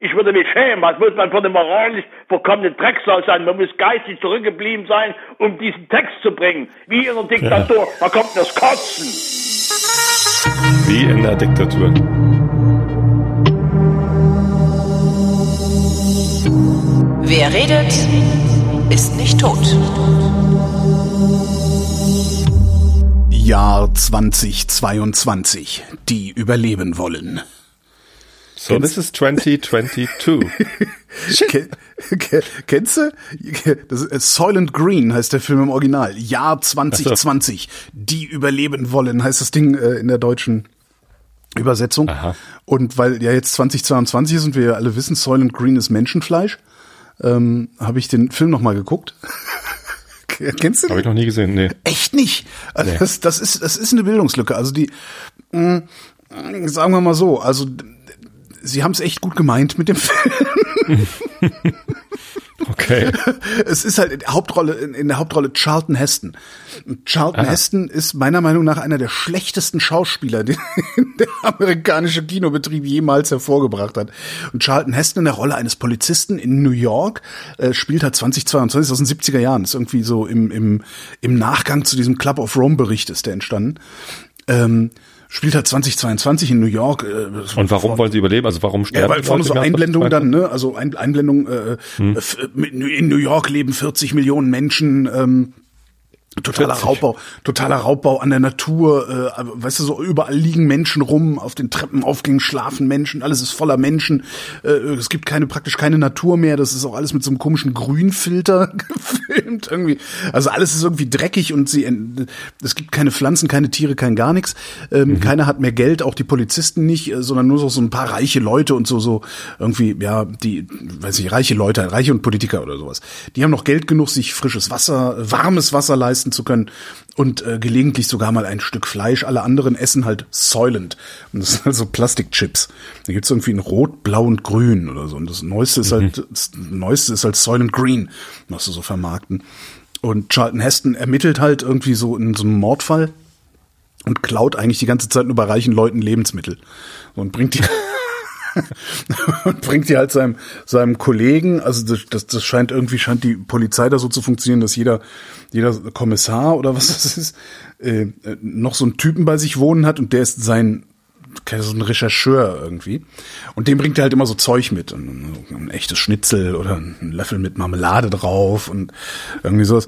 Ich würde mich schämen, was muss man für eine moralisch verkommene Drecksau sein? Man muss geistig zurückgeblieben sein, um diesen Text zu bringen. Wie in einer Diktatur, ja. da kommt das Kotzen. Wie in der Diktatur. Wer redet, ist nicht tot. Jahr 2022. Die überleben wollen. So, Kennst this is 2022. Ken, kennst du? Das ist, äh, Soylent Green heißt der Film im Original. Jahr 2020. So. Die überleben wollen heißt das Ding äh, in der deutschen Übersetzung. Aha. Und weil ja jetzt 2022 ist und wir ja alle wissen, Soylent Green ist Menschenfleisch, ähm, habe ich den Film nochmal geguckt. Kennst du den? Habe ich noch nie gesehen, nee. Echt nicht? Also nee. das, das, ist, das ist eine Bildungslücke. Also die, mh, mm, sagen wir mal so, also sie haben es echt gut gemeint mit dem Film. Okay. Es ist halt in der Hauptrolle, in der Hauptrolle Charlton Heston. Und Charlton Aha. Heston ist meiner Meinung nach einer der schlechtesten Schauspieler, den der amerikanische Kinobetrieb jemals hervorgebracht hat. Und Charlton Heston in der Rolle eines Polizisten in New York äh, spielt halt 2022 aus den 70er Jahren. Das ist irgendwie so im, im, im Nachgang zu diesem Club of Rome Bericht ist der entstanden. Ähm, spielt halt 2022 in New York. Äh, und warum vorne, wollen sie überleben? Also warum sterben ja, weil vorne so Einblendungen dann, ne? Also Ein, Einblendung äh, hm. in New York leben 40 Millionen Menschen. Ähm, Totaler 40. Raubbau, totaler Raubbau an der Natur, äh, weißt du, so überall liegen Menschen rum, auf den Treppenaufgängen schlafen Menschen, alles ist voller Menschen. Äh, es gibt keine praktisch keine Natur mehr, das ist auch alles mit so einem komischen Grünfilter gefilmt irgendwie. Also alles ist irgendwie dreckig und sie es gibt keine Pflanzen, keine Tiere, kein gar nichts. Ähm, mhm. Keiner hat mehr Geld, auch die Polizisten nicht, äh, sondern nur so, so ein paar reiche Leute und so so irgendwie ja, die weiß ich, reiche Leute, reiche und Politiker oder sowas. Die haben noch Geld genug, sich frisches Wasser, warmes Wasser leisten leisten zu können und äh, gelegentlich sogar mal ein Stück Fleisch. Alle anderen essen halt Soylent. Und das sind also Plastikchips. Da gibt's irgendwie in Rot, Blau und Grün oder so. Und das Neueste ist halt, mhm. das Neueste ist halt Soylent Green, was sie so vermarkten. Und Charlton Heston ermittelt halt irgendwie so in so einem Mordfall und klaut eigentlich die ganze Zeit nur bei reichen Leuten Lebensmittel und bringt die und bringt die halt seinem, seinem Kollegen, also das, das, scheint irgendwie, scheint die Polizei da so zu funktionieren, dass jeder, jeder Kommissar oder was das ist, äh, noch so einen Typen bei sich wohnen hat und der ist sein, so ein Rechercheur irgendwie. Und dem bringt er halt immer so Zeug mit. Ein, ein echtes Schnitzel oder ein Löffel mit Marmelade drauf und irgendwie sowas.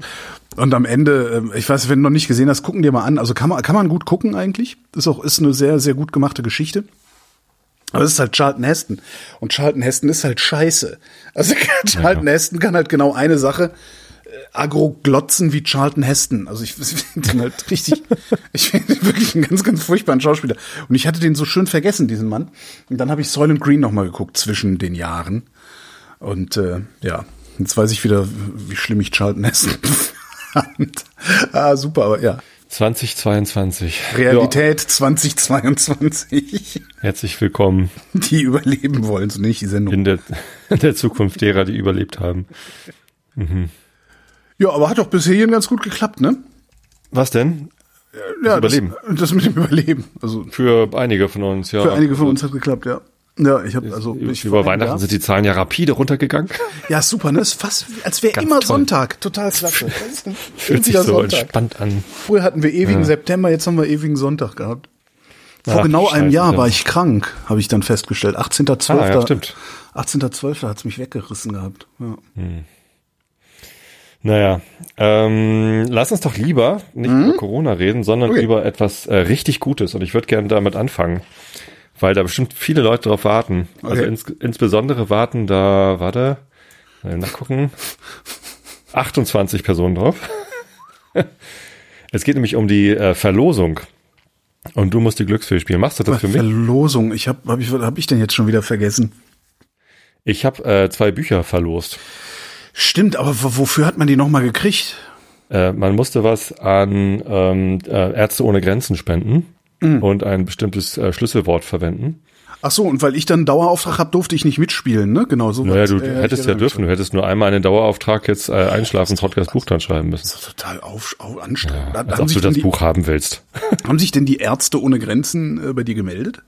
Und am Ende, äh, ich weiß, wenn du noch nicht gesehen hast, gucken dir mal an. Also kann man, kann man gut gucken eigentlich. Ist auch, ist eine sehr, sehr gut gemachte Geschichte. Aber es ist halt Charlton Heston. Und Charlton Heston ist halt scheiße. Also Charlton ja. Heston kann halt genau eine Sache, äh, agro-glotzen wie Charlton Heston. Also ich, ich finde ihn halt richtig, ich finde ihn wirklich einen ganz, ganz furchtbaren Schauspieler. Und ich hatte den so schön vergessen, diesen Mann. Und dann habe ich Soylent Green nochmal geguckt zwischen den Jahren. Und äh, ja, jetzt weiß ich wieder, wie schlimm ich Charlton Heston fand. ah, super, aber ja. 2022. Realität ja. 2022. Herzlich willkommen. Die überleben wollen, so nicht die Sendung. In der, in der Zukunft derer, die überlebt haben. Mhm. Ja, aber hat doch bisher hierhin ganz gut geklappt, ne? Was denn? Ja, das Überleben. Das, das mit dem Überleben. Also für einige von uns, ja. Für einige von uns hat geklappt, ja. Ja, ich habe also ich über Weihnachten sind die Zahlen ja rapide runtergegangen. Ja, super, ne? Ist fast als wäre immer toll. Sonntag, total klasse. Fühlt sich so Sonntag. entspannt an. Früher hatten wir ewigen ja. September, jetzt haben wir ewigen Sonntag gehabt. Vor Ach, genau einem Jahr war ich krank, habe ich dann festgestellt. 18.12. Ah, ja, stimmt. 18.12. hat's mich weggerissen gehabt. Ja. Hm. Naja, ähm, lass uns doch lieber nicht mhm. über Corona reden, sondern okay. über etwas äh, richtig Gutes. Und ich würde gerne damit anfangen weil da bestimmt viele Leute drauf warten. Also okay. Also ins, insbesondere warten da, warte, nachgucken, 28 Personen drauf. es geht nämlich um die äh, Verlosung. Und du musst die Glücksfee spielen. Machst du das für mich? Verlosung. Ich habe, hab ich, hab ich denn jetzt schon wieder vergessen? Ich habe äh, zwei Bücher verlost. Stimmt, aber wofür hat man die nochmal gekriegt? Äh, man musste was an ähm, äh, Ärzte ohne Grenzen spenden mhm. und ein bestimmtes äh, Schlüsselwort verwenden. Ach so, und weil ich dann einen Dauerauftrag habe, durfte ich nicht mitspielen, ne? Genau so. Naja, du äh, hättest ja dürfen. Du hättest nur einmal einen Dauerauftrag jetzt äh, einschlafen, Podcast Buch dann schreiben müssen. Das ist total auf, auf anstrengend. Ja, als ob du das die, Buch haben willst. Haben sich denn die Ärzte ohne Grenzen äh, bei dir gemeldet?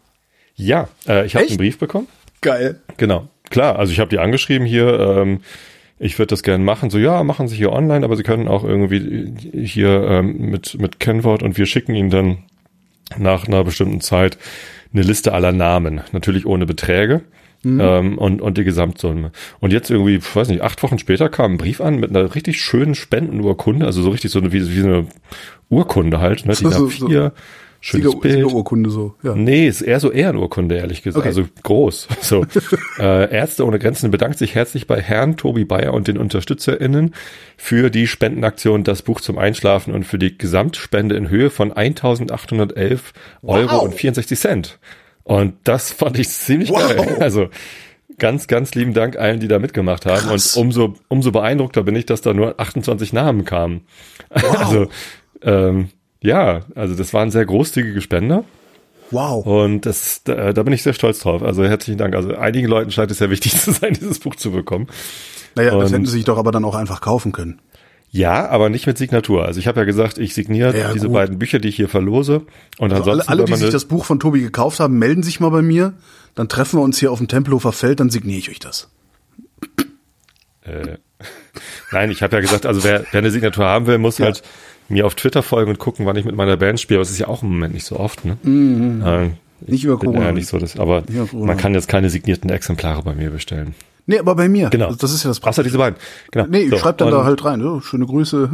Ja, äh, ich habe einen Brief bekommen. Geil. Genau. klar, also ich habe die angeschrieben hier, ähm, ich würde das gerne machen. So, ja, machen Sie hier online, aber Sie können auch irgendwie hier ähm, mit, mit Kennwort und wir schicken Ihnen dann nach einer bestimmten Zeit eine Liste aller Namen. Natürlich ohne Beträge. Mhm. Ähm, und, und die Gesamtsumme. Und jetzt irgendwie, weiß nicht, acht Wochen später kam ein Brief an mit einer richtig schönen Spendenurkunde, also so richtig so eine, wie, wie eine Urkunde halt, ne, die so, da vier, so Schönes Sieger, Bild. Siegerurkunde so. Ja. Nee, ist eher so Ehrenurkunde, ehrlich gesagt. Okay. Also groß. So. äh, Ärzte ohne Grenzen bedankt sich herzlich bei Herrn Tobi Bayer und den UnterstützerInnen für die Spendenaktion Das Buch zum Einschlafen und für die Gesamtspende in Höhe von 1.811 Euro wow. und 64 Cent. Und das fand ich ziemlich wow. geil. Also ganz, ganz lieben Dank allen, die da mitgemacht haben. Krass. Und umso, umso beeindruckter bin ich, dass da nur 28 Namen kamen. Wow. Also ähm, ja, also das waren sehr großzügige Spender. Wow. Und das, da, da bin ich sehr stolz drauf. Also herzlichen Dank. Also einigen Leuten scheint es ja wichtig zu sein, dieses Buch zu bekommen. Naja, Und, das hätten sie sich doch aber dann auch einfach kaufen können. Ja, aber nicht mit Signatur. Also ich habe ja gesagt, ich signiere ja, diese gut. beiden Bücher, die ich hier verlose. Und also ansonsten, alle, alle, die sich das Buch von Tobi gekauft haben, melden sich mal bei mir. Dann treffen wir uns hier auf dem Tempelhofer Feld, dann signiere ich euch das. Äh, nein, ich habe ja gesagt, also wer, wer eine Signatur haben will, muss ja. halt mir auf Twitter folgen und gucken, wann ich mit meiner Band spiele. Aber es ist ja auch im Moment nicht so oft. Ne? Mhm. Äh, nicht über Corona. Ja, nicht so das, aber man kann jetzt keine signierten Exemplare bei mir bestellen. Nee, aber bei mir. Genau. Das ist ja das Problem. Außer diese beiden. Genau. Nee, ich so, schreib dann da halt rein. Oh, schöne Grüße.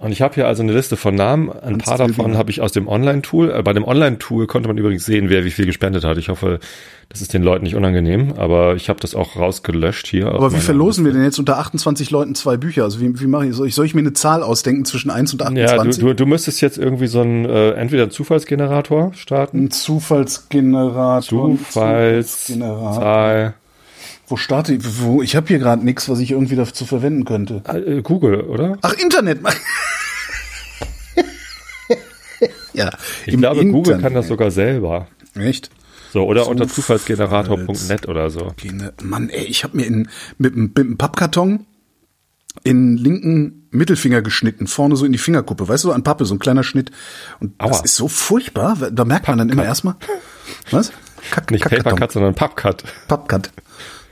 Und ich habe hier also eine Liste von Namen. Ein paar davon habe ich aus dem Online-Tool. Äh, bei dem Online-Tool konnte man übrigens sehen, wer wie viel gespendet hat. Ich hoffe, das ist den Leuten nicht unangenehm, aber ich habe das auch rausgelöscht hier. Aber wie verlosen Liste. wir denn jetzt unter 28 Leuten zwei Bücher? Also wie, wie mache ich, soll ich, soll ich mir eine Zahl ausdenken zwischen 1 und 28? Ja, du, du, du müsstest jetzt irgendwie so ein, äh, entweder einen Zufallsgenerator starten. Ein Zufallsgenerator. Zufallszahl. Wo starte ich? Wo, ich habe hier gerade nichts, was ich irgendwie dazu verwenden könnte. Äh, Google, oder? Ach, Internet. ja. Ich glaube, Internet. Google kann das sogar selber. Echt? So, oder Zufalls unter zufallsgenerator.net oder so. Mann, ey, ich habe mir in, mit, mit einem Pappkarton in linken Mittelfinger geschnitten, vorne so in die Fingerkuppe, weißt du, an Pappe, so ein kleiner Schnitt. Und Aua. das ist so furchtbar, da merkt man dann immer erstmal, was? Kack, Nicht Papercut, sondern Pappcut. Pappcut.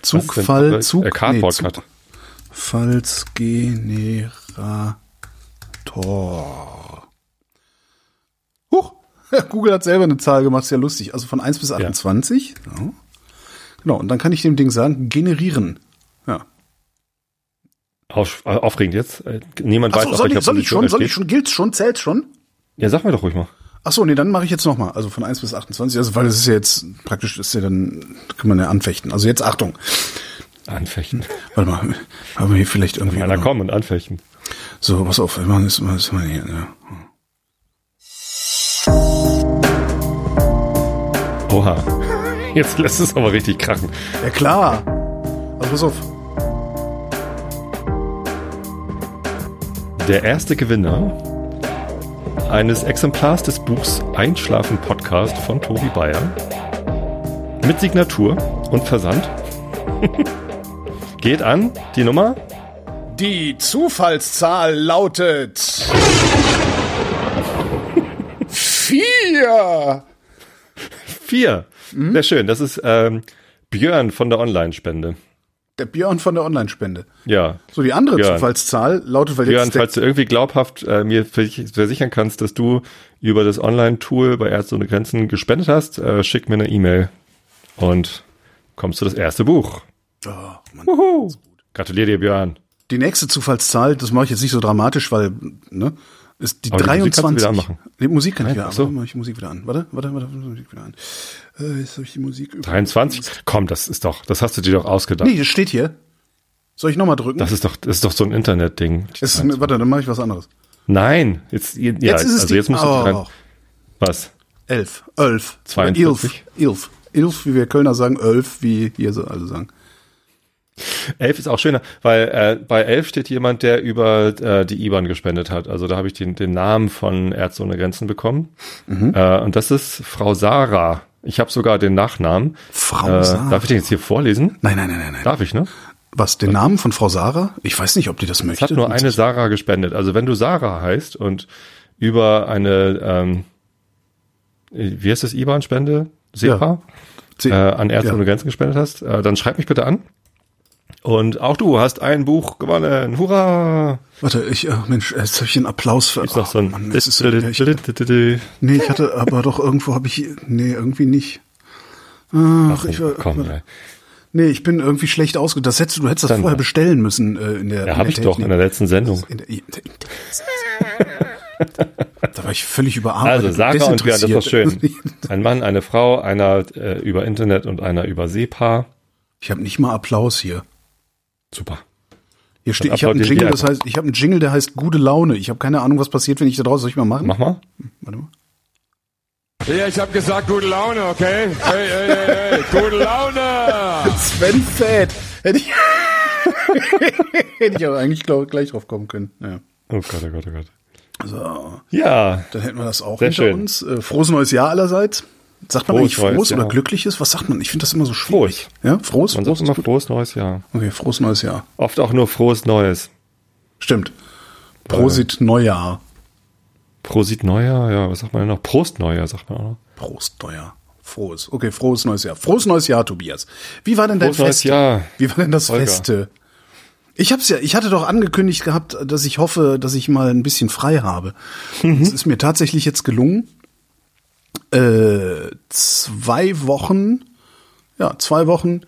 Zugfall, Zug, äh, Cardboard nee, Cut. Zufallsgenerator. Huch, Google hat selber eine Zahl gemacht, ist ja lustig. Also von 1 bis 28. Ja. Ja. Genau, und dann kann ich dem Ding sagen, generieren. Ja. Auf, äh, aufregend jetzt. Äh, niemand Ach so, weiß, soll, ich, soll ich schon, soll ich schon, gilt's schon, zählt's schon? Ja, sag mir doch ruhig mal. Ach so, nee, dann mache ich jetzt nochmal. Also von 1 bis 28, also weil es ist ja jetzt praktisch, ist ja dann, kann man ja anfechten. Also jetzt Achtung. Anfechten. Warte mal, haben wir hier vielleicht irgendwie. Ja, komm und anfechten. So, pass auf, wir machen das das mal hier. Ja. Oha. Jetzt lässt es aber richtig krachen. Ja klar. Also pass auf. Der erste Gewinner eines Exemplars des Buchs Einschlafen Podcast von Tobi Bayer mit Signatur und Versand geht an die Nummer. Die Zufallszahl lautet vier. Vier. Mhm. Sehr schön. Das ist ähm, Björn von der Online-Spende. Der Björn von der Online-Spende. Ja. So, die andere Björn. Zufallszahl lautet, weil Björn, jetzt falls du irgendwie glaubhaft äh, mir versichern kannst, dass du über das Online-Tool bei Ärzte ohne Grenzen gespendet hast, äh, schick mir eine E-Mail und kommst du das erste Buch. Oh, Mann. Wuhu. Gratuliere dir, Björn. Die nächste Zufallszahl, das mache ich jetzt nicht so dramatisch, weil, ne, ist die Aber 23. Die Musik, wieder anmachen. Musik kann ich wieder an. So. Ich Musik wieder an. Warte, warte, warte, Musik wieder an. Äh, jetzt habe ich die Musik 23? Komm, das ist doch, das hast du dir doch ausgedacht. Nee, das steht hier. Soll ich nochmal drücken? Das ist doch, das ist doch so ein Internetding. Warte, dann mache ich was anderes. Nein, jetzt, ja, jetzt ist es also die, jetzt musst du dran. Was? Elf, elf. 42? Elf, elf, wie wir Kölner sagen, elf, wie hier so alle sagen. Elf ist auch schöner, weil äh, bei elf steht jemand, der über äh, die IBAN gespendet hat. Also da habe ich den, den Namen von Ärzte ohne Grenzen bekommen. Mhm. Äh, und das ist Frau Sarah. Ich habe sogar den Nachnamen. Frau äh, Sarah. Darf ich den jetzt hier vorlesen? Nein, nein, nein, nein. nein. Darf ich, ne? Was, den Namen von Frau Sarah? Ich weiß nicht, ob die das möchte. Es hat nur eine Sarah gespendet. Also wenn du Sarah heißt und über eine, ähm, wie heißt das IBAN-Spende? SEPA? äh, an Ärzte ja. ohne Grenzen gespendet hast, äh, dann schreib mich bitte an. Und auch du hast ein Buch gewonnen. Hurra! Warte, ich, ach Mensch, jetzt habe ich einen Applaus für. Ist noch so ein. Mann, ja, ich, nee, ich hatte, aber doch irgendwo habe ich, nee, irgendwie nicht. Ach, ich war, komm. Nee, ich bin irgendwie schlecht ausge. Das hättest du, du hättest das vorher bestellen müssen äh, in der. Ja, habe ich doch in der letzten Sendung. Der, da war ich völlig überarbeitet. Also Sarah und Björn, das ist doch schön. Ein Mann, eine Frau, einer äh, über Internet und einer über SEPA. Ich habe nicht mal Applaus hier. Super. Hier steht, ich habe einen Jingle, das heißt, ich habe einen Jingle, der heißt gute Laune. Ich habe keine Ahnung, was passiert, wenn ich da draus soll ich mal machen? Mach mal. Warte mal. Ja, ich hab gesagt, gute Laune, okay? Hey, hey, hey, hey, gute Laune! Sven Fett. Hätte ich, hätte ich aber eigentlich glaub, gleich drauf kommen können. Ja. Oh Gott, oh Gott, oh Gott. So, Ja, dann hätten wir das auch Sehr hinter schön. uns. Äh, frohes neues Jahr allerseits. Sagt man Frohes eigentlich frohes neues oder glückliches? Was sagt man? Ich finde das immer so schwierig. Frohes. Ja, frohes? man sagt immer frohes neues Jahr. Okay, frohes neues Jahr. Oft auch nur frohes Neues. Stimmt. Prosit Neujahr. Prosit Neujahr, ja, was sagt man denn noch? Prost Neujahr, sagt man auch noch. Prost Neujahr. Frohes. Okay, frohes neues Jahr. Frohes neues Jahr, Tobias. Wie war denn dein Frohes Fest? Jahr. Wie war denn das Holger. Feste? Ich hab's ja, ich hatte doch angekündigt gehabt, dass ich hoffe, dass ich mal ein bisschen frei habe. Mhm. Es ist mir tatsächlich jetzt gelungen, äh, zwei Wochen, ja, zwei Wochen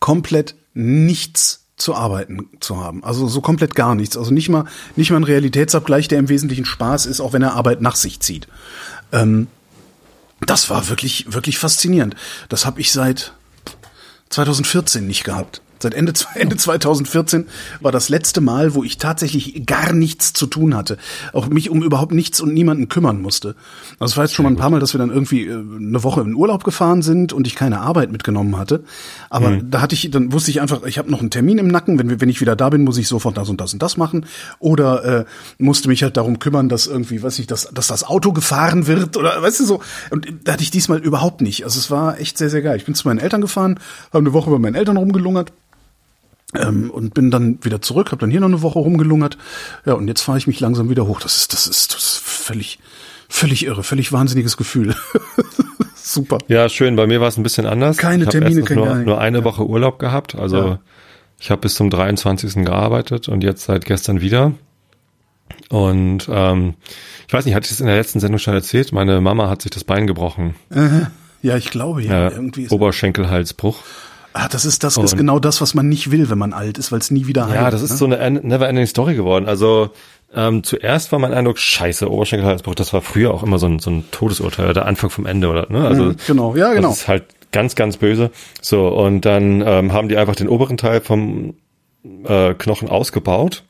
komplett nichts zu arbeiten zu haben. Also so komplett gar nichts. Also nicht mal, nicht mal ein Realitätsabgleich, der im Wesentlichen Spaß ist, auch wenn er Arbeit nach sich zieht. Ähm, das war wirklich, wirklich faszinierend. Das habe ich seit 2014 nicht gehabt. Seit Ende, Ende 2014 war das letzte Mal, wo ich tatsächlich gar nichts zu tun hatte. Auch mich um überhaupt nichts und niemanden kümmern musste. Also es war jetzt schon mal ein paar Mal, dass wir dann irgendwie äh, eine Woche in Urlaub gefahren sind und ich keine Arbeit mitgenommen hatte. Aber da hatte ich, dann wusste ich einfach, ich habe noch einen Termin im Nacken. Wenn, wenn ich wieder da bin, muss ich sofort das und das und das machen. Oder äh, musste mich halt darum kümmern, dass irgendwie, weiß ich, dass, dass das Auto gefahren wird oder weißt du so. Und da hatte ich diesmal überhaupt nicht. Also es war echt sehr, sehr geil. Ich bin zu meinen Eltern gefahren, habe eine Woche bei meinen Eltern rumgelungert. Ähm, und bin dann wieder zurück, habe dann hier noch eine Woche rumgelungert. Ja, und jetzt fahre ich mich langsam wieder hoch. Das ist, das ist, das ist völlig, völlig irre, völlig wahnsinniges Gefühl. Super. Ja, schön. Bei mir war es ein bisschen anders. Keine Termine, keine nur, nur eine. Woche Urlaub gehabt. Also Ja. ich habe bis zum 23. gearbeitet und jetzt seit gestern wieder. Und ähm, ich weiß nicht, hatte ich es in der letzten Sendung schon erzählt? Meine Mama hat sich das Bein gebrochen. Ja, ich glaube ja. Äh, irgendwie ist, Oberschenkelhalsbruch. Ah, das ist das ist Und- genau das, was man nicht will, wenn man alt ist, weil es nie wieder heilt. Ja, das ist ne? so eine en- never-ending Story geworden. Also ähm, zuerst war mein Eindruck, scheiße, Oberschenkelhalsbruch, das war früher auch immer so ein, so ein Todesurteil, der Anfang vom Ende, oder? Ne? Also Mhm, genau, ja, genau. Das ist halt ganz, ganz böse. So, und dann ähm, haben die einfach den oberen Teil vom äh, Knochen ausgebaut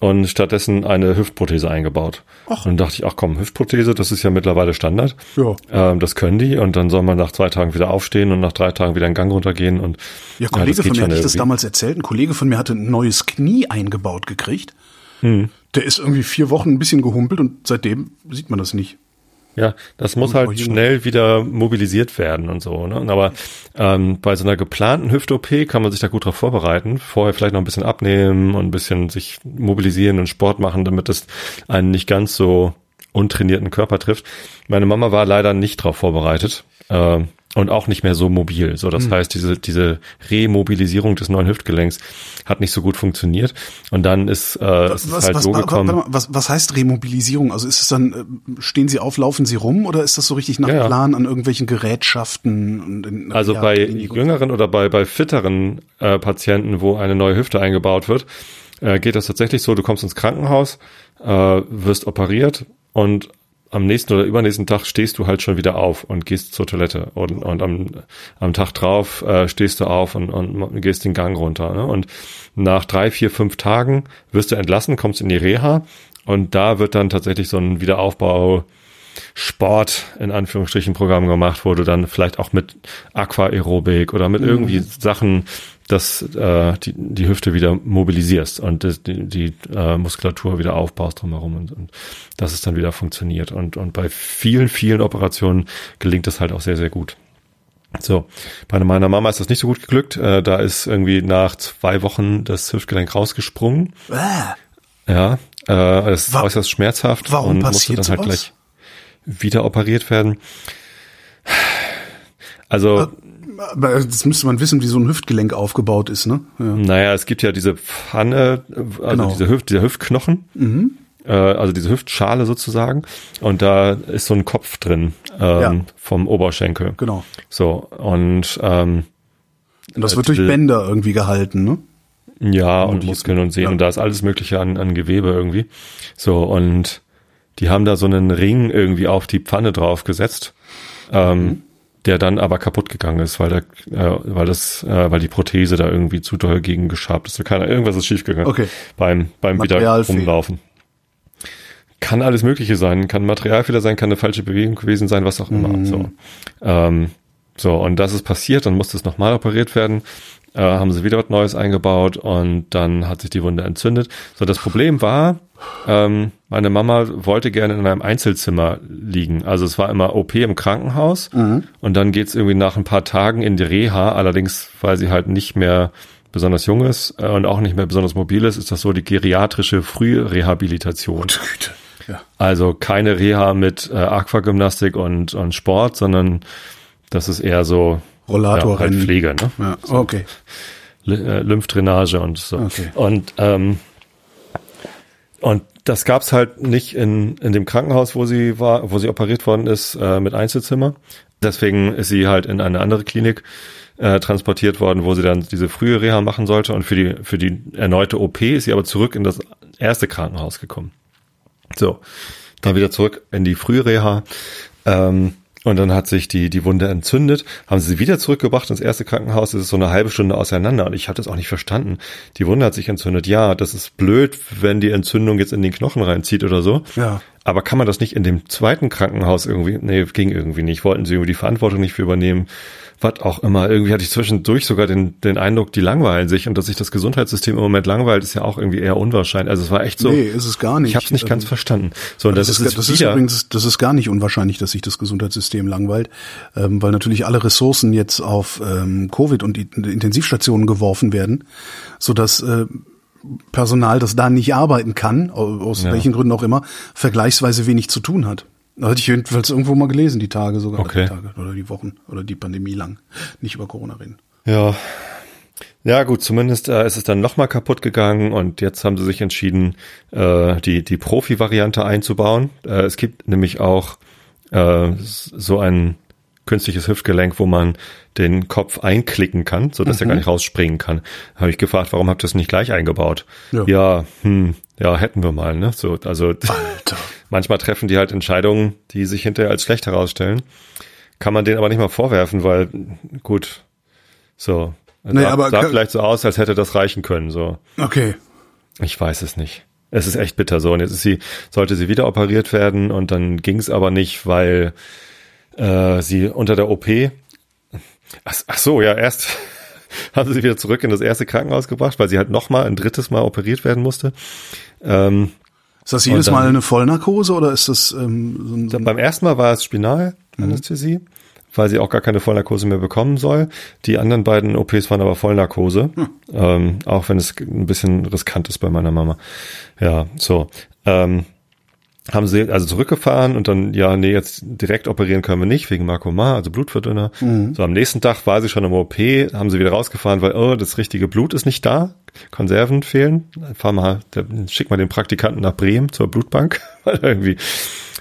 und stattdessen eine Hüftprothese eingebaut. Und dann dachte ich, ach komm, Hüftprothese, das ist ja mittlerweile Standard. Ja. Ähm, das können die und dann soll man nach zwei Tagen wieder aufstehen und nach drei Tagen wieder einen Gang runtergehen und Ja, Kollege das von mir hatte ich das damals erzählt. Ein Kollege von mir hatte ein neues Knie eingebaut gekriegt. Hm. Der ist irgendwie vier Wochen ein bisschen gehumpelt und seitdem sieht man das nicht. Ja, das muss halt schnell wieder mobilisiert werden und so. Ne? Aber ähm, bei so einer geplanten Hüft-OP kann man sich da gut drauf vorbereiten. Vorher vielleicht noch ein bisschen abnehmen und ein bisschen sich mobilisieren und Sport machen, damit es einen nicht ganz so untrainierten Körper trifft. Meine Mama war leider nicht drauf vorbereitet äh, und auch nicht mehr so mobil. So, das heißt, diese diese Remobilisierung des neuen Hüftgelenks hat nicht so gut funktioniert. Und dann ist äh, es ist halt so wa- wa- gekommen. mal, was, was heißt Remobilisierung? Also ist es dann, äh, stehen Sie auf, laufen Sie rum oder ist das so richtig nach Ja. Plan an irgendwelchen Gerätschaften? Und in, Also ja, bei jüngeren oder bei, bei fitteren äh, Patienten, wo eine neue Hüfte eingebaut wird, äh, geht das tatsächlich so, du kommst ins Krankenhaus, äh, wirst operiert und am nächsten oder übernächsten Tag stehst du halt schon wieder auf und gehst zur Toilette und, und am, am Tag drauf äh, stehst du auf und, und gehst den Gang runter. Ne? Und nach drei, vier, fünf Tagen wirst du entlassen, kommst in die Reha und da wird dann tatsächlich so ein Wiederaufbau Sport in Anführungsstrichen Programm gemacht, wo du dann vielleicht auch mit Aquaerobik oder mit irgendwie Sachen dass äh, die, die Hüfte wieder mobilisierst und das, die, die äh, Muskulatur wieder aufbaust drumherum und, und dass es dann wieder funktioniert. Und, und bei vielen, vielen Operationen gelingt das halt auch sehr, sehr gut. So, bei meiner Mama ist das nicht so gut geglückt. Äh, da ist irgendwie nach zwei Wochen das Hüftgelenk rausgesprungen. Äh, Ja, äh, es ist Wa- äußerst schmerzhaft warum und musste dann halt sowas? gleich wieder operiert werden. Also Aber das müsste man wissen, wie so ein Hüftgelenk aufgebaut ist, ne? Ja. Naja, es gibt ja diese Pfanne, also Genau. diese Hüft, dieser Hüftknochen, äh, also diese Hüftschale sozusagen, und da ist so ein Kopf drin ähm, Ja. vom Oberschenkel. Genau. So, und ähm, Und das wird Äh, durch Bänder irgendwie gehalten, ne? Ja, und die- Muskeln und Sehnen. ja. Und da ist alles Mögliche an, an Gewebe irgendwie. So, und die haben da so einen Ring irgendwie auf die Pfanne draufgesetzt, ähm, Mhm. Der dann aber kaputt gegangen ist, weil der, äh, weil das, äh, weil die Prothese da irgendwie zu doll gegen geschabt ist. Keine, irgendwas ist schiefgegangen Okay. beim, beim wieder rumlaufen. Kann alles Mögliche sein, kann Materialfehler sein, kann eine falsche Bewegung gewesen sein, was auch immer. Mhm. So. Ähm, so, und das ist passiert, dann musste es nochmal operiert werden, äh, haben sie wieder was Neues eingebaut und dann hat sich die Wunde entzündet. So, das Problem war, ähm, meine Mama wollte gerne in einem Einzelzimmer liegen. Also es war immer OP im Krankenhaus und dann geht's irgendwie nach ein paar Tagen in die Reha, allerdings, weil sie halt nicht mehr besonders jung ist äh, und auch nicht mehr besonders mobil ist, ist das so die geriatrische Frührehabilitation. Güte. Ja. Also keine Reha mit äh, Aquagymnastik und, und Sport, sondern das ist eher so Rollator ja, halt. Pflege, ne? Ja, okay. L äh, Lymphdrainage und so. Okay. Und ähm, und das gab's halt nicht in, in dem Krankenhaus, wo sie war, wo sie operiert worden ist, äh, mit Einzelzimmer. Deswegen ist sie halt in eine andere Klinik äh, transportiert worden, wo sie dann diese frühe Reha machen sollte. Und für die, für die erneute OP ist sie aber zurück in das erste Krankenhaus gekommen. So, dann wieder zurück in die Frühreha. Ähm, und dann hat sich die, die Wunde entzündet, haben sie sie wieder zurückgebracht ins erste Krankenhaus. Es ist so eine halbe Stunde auseinander und ich habe das auch nicht verstanden. Die Wunde hat sich entzündet. Ja, das ist blöd, wenn die Entzündung jetzt in den Knochen reinzieht oder so. Ja. Aber kann man das nicht in dem zweiten Krankenhaus irgendwie? Nee, ging irgendwie nicht. Wollten sie irgendwie die Verantwortung nicht für übernehmen. Was auch immer. Irgendwie hatte ich zwischendurch sogar den, den Eindruck, die langweilen sich und dass sich das Gesundheitssystem im Moment langweilt, ist ja auch irgendwie eher unwahrscheinlich. Also es war echt so. Nee, ist es gar nicht. Ich habe es nicht ganz Ähm, verstanden. So, und das, Das, ist, das ist übrigens, das ist gar nicht unwahrscheinlich, dass sich das Gesundheitssystem langweilt, ähm, weil natürlich alle Ressourcen jetzt auf ähm, Covid und Intensivstationen geworfen werden, so dass äh, Personal, das da nicht arbeiten kann, au- aus Ja. welchen Gründen auch immer, vergleichsweise wenig zu tun hat. Da hatte ich jedenfalls irgendwo mal gelesen, die Tage sogar, Okay. die Tage oder die Wochen oder die Pandemie lang. Nicht über Corona reden. Ja. Ja, gut, zumindest äh, ist es dann nochmal kaputt gegangen und jetzt haben sie sich entschieden, äh, die, die Profi-Variante einzubauen. Äh, es gibt nämlich auch äh, so ein künstliches Hüftgelenk, wo man den Kopf einklicken kann, so dass er gar nicht rausspringen kann. Habe ich gefragt, warum habt ihr das nicht gleich eingebaut? Ja. ja, hm, ja, hätten wir mal, ne? So, also Alter. manchmal treffen die halt Entscheidungen, die sich hinterher als schlecht herausstellen. Kann man denen aber nicht mal vorwerfen, weil gut, so. Nee, sah, aber sah vielleicht so aus, als hätte das reichen können. So, Okay. ich weiß es nicht. Es ist echt bitter so. Und jetzt ist sie, sollte sie wieder operiert werden und dann ging es aber nicht, weil äh, sie unter der OP. Ach, ach so, ja, erst haben sie sie wieder zurück in das erste Krankenhaus gebracht, weil sie halt nochmal ein drittes Mal operiert werden musste. Ähm, Ist das jedes dann- Mal eine Vollnarkose oder ist das ähm, so ein, so ein Beim ersten Mal war es Spinalanästhesie, weil sie auch gar keine Vollnarkose mehr bekommen soll. Die anderen beiden OPs waren aber Vollnarkose, ähm, auch wenn es ein bisschen riskant ist bei meiner Mama. Ja, so. Ähm, haben sie also zurückgefahren und dann, ja, nee, jetzt direkt operieren können wir nicht, wegen Markoma, also Blutverdünner. So, am nächsten Tag war sie schon im OP, haben sie wieder rausgefahren, weil, oh, das richtige Blut ist nicht da, Konserven fehlen. Fahr mal, schick mal den Praktikanten nach Bremen zur Blutbank, weil irgendwie,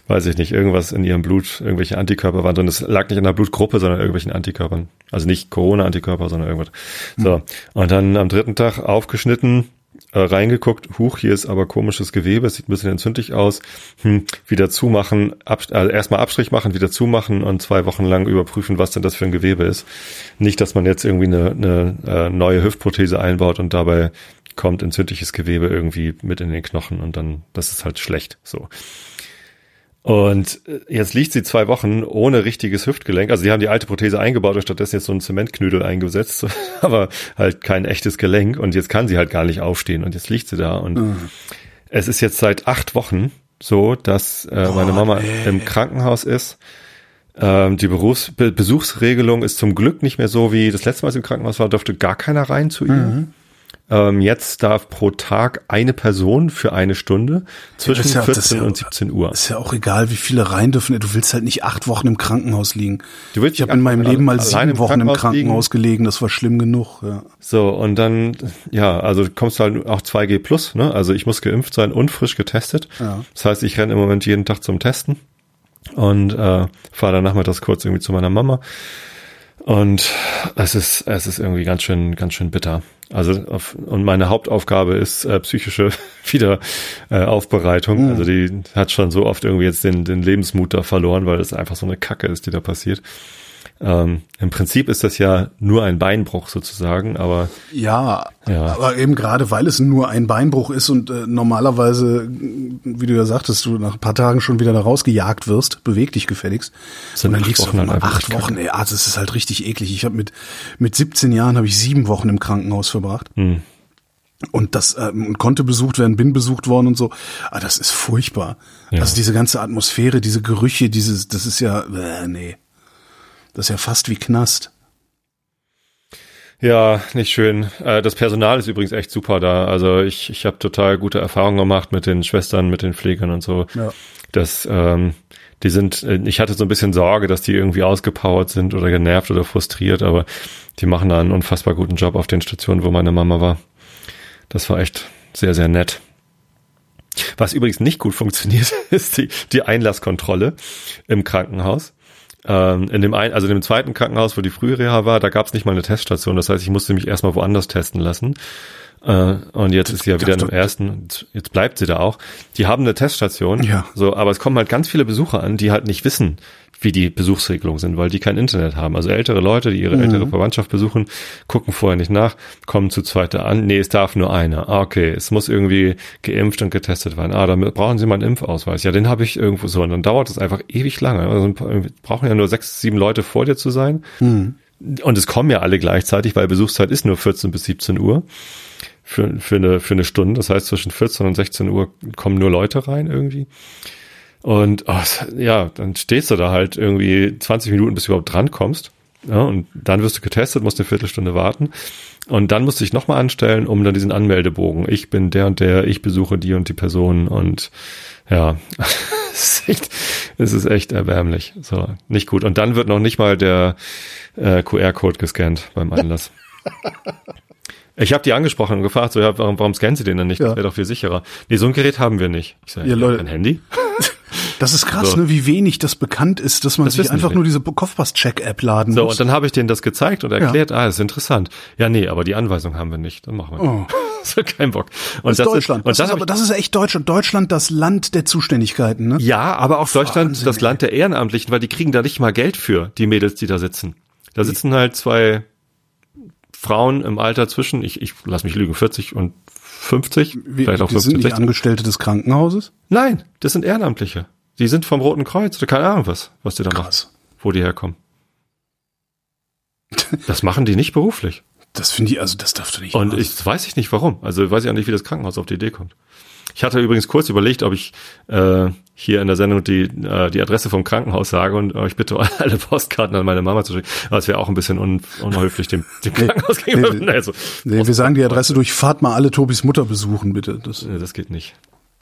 weiß ich nicht, irgendwas in ihrem Blut, irgendwelche Antikörper waren drin. Das lag nicht in der Blutgruppe, sondern irgendwelchen Antikörpern. Also nicht Corona-Antikörper, sondern irgendwas. So. Und dann am dritten Tag aufgeschnitten, äh, reingeguckt, huch, hier ist aber komisches Gewebe, sieht ein bisschen entzündlich aus, hm, wieder zumachen, ab, also erstmal Abstrich machen, wieder zumachen und zwei Wochen lang überprüfen, was denn das für ein Gewebe ist. Nicht, dass man jetzt irgendwie eine, eine äh, neue Hüftprothese einbaut und dabei kommt entzündliches Gewebe irgendwie mit in den Knochen und dann, das ist halt schlecht, so. Und äh, jetzt liegt sie zwei Wochen ohne richtiges Hüftgelenk. Also die haben die alte Prothese eingebaut und stattdessen jetzt so einen Zementknödel eingesetzt, aber halt kein echtes Gelenk. Und jetzt kann sie halt gar nicht aufstehen und jetzt liegt sie da. Und es ist jetzt seit acht Wochen so, dass äh, meine Mama im Krankenhaus ist. Ähm, die Berufs Be Besuchsregelung ist zum Glück nicht mehr so wie das letzte Mal, als sie im Krankenhaus war, durfte gar keiner rein zu ihr. Ähm, jetzt darf pro Tag eine Person für eine Stunde zwischen ja- ist 14 ja- und 17 Uhr. Ist ja auch egal, wie viele rein dürfen. Du willst halt nicht acht Wochen im Krankenhaus liegen. Du willst ich habe in meinem Leben mal sieben Wochen im Krankenhaus Krankenhaus gelegen. Das war schlimm genug. Ja. So, und dann, ja, also kommst du halt auch 2G plus, ne? Also ich muss geimpft sein und frisch getestet. Ja. Das heißt, ich renne im Moment jeden Tag zum Testen und äh, fahre dann nachmittags kurz irgendwie zu meiner Mama. Und es ist, es ist irgendwie ganz schön, ganz schön bitter. Also auf, und meine Hauptaufgabe ist äh, psychische Wiederaufbereitung. Äh, Aufbereitung. Also die hat schon so oft irgendwie jetzt den, den Lebensmut da verloren, weil es einfach so eine Kacke ist, die da passiert. Ähm, Im Prinzip ist das ja nur ein Beinbruch sozusagen, aber Ja, Ja. aber eben gerade weil es nur ein Beinbruch ist und äh, normalerweise, wie du ja sagtest, du nach ein paar Tagen schon wieder da rausgejagt wirst, beweg dich gefälligst. Und dann acht liegst Wochen du einfach acht. Wochen, ey, ah, das ist halt richtig eklig. Ich habe mit mit 17 Jahren habe ich sieben Wochen im Krankenhaus verbracht. Hm. Und das ähm, und konnte besucht werden, bin besucht worden und so. Ah, das ist furchtbar. Ja. Also diese ganze Atmosphäre, diese Gerüche, dieses, das ist ja, äh, nee, das ist ja fast wie Knast. Ja, nicht schön. Äh, Das Personal ist übrigens echt super da. Also ich, ich habe total gute Erfahrungen gemacht mit den Schwestern, mit den Pflegern und so. Ja. Das, ähm, die sind, äh, ich hatte so ein bisschen Sorge, dass die irgendwie ausgepowert sind oder genervt oder frustriert, aber die machen da einen unfassbar guten Job auf den Stationen, wo meine Mama war. Das war echt sehr, sehr nett. Was übrigens nicht gut funktioniert, ist die, die Einlasskontrolle im Krankenhaus. Ähm, in dem ein, also in dem zweiten Krankenhaus, wo die Frühreha war, da gab es nicht mal eine Teststation. Das heißt, ich musste mich erstmal woanders testen lassen. Äh, und jetzt ist sie ja wieder in dem ersten. Jetzt bleibt sie da auch. Die haben eine Teststation. Ja. So, aber es kommen halt ganz viele Besucher an, die halt nicht wissen, wie die Besuchsregelungen sind, weil die kein Internet haben. Also ältere Leute, die ihre ältere Verwandtschaft besuchen, gucken vorher nicht nach, kommen zu zweiter an. Nee, es darf nur einer. Ah, okay, es muss irgendwie geimpft und getestet werden. Ah, damit brauchen Sie mal einen Impfausweis. Ja, den habe ich irgendwo so. Und dann dauert es einfach ewig lange. Also brauchen ja nur sechs, sieben Leute vor dir zu sein. Und es kommen ja alle gleichzeitig, weil Besuchszeit ist nur 14 bis 17 Uhr für, für, eine, für eine Stunde. Das heißt, zwischen 14 und 16 Uhr kommen nur Leute rein irgendwie. Und oh, ja, dann stehst du da halt irgendwie 20 Minuten, bis du überhaupt drankommst. Ja, und dann wirst du getestet, musst eine Viertelstunde warten. Und dann musst du dich nochmal anstellen, um dann diesen Anmeldebogen. Ich bin der und der, ich besuche die und die Person und ja, es ist echt, es ist echt erbärmlich. So, nicht gut. Und dann wird noch nicht mal der äh, QR-Code gescannt beim Einlass. Ich habe die angesprochen und gefragt, so, ja, warum, warum scannen sie den denn nicht? Das Ja. wäre doch viel sicherer. Nee, so ein Gerät haben wir nicht. Ich sage, Ja, ja, Leute. ein Handy? Das ist krass, So. ne, wie wenig das bekannt ist, dass man Das sich einfach nur diese Kopfpass-Check-App laden So, muss. und dann habe ich denen das gezeigt und erklärt, ah, das ist interessant. Ja, nee, aber die Anweisung haben wir nicht. Dann machen wir Oh. nicht. so, kein Bock. Und das ist Deutschland. und das dann ist aber das ist echt Deutschland. Deutschland, das Land der Zuständigkeiten, ne? Ja, aber auch Deutschland, Wahnsinn, das. Land der Ehrenamtlichen, weil die kriegen da nicht mal Geld für, die Mädels, die da sitzen. Da sitzen halt zwei Frauen im Alter zwischen, ich, ich lass mich lügen, 40 und 50, Wie, vielleicht auch die sind 50, nicht 60. Angestellte des Krankenhauses? Nein, das sind Ehrenamtliche. Die sind vom Roten Kreuz oder keine Ahnung was, was die da machen, Krass. wo die herkommen. Das machen die nicht beruflich. Das finde ich, also das darf doch nicht Und wahr ich das weiß ich nicht warum. Also weiß ich auch nicht, wie das Krankenhaus auf die Idee kommt. Ich hatte übrigens kurz überlegt, ob ich äh, hier in der Sendung die, äh, die Adresse vom Krankenhaus sage und euch bitte alle Postkarten an meine Mama zu schicken. Aber es wäre auch ein bisschen un, unhöflich dem, dem Krankenhaus gegenüber. nee, also, Nee, wir sagen die Adresse durch, fahrt mal alle Tobis Mutter besuchen, bitte. Das, Nee, das geht nicht,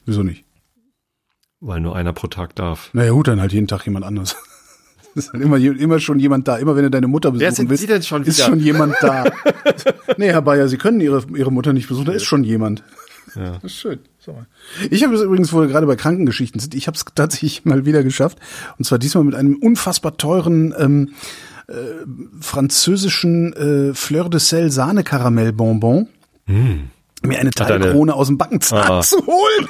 wieso nicht? weil nur einer pro Tag darf. Naja, gut, dann halt jeden Tag jemand anders. Es ist halt immer, immer schon jemand da. Immer wenn du deine Mutter besuchen sind willst, Sie denn schon ist wieder? schon jemand da. nee, Herr Bayer, Sie können Ihre, Ihre Mutter nicht besuchen, da ist schon jemand. Ja. Das ist schön. Ich habe es übrigens, wo wir gerade bei Krankengeschichten sind, ich habe es tatsächlich mal wieder geschafft. Und zwar diesmal mit einem unfassbar teuren ähm, äh, französischen äh, Fleur de Sel Sahne-Karamell-Bonbon. Mir eine Teilkrone aus dem Backenzahn Ah. zu holen.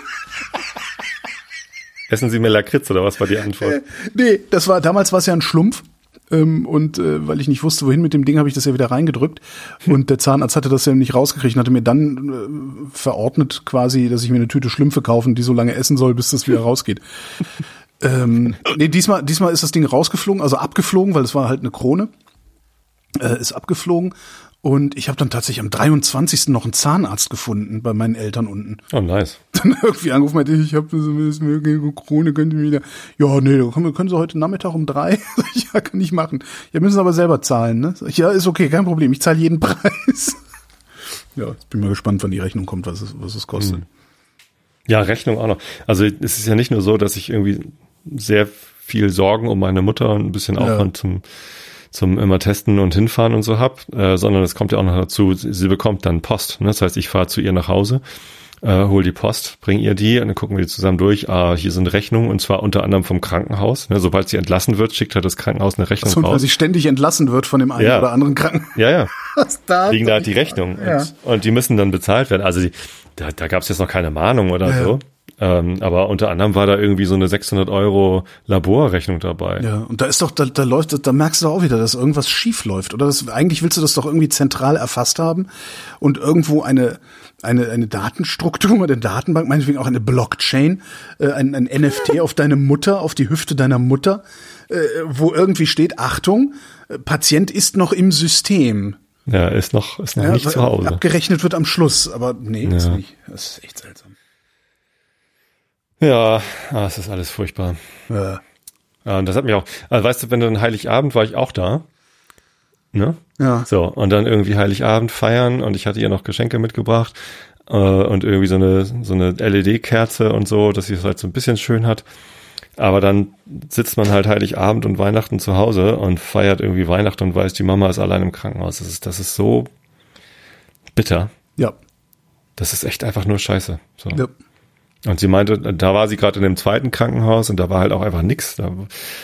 Essen Sie mehr Lakritz oder was war die Antwort? Nee, das war damals war es ja ein Schlumpf. Ähm, und äh, weil ich nicht wusste, wohin mit dem Ding, habe ich das ja wieder reingedrückt. Und der Zahnarzt hatte das ja nicht rausgekriegt und hatte mir dann äh, verordnet quasi, dass ich mir eine Tüte Schlümpfe kaufen, die so lange essen soll, bis das wieder rausgeht. ähm, nee, diesmal, diesmal ist das Ding rausgeflogen, also abgeflogen, weil es war halt eine Krone. Äh, ist abgeflogen. Und ich habe dann tatsächlich am 23. noch einen Zahnarzt gefunden bei meinen Eltern unten Oh, nice. dann irgendwie angerufen, meinte, ich habe so eine Krone, könnt ihr mir wieder, ja, nee, können, können Sie heute Nachmittag um drei? Ich, ja, kann ich machen. Ja, müssen Sie aber selber zahlen, ne? Ich, ja, ist okay, kein Problem, ich zahle jeden Preis. Ja, bin mal gespannt, wann die Rechnung kommt, was es, was es kostet. Ja, Rechnung auch noch. Also es ist ja nicht nur so, dass ich irgendwie sehr viel Sorgen um meine Mutter und ein bisschen Aufwand ja. zum zum immer testen und hinfahren und so hab, äh, sondern es kommt ja auch noch dazu, sie, sie bekommt dann Post. Ne? Das heißt, ich fahre zu ihr nach Hause, äh, hol die Post, bring ihr die und dann gucken wir die zusammen durch. Ah, hier sind Rechnungen und zwar unter anderem vom Krankenhaus. Ne? Sobald sie entlassen wird, schickt halt das Krankenhaus eine Rechnung so, raus. Weil sie ständig entlassen wird von dem einen ja. oder anderen Krankenhaus. Ja, ja. Was da Liegen da halt die Rechnungen ja. und, und, die müssen dann bezahlt werden. Also die, da, da gab es jetzt noch keine Mahnung oder ja. so. Ähm, aber unter anderem war da irgendwie so eine 600 Euro Laborrechnung dabei. Ja, und da ist doch, da, da läuft, da merkst du auch wieder, dass irgendwas schief läuft. Oder das, eigentlich willst du das doch irgendwie zentral erfasst haben und irgendwo eine, eine, eine Datenstruktur, eine Datenbank, meinetwegen auch eine Blockchain, äh, ein, ein NFT auf deine Mutter, auf die Hüfte deiner Mutter, äh, wo irgendwie steht, Achtung, Patient ist noch im System. Ja, ist noch, ist noch ja, nicht zu Hause. Abgerechnet wird am Schluss, aber nee, ja. ist nicht. Das ist echt seltsam. Ja, ah, es ist alles furchtbar. Ja. ja. Und das hat mich auch, also weißt du, wenn dann Heiligabend war ich auch da. Ne? Ja. So, und dann irgendwie Heiligabend feiern und ich hatte ihr noch Geschenke mitgebracht äh, und irgendwie so eine, so eine LED-Kerze und so, dass sie es halt so ein bisschen schön hat. Aber dann sitzt man halt Heiligabend und Weihnachten zu Hause und feiert irgendwie Weihnachten und weiß, die Mama ist allein im Krankenhaus. Das ist, das ist so bitter. Ja. Das ist echt einfach nur scheiße. So. Ja. Und sie meinte, da war sie gerade in dem zweiten Krankenhaus und da war halt auch einfach nix. Da,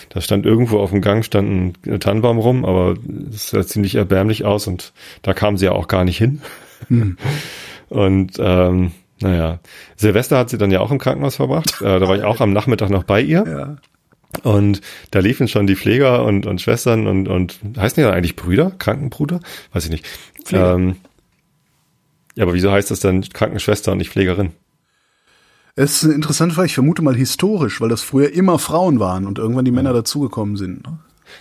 da stand irgendwo auf dem Gang stand ein Tannenbaum rum, aber es sah ziemlich erbärmlich aus und da kam sie ja auch gar nicht hin. Hm. Und ähm, naja, Silvester hat sie dann ja auch im Krankenhaus verbracht. Äh, da war ich auch am Nachmittag noch bei ihr. Ja. Und da liefen schon die Pfleger und, und Schwestern und, und heißen die dann eigentlich Brüder? Krankenbruder? Weiß ich nicht. Ähm, ja, aber wieso heißt das dann Krankenschwester und nicht Pflegerin? Es ist eine interessante Frage. Ich vermute mal historisch, weil das früher immer Frauen waren und irgendwann die Männer dazugekommen sind. Ne?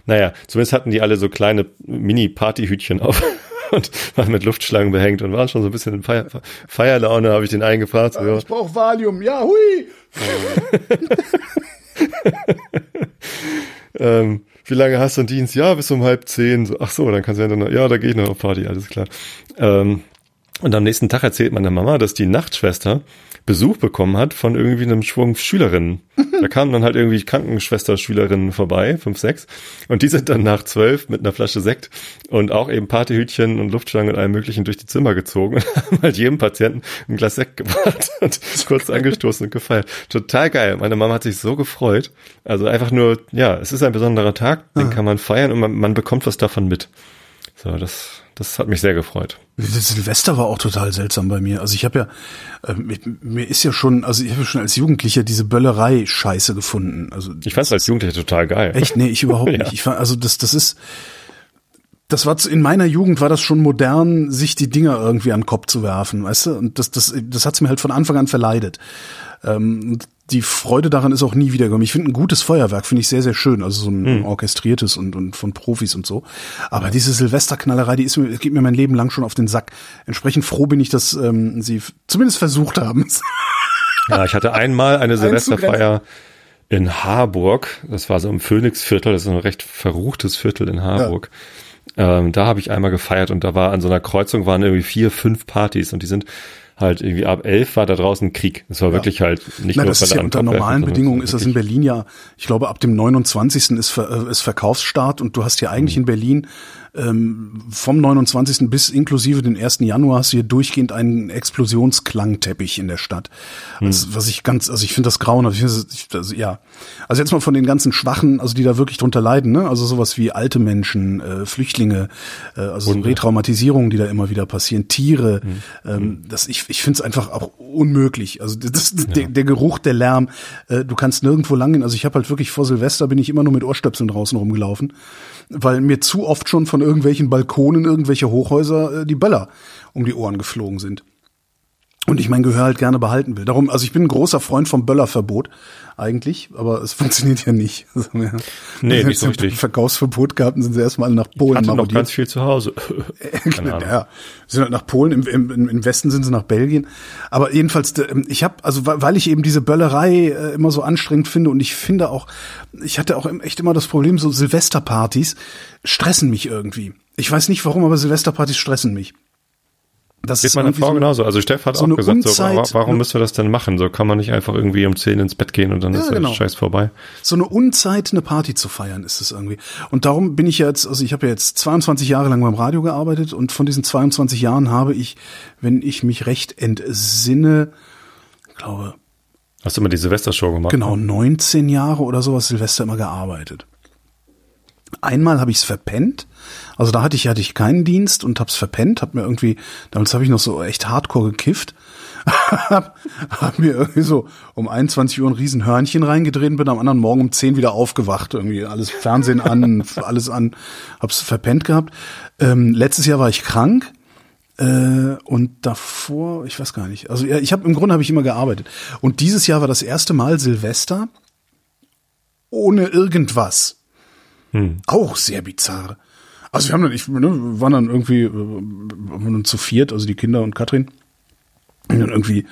Naja, zumindest hatten die alle so kleine Mini-Partyhütchen auf und waren mit Luftschlangen behängt und waren schon so ein bisschen in Feier, Feierlaune, habe ich den eingefragt. So, ja. Ich brauche Valium, ja, hui! ähm, wie lange hast du einen Dienst? Ja, bis um halb zehn. So, ach so, dann kannst du ja dann, ja, da gehe ich noch auf Party, alles klar. Ähm, und am nächsten Tag erzählt meine Mama, dass die Nachtschwester Besuch bekommen hat von irgendwie einem Schwung Schülerinnen. Da kamen dann halt irgendwie Krankenschwester-Schülerinnen vorbei, fünf, sechs. Und die sind dann nach zwölf mit einer Flasche Sekt und auch eben Partyhütchen und Luftschlangen und allem möglichen durch die Zimmer gezogen und haben halt jedem Patienten ein Glas Sekt gebracht und kurz angestoßen und gefeiert. Total geil. Meine Mama hat sich so gefreut. Also einfach nur, ja, es ist ein besonderer Tag, den ah. kann man feiern und man, man bekommt was davon mit. So, das das hat mich sehr gefreut. Silvester war auch total seltsam bei mir. Also ich habe ja, äh, mir ist ja schon, also ich habe ja schon als Jugendlicher diese Böllerei Scheiße gefunden. Also ich fand es als Jugendlicher total geil. Echt? Nee, ich überhaupt ja. nicht. Ich fand, also das, das ist, das war in meiner Jugend war das schon modern, sich die Dinger irgendwie an den Kopf zu werfen, weißt du? Und das, das, das hat's mir halt von Anfang an verleidet. Ähm, die Freude daran ist auch nie wiedergekommen. Ich finde ein gutes Feuerwerk finde ich sehr sehr schön, also so ein mhm. orchestriertes und und von Profis und so. Aber diese Silvesterknallerei, die ist mir geht mir mein Leben lang schon auf den Sack. Entsprechend froh bin ich, dass ähm, sie zumindest versucht haben. ja, ich hatte einmal eine Silvesterfeier in Harburg. Das war so im Phoenixviertel, das ist ein recht verruchtes Viertel in Harburg. Ja. Ähm, da habe ich einmal gefeiert und da war an so einer Kreuzung waren irgendwie vier, fünf Partys und die sind halt irgendwie ab elf war da draußen Krieg. Das war ja. wirklich halt nicht Na, nur das ist ja unter normalen Bedingungen ist das in Berlin ja, ich glaube ab dem 29. ist, Ver, äh, ist Verkaufsstart und du hast ja eigentlich mhm. in Berlin ähm, vom 29. bis inklusive den 1. Januar hast du hier durchgehend einen Explosionsklangteppich in der Stadt. Hm. Also, was ich ganz, also ich finde das grauenhaft. Ich also, ja, also jetzt mal von den ganzen Schwachen, also die da wirklich drunter leiden, ne? Also sowas wie alte Menschen, äh, Flüchtlinge, äh, also so Retraumatisierungen, die da immer wieder passieren, Tiere. Hm. Ähm, hm. das, ich ich finde es einfach auch unmöglich. Also das, ja. der, der Geruch, der Lärm, äh, du kannst nirgendwo lang gehen. Also ich habe halt wirklich vor Silvester bin ich immer nur mit Ohrstöpseln draußen rumgelaufen weil mir zu oft schon von irgendwelchen Balkonen irgendwelche Hochhäuser äh, die Böller um die Ohren geflogen sind und ich mein Gehör halt gerne behalten will. Darum, also ich bin ein großer Freund vom Böllerverbot eigentlich, aber es funktioniert ja nicht. Also, ja. Nee, nicht so richtig. Verkaufsverbot gehabt und sind sie erstmal nach Polen ich hatte noch ganz viel zu Hause. ja, sie sind halt nach Polen, im, im, im Westen sind sie nach Belgien. Aber jedenfalls, ich habe, also weil ich eben diese Böllerei äh, immer so anstrengend finde und ich finde auch, ich hatte auch echt immer das Problem, so Silvesterpartys stressen mich irgendwie. Ich weiß nicht warum, aber Silvesterpartys stressen mich. Das Geht ist meiner Frau so- genauso. Also Steff hat so auch gesagt, so, Unzeit- wa- warum müsst ihr das denn machen? So kann man nicht einfach irgendwie um 10 ins Bett gehen und dann ist genau. der Scheiß vorbei. so eine Unzeit, eine Party zu feiern, ist es irgendwie. Und darum bin ich jetzt, also ich habe ja jetzt 22 Jahre lang beim Radio gearbeitet und von diesen 22 Jahren habe ich, wenn ich mich recht entsinne, glaube Hast du immer die Silvestershow gemacht? genau 19 Jahre oder sowas Silvester immer gearbeitet. Einmal habe ich es verpennt. Also da hatte ich hatte ich keinen Dienst und hab's verpennt, hab mir irgendwie damals habe ich noch so echt Hardcore gekifft. hab, hab mir irgendwie so um 21 Uhr ein riesen Hörnchen reingedreht und bin am anderen Morgen um 10 wieder aufgewacht. Irgendwie alles Fernsehen an, alles an, hab's verpennt gehabt. Ähm, letztes Jahr war ich krank. Äh, und davor, ich weiß gar nicht. Also ja, ich habe im Grunde habe ich immer gearbeitet. Und dieses Jahr war das erste Mal Silvester ohne irgendwas. Auch sehr bizarr. Also wir haben dann, ich, ne, waren dann irgendwie, äh, waren dann zu viert, also die Kinder und Katrin. Und dann irgendwie,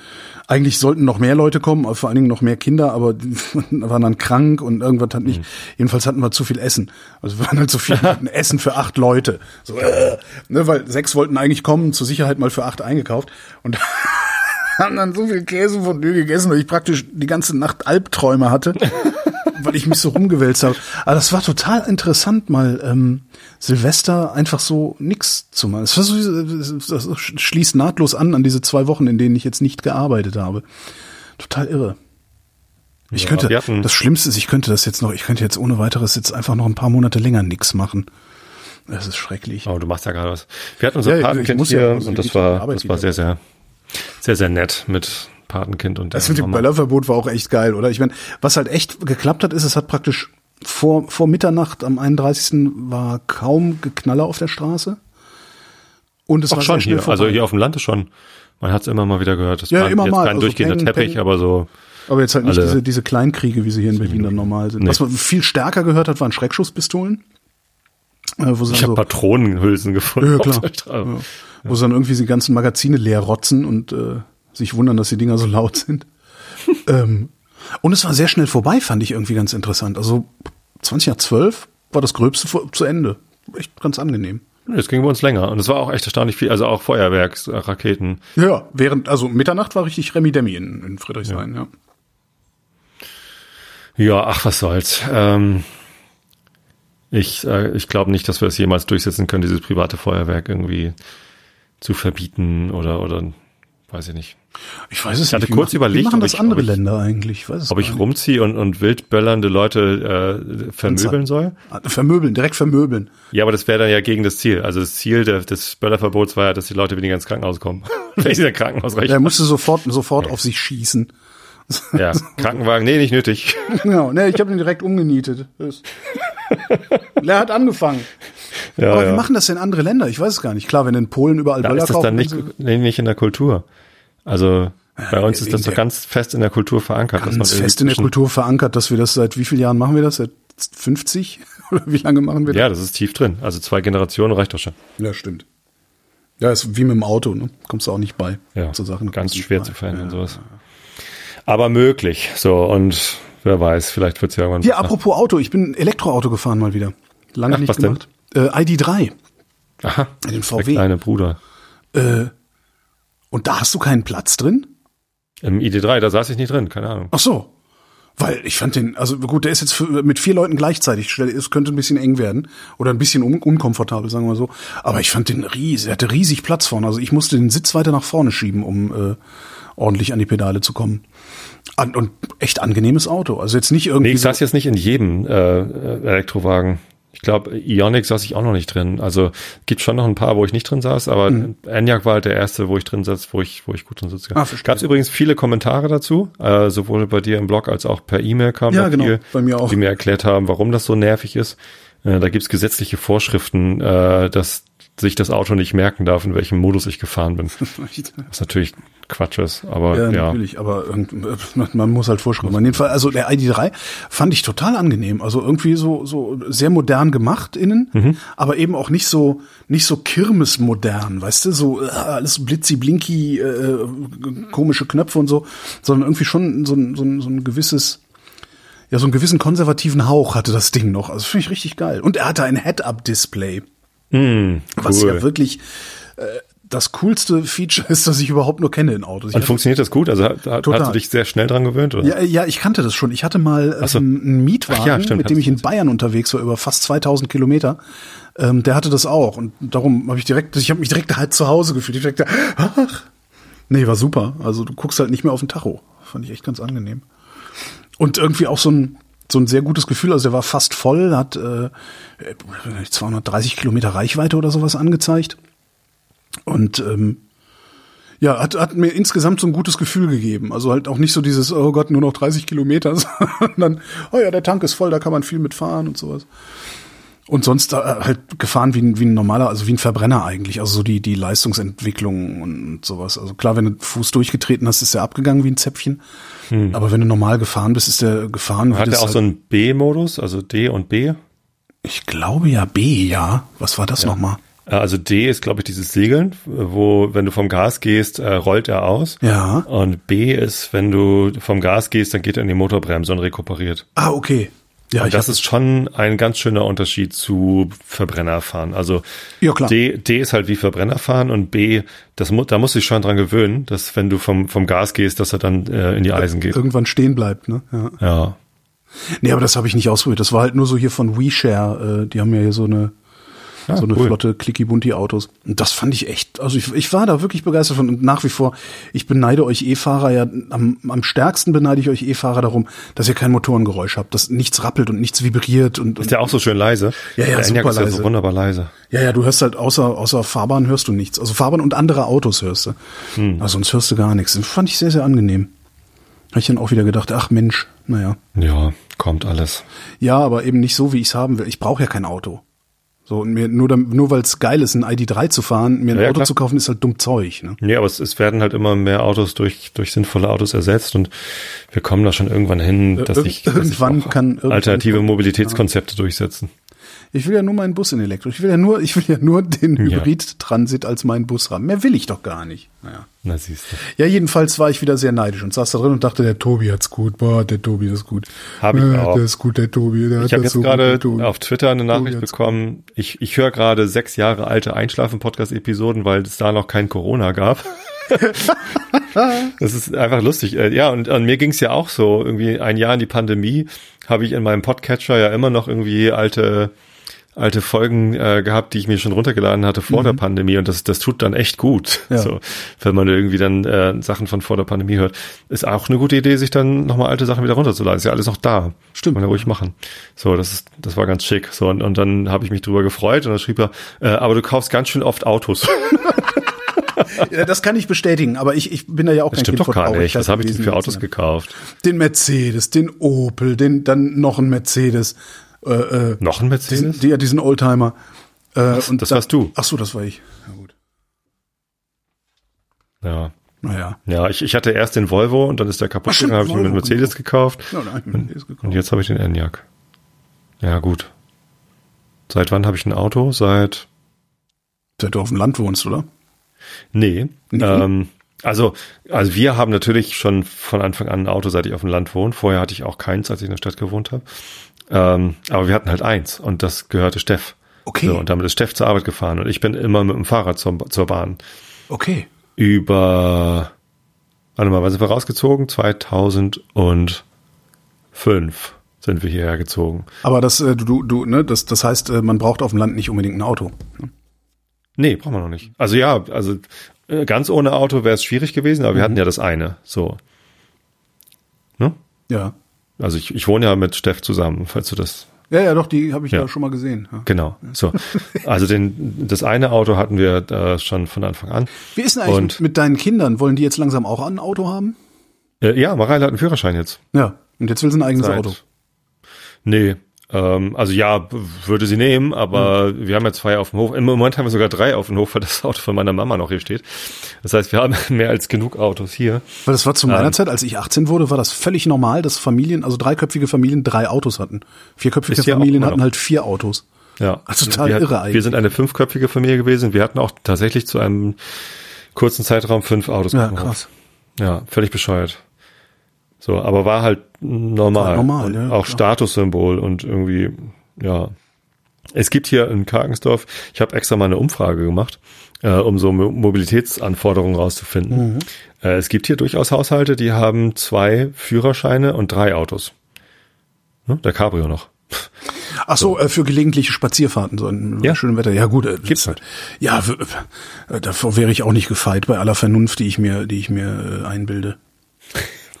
eigentlich sollten noch mehr Leute kommen, vor allen Dingen noch mehr Kinder, aber die waren dann krank und irgendwas hat nicht. Jedenfalls hatten wir zu viel Essen. Also wir waren halt zu viel Essen für acht Leute. So, äh, ne, weil sechs wollten eigentlich kommen, zur Sicherheit mal für acht eingekauft. Und haben dann so viel Käse von dir gegessen, dass ich praktisch die ganze Nacht Albträume hatte, weil ich mich so rumgewälzt habe. Aber das war total interessant, mal ähm, Silvester einfach so nix zu machen. Das, so, das schließt nahtlos an an diese zwei Wochen, in denen ich jetzt nicht gearbeitet habe. Total irre. Ich könnte, das Schlimmste ist, ich könnte das jetzt noch, ich könnte jetzt ohne weiteres jetzt einfach noch ein paar Monate länger nix machen. Das ist schrecklich. Oh, du machst ja gerade was. Wir hatten unser Ja, ich Patenkind muss ja, hier und das war, das war sehr, sehr, sehr, sehr nett mit Patenkind und der Das mit dem. Böllerverbot war auch echt geil, oder? Ich meine, was halt echt geklappt hat, ist, es hat praktisch vor, vor Mitternacht am 31. war kaum Geknaller auf der Straße. Und es Ach war schon hier, also vorbei. hier auf dem Land ist schon. Man hat es immer mal wieder gehört. Das Ja, war immer jetzt mal, kein also durchgehender Peng, Teppich, Peng. aber so. Aber jetzt halt nicht diese, diese Kleinkriege, wie sie hier in Berlin dann normal sind. Nee. Was man viel stärker gehört hat, waren Schreckschusspistolen. Äh, wo sie Ich habe so, Patronenhülsen gefunden. ja, klar. Ja. Wo sie dann irgendwie die ganzen Magazine leer rotzen und äh, sich wundern, dass die Dinger so laut sind. ähm, und es war sehr schnell vorbei, fand ich irgendwie ganz interessant. Also 20 nach 12 war das Gröbste zu Ende. Echt ganz angenehm. Das ging bei uns länger. Und es war auch echt erstaunlich viel, also auch Feuerwerks, äh, Raketen. Ja, während, also Mitternacht war richtig Remi-Demi in, in Friedrichshain, ja. Ja, ach, was soll's. Ähm, ich äh, ich glaube nicht, dass wir es jemals durchsetzen können, dieses private Feuerwerk irgendwie zu verbieten oder, oder weiß ich nicht. Ich weiß es hatte nicht. Kurz machen, überlegt, wie machen ob das ich- andere ich- Länder eigentlich? Ich weiß es Ob ich rumziehe und, und wild böllernde Leute äh, vermöbeln soll? nicht. Vermöbeln, direkt vermöbeln. Ja, aber das wäre dann ja gegen das Ziel. Also das Ziel der, des Böllerverbots war ja, dass die Leute weniger ins Krankenhaus kommen. Wenn sie Krankenhaus Er rechnen. musste sofort, sofort auf sich schießen. Ja, Krankenwagen, nee, nicht nötig. Genau, ne, ich habe ihn direkt umgenietet. Das- Er hat angefangen. Ja, Aber ja. wie machen das denn andere Länder? Ich weiß es gar nicht. Klar, wenn in Polen überall da Böller ist das kaufen, dann nicht, nee, nicht in der Kultur. Also bei uns ist das so ganz fest in der Kultur verankert. ganz fest in der Kultur verankert, dass wir das seit wie vielen Jahren machen wir das? Seit 50? Oder wie lange machen wir das? Ja, das ist tief drin. Also zwei Generationen reicht doch schon. Ja, stimmt. Ja, ist wie mit dem Auto, ne? Kommst du auch nicht bei. Ja, zu Sachen ganz schwer zu verändern Ja. sowas. Aber möglich. So und wer weiß, vielleicht wird's ja irgendwann. Ja, apropos Auto, ich bin Elektroauto gefahren mal wieder. Lange Ach, nicht was denn? gemacht. Äh, ID3. Aha, Den der VW. kleine Bruder. Äh, und da hast du keinen Platz drin? Im ID3, da saß ich nicht drin, keine Ahnung. Ach so. Weil ich fand den, also gut, der ist jetzt mit vier Leuten gleichzeitig. Es könnte ein bisschen eng werden oder ein bisschen un, unkomfortabel, sagen wir mal so. Aber ich fand den riesig, er hatte riesig Platz vorne. Also ich musste den Sitz weiter nach vorne schieben, um äh, ordentlich an die Pedale zu kommen. An, und echt angenehmes Auto. Also jetzt nicht irgendwie. Nee, ich so, saß jetzt nicht in jedem äh, Elektrowagen. Ich glaube, Ioniq saß ich auch noch nicht drin. Also gibt schon noch ein paar, wo ich nicht drin saß, aber Mhm. Enyaq war halt der erste, wo ich drin saß, wo ich, wo ich gut drin sitze. Ah. Gab es übrigens viele Kommentare dazu, äh, sowohl bei dir im Blog als auch per E-Mail kam Ja, genau, viel, bei mir auch. die mir erklärt haben, warum das so nervig ist. Äh, da gibt's gesetzliche Vorschriften, äh, dass sich das Auto nicht merken darf, in welchem Modus ich gefahren bin. Was natürlich Quatsch ist, aber Ja, ja. natürlich, aber man muss halt vorschreiben. In dem Fall, also der ID3 fand ich total angenehm. Also irgendwie so, so sehr modern gemacht innen, Mhm. aber eben auch nicht so, nicht so kirmesmodern, weißt du, so äh, alles blitzi-blinky, äh, komische Knöpfe und so, sondern irgendwie schon so, ein- so, ein- so ein gewisses, ja, so einen gewissen konservativen Hauch hatte das Ding noch. Also finde ich richtig geil. Und er hatte ein Head-Up-Display Hm, was cool. ja wirklich äh, das coolste Feature ist, das ich überhaupt nur kenne in Autos. Ich Und funktioniert das gut? Also hat, hat, hast du dich sehr schnell dran gewöhnt? Oder? ja, ja, ich kannte das schon. Ich hatte mal Ach so. ähm, einen Mietwagen, ja, stimmt, mit dem ich in Bayern unterwegs war, über fast 2000 Kilometer. Ähm, der hatte das auch. Und darum habe ich direkt, ich habe mich direkt halt zu Hause gefühlt. Ich dachte, ach, nee, war super. Also du guckst halt nicht mehr auf den Tacho. Fand ich echt ganz angenehm. Und irgendwie auch so ein, so ein sehr gutes Gefühl. Also der war fast voll, hat äh, 230 Kilometer Reichweite oder sowas angezeigt. Und ähm, ja, hat, hat mir insgesamt so ein gutes Gefühl gegeben. Also halt auch nicht so dieses, oh Gott, nur noch 30 Kilometer, sondern, oh ja, der Tank ist voll, da kann man viel mitfahren und sowas. Und sonst äh, halt gefahren wie ein, wie ein normaler, also wie ein Verbrenner eigentlich. Also so die, die Leistungsentwicklung und sowas. Also klar, wenn du Fuß durchgetreten hast, ist der abgegangen wie ein Zäpfchen. Aber wenn du normal gefahren bist, ist der gefahren. Hat er auch halt, so einen B-Modus, also D und B? Ich glaube ja B, ja. Was war das nochmal? Äh, Also D ist, glaube ich, dieses Segeln, wo, wenn du vom Gas gehst, äh, rollt er aus. Ja. Und B ist, wenn du vom Gas gehst, dann geht er in die Motorbremse und rekuperiert. Ah, okay. Ja, ich das ist schon ein ganz schöner Unterschied zu Verbrennerfahren. Also Ja, klar. D, D ist halt wie Verbrennerfahren und B, das da musst du dich schon dran gewöhnen, dass wenn du vom, vom Gas gehst, dass er dann äh, in die Eisen geht. irgendwann stehen bleibt, ne? Ja. Ja. Nee, aber das habe ich nicht ausprobiert. Das war halt nur so hier von WeShare. Äh, die haben ja hier so eine Ja, so eine cool. flotte Clicky-Bunti-Autos. Und das fand ich echt, also ich, ich war da wirklich begeistert von. Und nach wie vor, ich beneide euch E-Fahrer ja, am, am stärksten beneide ich euch E-Fahrer darum, dass ihr kein Motorengeräusch habt, dass nichts rappelt und nichts vibriert. Und, und Ist der auch so schön leise? Ja, ja, der super ist ja leise. so wunderbar leise. ja, ja, du hörst halt außer, außer Fahrbahn hörst du nichts. Also Fahrbahn und andere Autos hörst du. Hm. Also sonst hörst du gar nichts. Das fand ich sehr, sehr angenehm. Habe ich dann auch wieder gedacht, ach Mensch, naja. Ja, kommt alles. Ja, aber eben nicht so, wie ich es haben will. Ich brauche ja kein Auto. So, und mir, nur, nur weil es geil ist, ein ID3 zu fahren, mir ein Ja, ja, Auto klar. zu kaufen, ist halt dumm Zeug. Ne? Nee, aber es, es werden halt immer mehr Autos durch, durch sinnvolle Autos ersetzt und wir kommen da schon irgendwann hin, dass Ir- sich dass irgendwann auch kann irgendwann- alternative Mobilitätskonzepte durchsetzen. Ich will ja nur meinen Bus in Elektro. Ich will ja nur, ich will ja nur den Ja. Hybrid-Transit als meinen Bus haben. Mehr will ich doch gar nicht. Naja. Na siehst du. Ja, jedenfalls war ich wieder sehr neidisch und saß da drin und dachte, der Tobi hat's gut. Boah, der Tobi ist gut. Hab ich Äh, auch. Der ist gut, der Tobi. Der Ich hat habe jetzt so gerade auf Twitter eine Nachricht bekommen. Ich, ich höre gerade sechs Jahre alte Einschlafen-Podcast-Episoden, weil es da noch kein Corona gab. das ist einfach lustig. Äh, Ja, und an mir ging es ja auch so. Irgendwie ein Jahr in die Pandemie habe ich in meinem Podcatcher ja immer noch irgendwie alte alte Folgen äh, gehabt, die ich mir schon runtergeladen hatte vor der Pandemie und das das tut dann echt gut. Ja. So, wenn man irgendwie dann äh, Sachen von vor der Pandemie hört, ist auch eine gute Idee, sich dann nochmal alte Sachen wieder runterzuladen. Ist ja alles noch da. Stimmt. Kann man ja ruhig machen. So, das ist das war ganz schick. So und, und dann habe ich mich drüber gefreut und dann schrieb er, äh, aber du kaufst ganz schön oft Autos. Ja, das kann ich bestätigen, aber ich, ich bin da ja auch Das kein stimmt Kind doch gar nicht. Was habe ich denn für Autos gekauft? Den Mercedes, den Opel, den dann noch ein Mercedes. Äh, äh, Noch ein Mercedes? ja, diesen Oldtimer. Äh, und das da- warst du. Ach so, das war ich. Ja gut. Ja. Naja. Ja, ich, ich hatte erst den Volvo und dann ist der kaputt gegangen, habe ich mir einen Mercedes gekauft. Ja, nein, Mercedes gekauft. Und jetzt habe ich den Enyaq. Ja, gut. Seit wann habe ich ein Auto? Seit Seit du auf dem Land wohnst, oder? Nee. Nee? Ähm, also, also wir haben natürlich schon von Anfang an ein Auto, seit ich auf dem Land wohne. Vorher hatte ich auch keins, als ich in der Stadt gewohnt habe. Ähm, aber wir hatten halt eins und das gehörte Steff. Okay. So, und damit ist Steff zur Arbeit gefahren und ich bin immer mit dem Fahrrad zur, zur Bahn. Okay. Über, warte mal, wann sind wir rausgezogen? 2005 sind wir hierher gezogen. Aber das, äh, du, du, ne, das, das heißt, äh, man braucht auf dem Land nicht unbedingt ein Auto. Nee, brauchen wir noch nicht. Also ja, also äh, ganz ohne Auto wäre es schwierig gewesen, aber wir hatten ja das eine. So. Ne? Ja. Also ich, ich wohne ja mit Steff zusammen, falls du das. Ja, ja, doch, die habe ich Ja. da schon mal gesehen. Ja. Genau. So. Also den, das eine Auto hatten wir äh, schon von Anfang an. Wie ist denn eigentlich Und- mit, mit deinen Kindern? Wollen die jetzt langsam auch ein Auto haben? Äh, ja, Mareile hat einen Führerschein jetzt. Ja. Und jetzt will sie ein eigenes Seit- Auto. Nee. Ähm, also ja, würde sie nehmen, aber Hm. wir haben jetzt zwei auf dem Hof. Im Moment haben wir sogar drei auf dem Hof, weil das Auto von meiner Mama noch hier steht. Das heißt, wir haben mehr als genug Autos hier. Weil das war zu meiner Ähm. Zeit, als ich 18 wurde, war das völlig normal, dass Familien, also dreiköpfige Familien drei Autos hatten. Vierköpfige Familien hatten halt vier Autos. Ja. Also total wir, irre eigentlich. Wir sind eine fünfköpfige Familie gewesen. Wir hatten auch tatsächlich zu einem kurzen Zeitraum fünf Autos. Ja, Hof. krass. Ja, völlig bescheuert. So, aber war halt normal. War normal, ja, Auch klar. Statussymbol und irgendwie, ja. Es gibt hier in Karkensdorf, ich habe extra mal eine Umfrage gemacht, äh, um so Mo Mobilitätsanforderungen rauszufinden. Mhm. Äh, es gibt hier durchaus Haushalte, die haben zwei Führerscheine und drei Autos. Ne? Der Cabrio noch. Ach so, äh, für gelegentliche Spazierfahrten so in Ja. schönem Wetter. Ja gut, äh, Gibt's halt. Ja, w- äh, davor wäre ich auch nicht gefeit bei aller Vernunft, die ich mir, die ich mir äh, einbilde.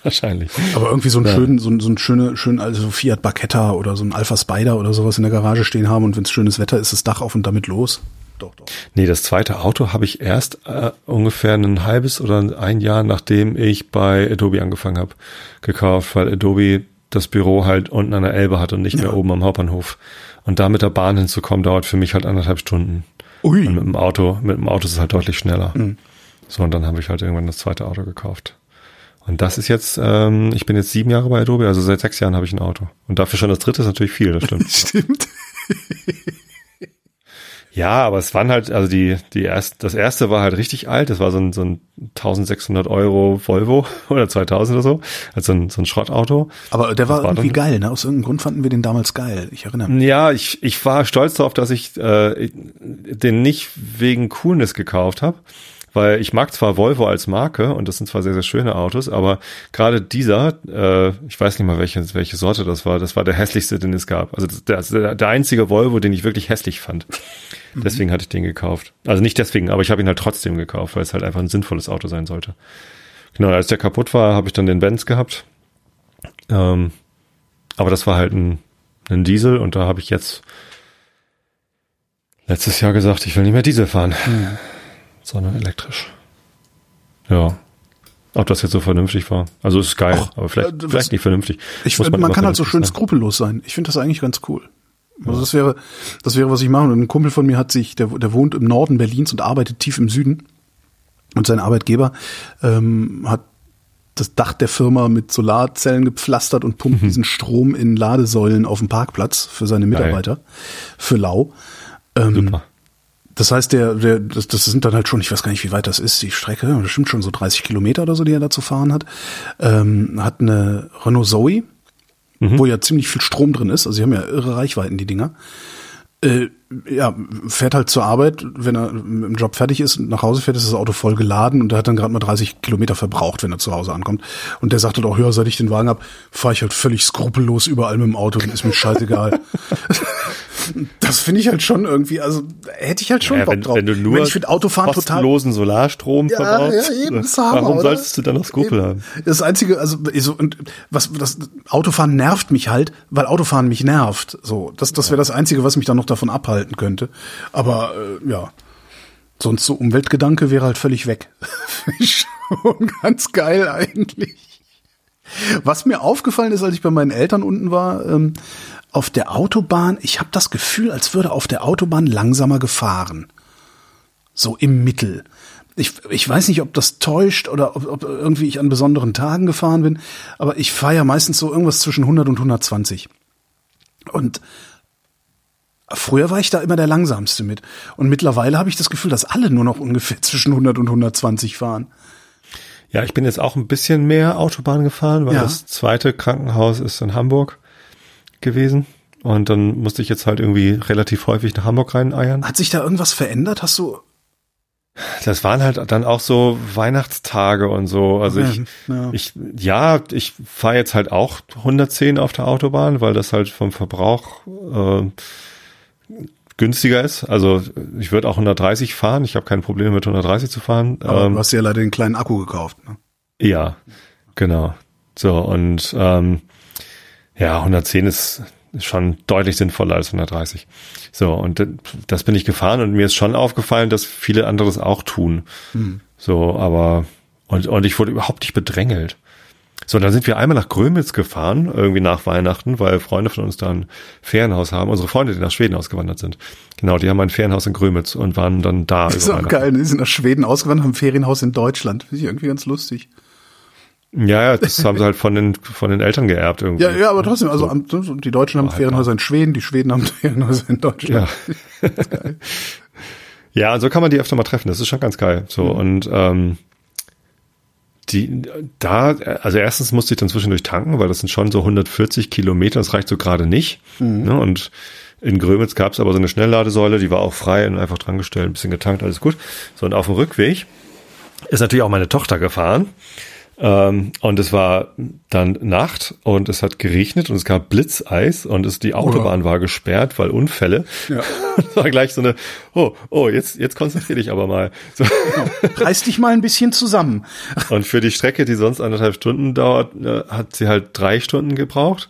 Wahrscheinlich. Aber irgendwie so ein Ja. schön, so ein, so ein schöne, schön also Fiat Barchetta oder so ein Alpha Spider oder sowas in der Garage stehen haben und wenn es schönes Wetter ist, das Dach auf und damit los. Doch, doch. Nee, das zweite Auto habe ich erst äh, ungefähr ein halbes oder ein Jahr, nachdem ich bei Adobe angefangen habe, gekauft, weil Adobe das Büro halt unten an der Elbe hat und nicht mehr oben am Hauptbahnhof. Und da mit der Bahn hinzukommen, dauert für mich halt anderthalb Stunden. Ui. Und mit dem Auto, mit dem Auto ist es halt deutlich schneller. So, und dann habe ich halt irgendwann das zweite Auto gekauft. Und das ist jetzt, ähm, ich bin jetzt sieben Jahre bei Adobe, also seit sechs Jahren habe ich ein Auto. Und dafür schon das dritte ist natürlich viel, das stimmt. Stimmt. Ja, aber es waren halt, also die, die erst, das erste war halt richtig alt. Das war so ein, so ein 1600 Euro Volvo oder 2000 oder so. Also so ein, so ein Schrottauto. Aber der war, war irgendwie dann- geil, ne? Aus irgendeinem Grund fanden wir den damals geil. Ich erinnere mich. Ja, ich, ich war stolz darauf, dass ich äh, den nicht wegen Coolness gekauft habe. Weil ich mag zwar Volvo als Marke und das sind zwar sehr, sehr schöne Autos, aber gerade dieser, äh, ich weiß nicht mal, welche, welche Sorte das war, das war der hässlichste, den es gab. Also der, der einzige Volvo, den ich wirklich hässlich fand. Deswegen hatte ich den gekauft. Also nicht deswegen, aber ich habe ihn halt trotzdem gekauft, weil es halt einfach ein sinnvolles Auto sein sollte. Genau, als der kaputt war, habe ich dann den Benz gehabt. Ähm, aber das war halt ein, ein Diesel und da habe ich jetzt letztes Jahr gesagt, ich will nicht mehr Diesel fahren, sondern elektrisch. Ja. Ob das jetzt so vernünftig war. Also es ist geil, Och, aber vielleicht, äh, was- vielleicht nicht vernünftig. Ich, man, immer kann halt so schön sein. skrupellos sein. Ich finde das eigentlich ganz cool. Also das wäre, das wäre, was ich mache. Und ein Kumpel von mir hat sich, der, der wohnt im Norden Berlins und arbeitet tief im Süden. Und sein Arbeitgeber ähm, hat das Dach der Firma mit Solarzellen gepflastert und Mhm. pumpt diesen Strom in Ladesäulen auf dem Parkplatz für seine Mitarbeiter, für lau. Ähm, Super. Das heißt, der, der, das, das sind dann halt schon, ich weiß gar nicht, wie weit das ist, die Strecke, bestimmt schon so 30 Kilometer oder so, die er da zu fahren hat. Ähm, hat eine Renault Zoe, wo ja ziemlich viel Strom drin ist. Also sie haben ja irre Reichweiten, die Dinger. Äh, ja, fährt halt zur Arbeit, wenn er im Job fertig ist und nach Hause fährt, ist das Auto voll geladen und er hat dann gerade mal 30 Kilometer verbraucht, wenn er zu Hause ankommt. Und der sagt halt auch, ja, seit ich den Wagen hab, fahre ich halt völlig skrupellos überall mit dem Auto und ist mir scheißegal. das finde ich halt schon irgendwie, also hätte ich halt schon Ja, Bock wenn, drauf. wenn du nur ich finde Autofahren total kostenlosen Solarstrom ja, verbrauchst, ja, eben, Hammer, warum oder? solltest du dann noch Skrupel Eben. haben? Das einzige, also so und was das Autofahren nervt mich halt, weil Autofahren mich nervt. So, das das wäre das einzige, was mich dann noch davon abhalten könnte. Aber äh, ja, sonst so Umweltgedanke wäre halt völlig weg. Schon ganz geil eigentlich. Was mir aufgefallen ist, als ich bei meinen Eltern unten war, ähm, auf der Autobahn, ich habe das Gefühl, als würde auf der Autobahn langsamer gefahren. So im Mittel. Ich, ich weiß nicht, ob das täuscht oder ob, ob irgendwie ich an besonderen Tagen gefahren bin, aber ich fahre ja meistens so irgendwas zwischen 100 und 120. Und früher war ich da immer der langsamste mit. Und mittlerweile habe ich das Gefühl, dass alle nur noch ungefähr zwischen 100 und 120 fahren. Ja, ich bin jetzt auch ein bisschen mehr Autobahn gefahren, weil Ja. das zweite Krankenhaus ist in Hamburg gewesen. Und dann musste ich jetzt halt irgendwie relativ häufig nach Hamburg reineiern. Hat sich da irgendwas verändert? Hast du Das waren halt dann auch so Weihnachtstage und so. Also Ja, ich, ja. ich, ja, ich fahre jetzt halt auch 110 auf der Autobahn, weil das halt vom Verbrauch äh, günstiger ist. Also ich würde auch 130 fahren. Ich habe kein Problem mit 130 zu fahren. aber Ähm, du hast ja leider den kleinen Akku gekauft. Ne? ja, genau. So, und ähm, ja, 110 ist schon deutlich sinnvoller als 130. So, und das bin ich gefahren und mir ist schon aufgefallen, dass viele andere das auch tun. So, aber und, und ich wurde überhaupt nicht bedrängelt. So, dann sind wir einmal nach Grömitz gefahren, irgendwie nach Weihnachten, weil Freunde von uns da ein Ferienhaus haben. Unsere Freunde, die nach Schweden ausgewandert sind. Genau, die haben ein Ferienhaus in Grömitz und waren dann da. Das ist auch geil. ne? Die sind nach Schweden ausgewandert, haben ein Ferienhaus in Deutschland. Finde ich irgendwie ganz lustig. Ja, ja, das haben sie halt von den, von den Eltern geerbt irgendwie. Ja, ja, aber trotzdem, also am- die Deutschen haben halt Ferienhäuser in Schweden, die Schweden haben Ferienhäuser in Deutschland. Ja. ja, und so kann man die öfter mal treffen. Das ist schon ganz geil. So, und ähm, die, da, also erstens musste ich dann zwischendurch tanken, weil das sind schon so 140 Kilometer, das reicht so gerade nicht. Ne? Und In Grömitz gab es aber so eine Schnellladesäule, die war auch frei und einfach dran gestellt, ein bisschen getankt, alles gut. So, und auf dem Rückweg ist natürlich auch meine Tochter gefahren. Ähm, und es war dann Nacht und es hat geregnet und es gab Blitzeis und es, die Autobahn war gesperrt, weil Unfälle. Ja. Das war gleich so eine, oh, oh, jetzt, jetzt konzentrier dich aber mal. So. Genau. Reiß dich mal ein bisschen zusammen. Und für die Strecke, die sonst anderthalb Stunden dauert, äh, hat sie halt drei Stunden gebraucht.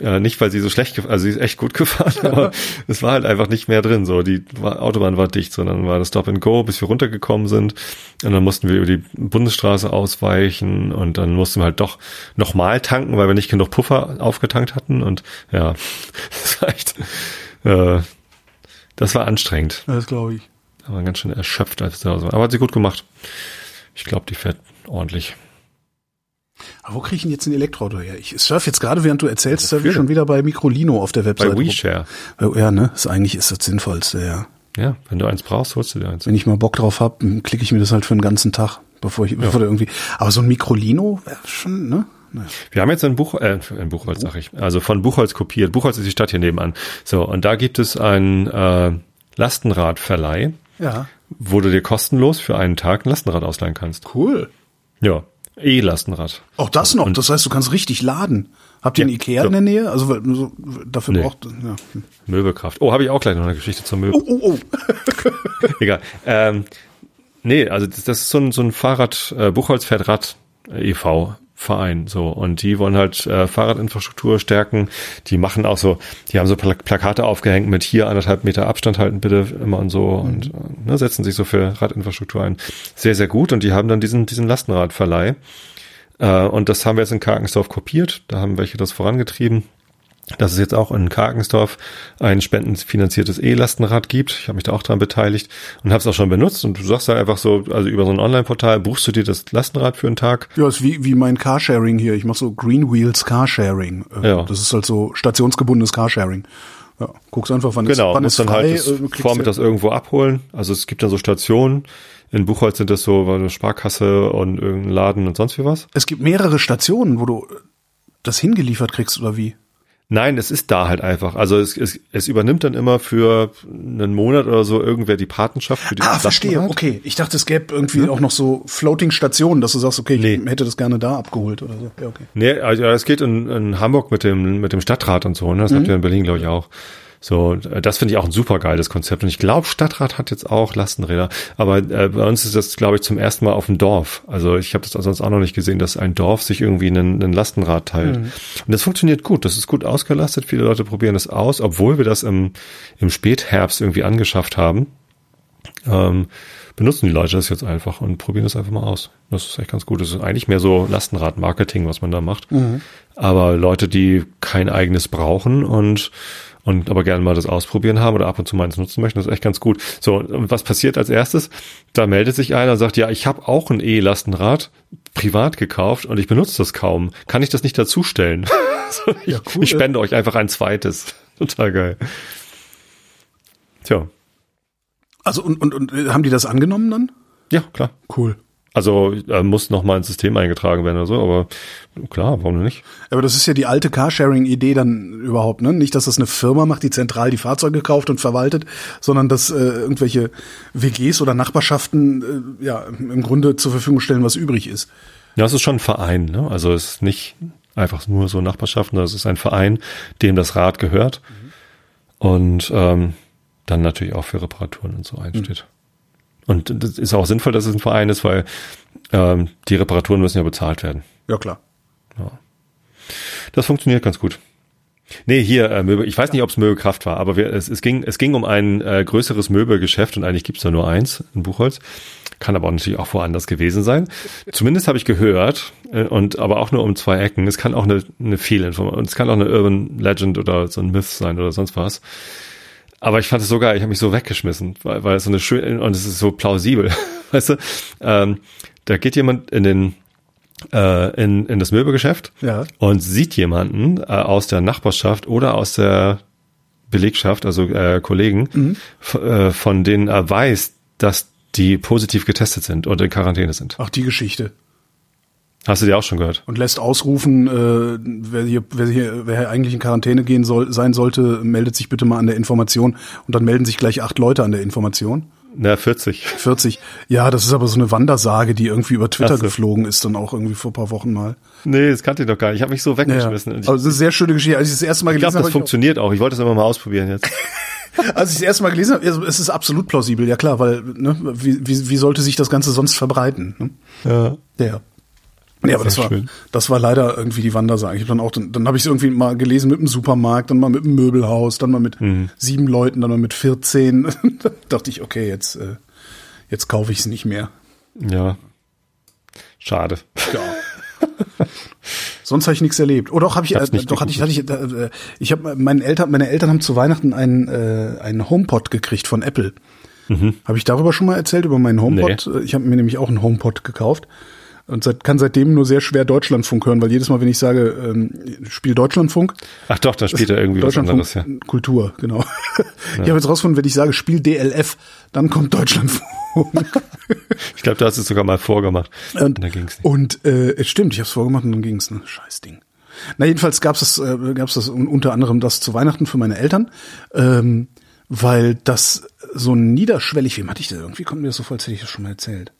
Äh, nicht, weil sie so schlecht gefahren, also sie ist echt gut gefahren, aber es war halt einfach nicht mehr drin. So, die Autobahn war dicht, sondern war das Stop and Go, bis wir runtergekommen sind. Und dann mussten wir über die Bundesstraße ausweichen und dann mussten wir halt doch nochmal tanken, weil wir nicht genug Puffer aufgetankt hatten. Und ja, das war echt, äh, das war anstrengend. Das glaube ich. Aber ganz schön erschöpft als Hause war. Aber hat sie gut gemacht. Ich glaube, die fährt ordentlich. Aber wo kriege ich denn jetzt ein Elektroauto her? Ich surfe jetzt gerade, während du erzählst, surfe ich schon wieder bei Microlino auf der Webseite. Bei WeShare. Ja, ne? Ist eigentlich ist das Sinnvollste, ja. Ja, wenn du eins brauchst, holst du dir eins. Wenn ich mal Bock drauf hab, klicke ich mir das halt für den ganzen Tag, bevor ich, ja. bevor irgendwie. Aber so ein Microlino wäre schon, ne? Naja. Wir haben jetzt ein Buch, äh, ein Buchholz, sag ich, also von Buchholz kopiert. Buchholz ist die Stadt hier nebenan. So, und da gibt es ein äh, Lastenradverleih, ja. wo du dir kostenlos für einen Tag ein Lastenrad ausleihen kannst. Cool. Ja, E-Lastenrad. Auch das noch, und das heißt, du kannst richtig laden. Habt ihr ja, einen Ikea so. in der Nähe? Also so, dafür nee. braucht ja. Möbelkraft. Oh, habe ich auch gleich noch eine Geschichte zur Möbel. Oh, oh, oh. Egal. Ähm, nee, also das, das ist so ein, so ein Fahrrad, äh, Buchholz fährt Rad e.V. Verein so und die wollen halt äh, Fahrradinfrastruktur stärken. Die machen auch so, die haben so Pla Plakate aufgehängt mit hier anderthalb Meter Abstand halten bitte immer und so mhm. und äh, ne, setzen sich so für Radinfrastruktur ein. Sehr sehr gut und die haben dann diesen diesen Lastenradverleih äh, und das haben wir jetzt in Karkensdorf kopiert. Da haben welche das vorangetrieben dass es jetzt auch in Karkensdorf ein spendenfinanziertes E-Lastenrad gibt. Ich habe mich da auch dran beteiligt und habe es auch schon benutzt. Und du sagst da einfach so, also über so ein Online-Portal buchst du dir das Lastenrad für einen Tag. Ja, ist wie, wie mein Carsharing hier. Ich mache so Green Wheels Carsharing. Äh, ja. Das ist halt so stationsgebundenes Carsharing. Ja, guckst einfach, wann genau, ist, wann ist dann frei, halt äh, vormittags irgendwo abholen. Also es gibt da so Stationen. In Buchholz sind das so eine Sparkasse und irgendein Laden und sonst wie was. Es gibt mehrere Stationen, wo du das hingeliefert kriegst oder wie? Nein, es ist da halt einfach. Also es, es, es übernimmt dann immer für einen Monat oder so irgendwer die Patenschaft für die Ah, verstehe. Okay, ich dachte, es gäbe irgendwie hm? auch noch so Floating-Stationen, dass du sagst, okay, ich nee. hätte das gerne da abgeholt oder so. Ja, okay. Nee, also es geht in, in Hamburg mit dem mit dem Stadtrat und so. Ne? Das mhm. habt ihr in Berlin, glaube ich, auch. So, das finde ich auch ein super geiles Konzept. Und ich glaube, Stadtrat hat jetzt auch Lastenräder. Aber äh, bei uns ist das, glaube ich, zum ersten Mal auf dem Dorf. Also ich habe das sonst auch noch nicht gesehen, dass ein Dorf sich irgendwie einen, einen Lastenrad teilt. Mhm. Und das funktioniert gut. Das ist gut ausgelastet. Viele Leute probieren das aus, obwohl wir das im, im Spätherbst irgendwie angeschafft haben. Ähm, benutzen die Leute das jetzt einfach und probieren das einfach mal aus. Das ist echt ganz gut. Das ist eigentlich mehr so Lastenrad-Marketing, was man da macht. Mhm. Aber Leute, die kein eigenes brauchen und und aber gerne mal das ausprobieren haben oder ab und zu mal eins nutzen möchten, das ist echt ganz gut. So, und was passiert als erstes? Da meldet sich einer und sagt, ja, ich habe auch ein E-Lastenrad privat gekauft und ich benutze das kaum. Kann ich das nicht dazustellen? ich, ja, cool. ich spende euch einfach ein zweites. Total geil. Tja. Also und, und, und haben die das angenommen dann? Ja, klar. Cool. Also äh, muss noch mal ins System eingetragen werden oder so, aber klar, warum nicht? Aber das ist ja die alte Carsharing-Idee dann überhaupt, ne? Nicht, dass das eine Firma macht, die zentral die Fahrzeuge kauft und verwaltet, sondern dass äh, irgendwelche WGs oder Nachbarschaften äh, ja im Grunde zur Verfügung stellen, was übrig ist. Ja, es ist schon ein Verein, ne? Also es ist nicht einfach nur so Nachbarschaften, es ist ein Verein, dem das Rad gehört mhm. und ähm, dann natürlich auch für Reparaturen und so einsteht. Mhm. Und das ist auch sinnvoll, dass es ein Verein ist, weil ähm, die Reparaturen müssen ja bezahlt werden. Ja, klar. Ja. Das funktioniert ganz gut. Nee, hier, äh, Möbel, ich weiß nicht, ob es Möbelkraft war, aber wir, es, es, ging, es ging um ein äh, größeres Möbelgeschäft und eigentlich gibt's da nur eins in Buchholz. Kann aber auch natürlich auch woanders gewesen sein. Zumindest habe ich gehört, äh, und aber auch nur um zwei Ecken. Es kann auch eine, eine Fehlinformation, es kann auch eine Urban Legend oder so ein Myth sein oder sonst was aber ich fand es so geil, ich habe mich so weggeschmissen, weil, weil es so eine schöne, und es ist so plausibel. weißt du, ähm, da geht jemand in den äh, in, in das Möbelgeschäft ja. und sieht jemanden äh, aus der Nachbarschaft oder aus der Belegschaft, also äh, Kollegen, mhm. äh, von denen er weiß, dass die positiv getestet sind oder in Quarantäne sind. Ach, die Geschichte. Hast du die auch schon gehört? Und lässt ausrufen, äh, wer, hier, wer, hier, wer hier eigentlich in Quarantäne gehen soll, sein sollte, meldet sich bitte mal an der Information. Und dann melden sich gleich acht Leute an der Information. Na, 40. 40. Ja, das ist aber so eine Wandersage, die irgendwie über Twitter so. geflogen ist, dann auch irgendwie vor ein paar Wochen mal. Nee, das kannte ich doch gar nicht. Ich habe mich so Ja. weggeschmissen. Und Also das ist eine sehr schöne Geschichte. Als ich das erste Mal ich glaube, gelesen habe, das funktioniert auch. Ich wollte es immer mal ausprobieren jetzt. als ich das erste Mal gelesen habe, es ist absolut plausibel, ja klar, weil ne, wie, wie, wie sollte sich das Ganze sonst verbreiten? Ne? Ja. Ja. Ja, aber das war, schön. das war leider irgendwie die Wandersage. Ich habe dann auch, dann, dann habe ich es irgendwie mal gelesen mit dem Supermarkt, dann mal mit dem Möbelhaus, dann mal mit Mhm. sieben Leuten, dann mal mit 14. da dachte ich, okay, jetzt, äh, jetzt kaufe ich es nicht mehr. Ja. Schade. Ja. Sonst habe ich nichts erlebt. Oder doch habe ich, äh, doch hatte ich, hatte ich, äh, ich habe meinen Eltern, meine Eltern haben zu Weihnachten einen äh, einen HomePod gekriegt von Apple. Habe ich darüber schon mal erzählt über meinen HomePod? Äh, Ich habe mir nämlich auch einen HomePod gekauft und seit, kann seitdem nur sehr schwer Deutschlandfunk hören, weil jedes Mal, wenn ich sage, ähm, spiel Deutschlandfunk, Ach doch, da spielt er irgendwie was Deutschlandfunk anderes, ja. Kultur, genau. Ich habe jetzt rausgefunden, wenn ich sage, spiel DLF, dann kommt Deutschlandfunk. Ich glaube, du hast es sogar mal vorgemacht. Und, da ging's nicht. und äh, es stimmt, ich habe es vorgemacht und dann ging's, ne? Scheiß Ding. Na jedenfalls gab's das, äh, gab's das un- unter anderem das zu Weihnachten für meine Eltern, ähm, weil das so niederschwellig, wem hatte ich das? Irgendwie kommt mir das so vor, als hätte ich das schon mal erzählt.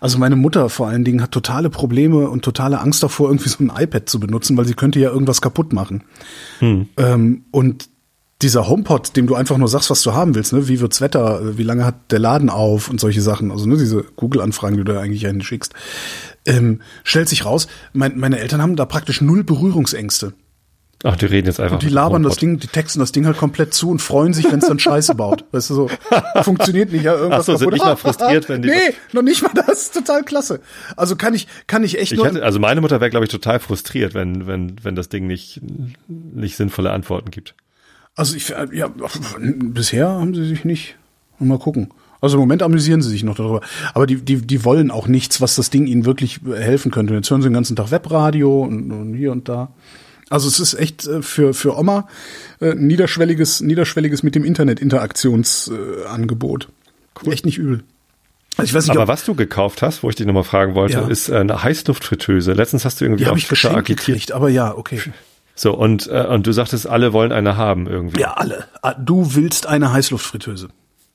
Also meine Mutter vor allen Dingen hat totale Probleme und totale Angst davor, irgendwie so ein iPad zu benutzen, weil sie könnte ja irgendwas kaputt machen. Ähm, und dieser HomePod, dem du einfach nur sagst, was du haben willst, ne? wie wird's Wetter, wie lange hat der Laden auf und solche Sachen, also ne, diese Google-Anfragen, die du da eigentlich einen schickst, ähm, stellt sich raus, mein, meine Eltern haben da praktisch null Berührungsängste. Ach, die reden jetzt einfach. Und die labern das. Ding, die texten das Ding halt komplett zu und freuen sich, wenn es dann Scheiße baut. Weißt du so, funktioniert nicht, ja, irgendwas Ach so, sind kaputt. nicht mal frustriert, wenn die- Nee, noch nicht mal das, total klasse. Also kann ich, kann ich echt Ich nur. hatte, also meine Mutter wäre, glaube ich, total frustriert, wenn, wenn, wenn das Ding nicht, nicht sinnvolle Antworten gibt. Also ich, ja, bisher haben sie sich nicht. Mal gucken. Also im Moment amüsieren sie sich noch darüber. Aber die, die, die wollen auch nichts, was das Ding ihnen wirklich helfen könnte. Jetzt hören sie den ganzen Tag Webradio und, und hier und da. Also es ist echt äh, für, für Oma äh, ein niederschwelliges, niederschwelliges mit dem Internet Interaktionsangebot. Echt nicht übel. Also ich weiß nicht, Aber was du gekauft hast, wo ich dich nochmal fragen wollte, Ja. ist äh, eine Heißluftfritteuse. Letztens hast du irgendwie die auf ich Twitter gekriegt, aber ja, okay. So, und, äh, und du sagtest, alle wollen eine haben irgendwie. Ja, alle. Ah, Du willst eine Heißluftfritteuse.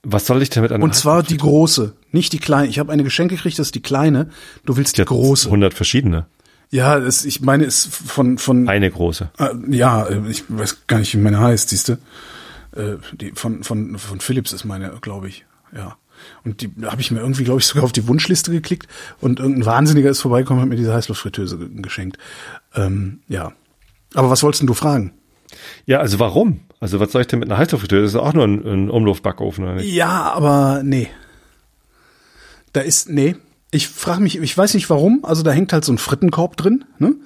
Was soll ich denn mit einer Und zwar die große, nicht die kleine. Ich habe eine Geschenk gekriegt, das ist die kleine. Du willst die Heißluftfritteuse? große. 100 verschiedene. Ja, das, ich meine, ist von von Eine große. äh, ja, ich weiß gar nicht, wie meine heißt, siehst du? Äh, die von von von Philips ist meine, glaube ich. Ja. Und die habe ich mir irgendwie, glaube ich, sogar auf die Wunschliste geklickt und irgendein Wahnsinniger ist vorbeigekommen und hat mir diese Heißluftfritteuse ge- geschenkt. Ähm, ja. Aber was wolltest denn du fragen? Ja, also warum? Also was soll ich denn mit einer Heißluftfritteuse? Das ist auch nur ein, ein Umluftbackofen, oder nicht? Ja, aber nee. Da ist, nee. Ich frage mich, ich weiß nicht warum, also da hängt halt so ein Frittenkorb drin, ne? Und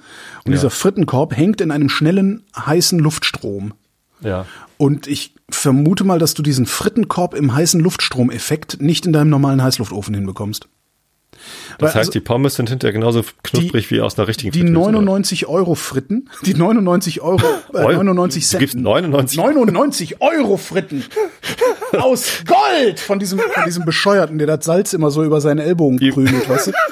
Ja. dieser Frittenkorb hängt in einem schnellen, heißen Luftstrom. Ja. Und ich vermute mal, dass du diesen Frittenkorb im heißen Luftstromeffekt nicht in deinem normalen Heißluftofen hinbekommst. Das Weil heißt, also die Pommes sind hinterher genauso knusprig wie aus einer richtigen die Fritteuse, oder? 99 Euro Fritten, die 99 Euro, äh, Euro? 99 Du Cent. gibst 99? 99 Euro Fritten. Aus Gold! Von diesem, von diesem Bescheuerten, der das Salz immer so über seinen Ellbogen Die- krümelt, weißt du?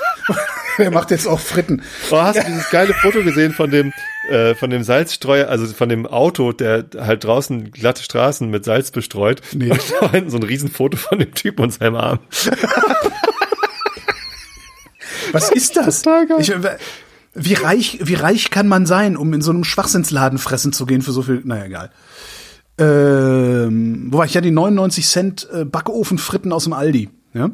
Der macht jetzt auch Fritten. Oh, hast du dieses geile Foto gesehen von dem, äh, von dem Salzstreuer, also von dem Auto, der halt draußen glatte Straßen mit Salz bestreut? Nee. Und da hinten so ein Riesenfoto von dem Typ und seinem Arm. Was ist das? Total geil. Ich, äh, wie reich, wie reich kann man sein, um in so einem Schwachsinnsladen fressen zu gehen für so viel? Naja, egal. Ähm, wo war ich? Ja, die 99 Cent äh, Backofenfritten aus dem Aldi, ja?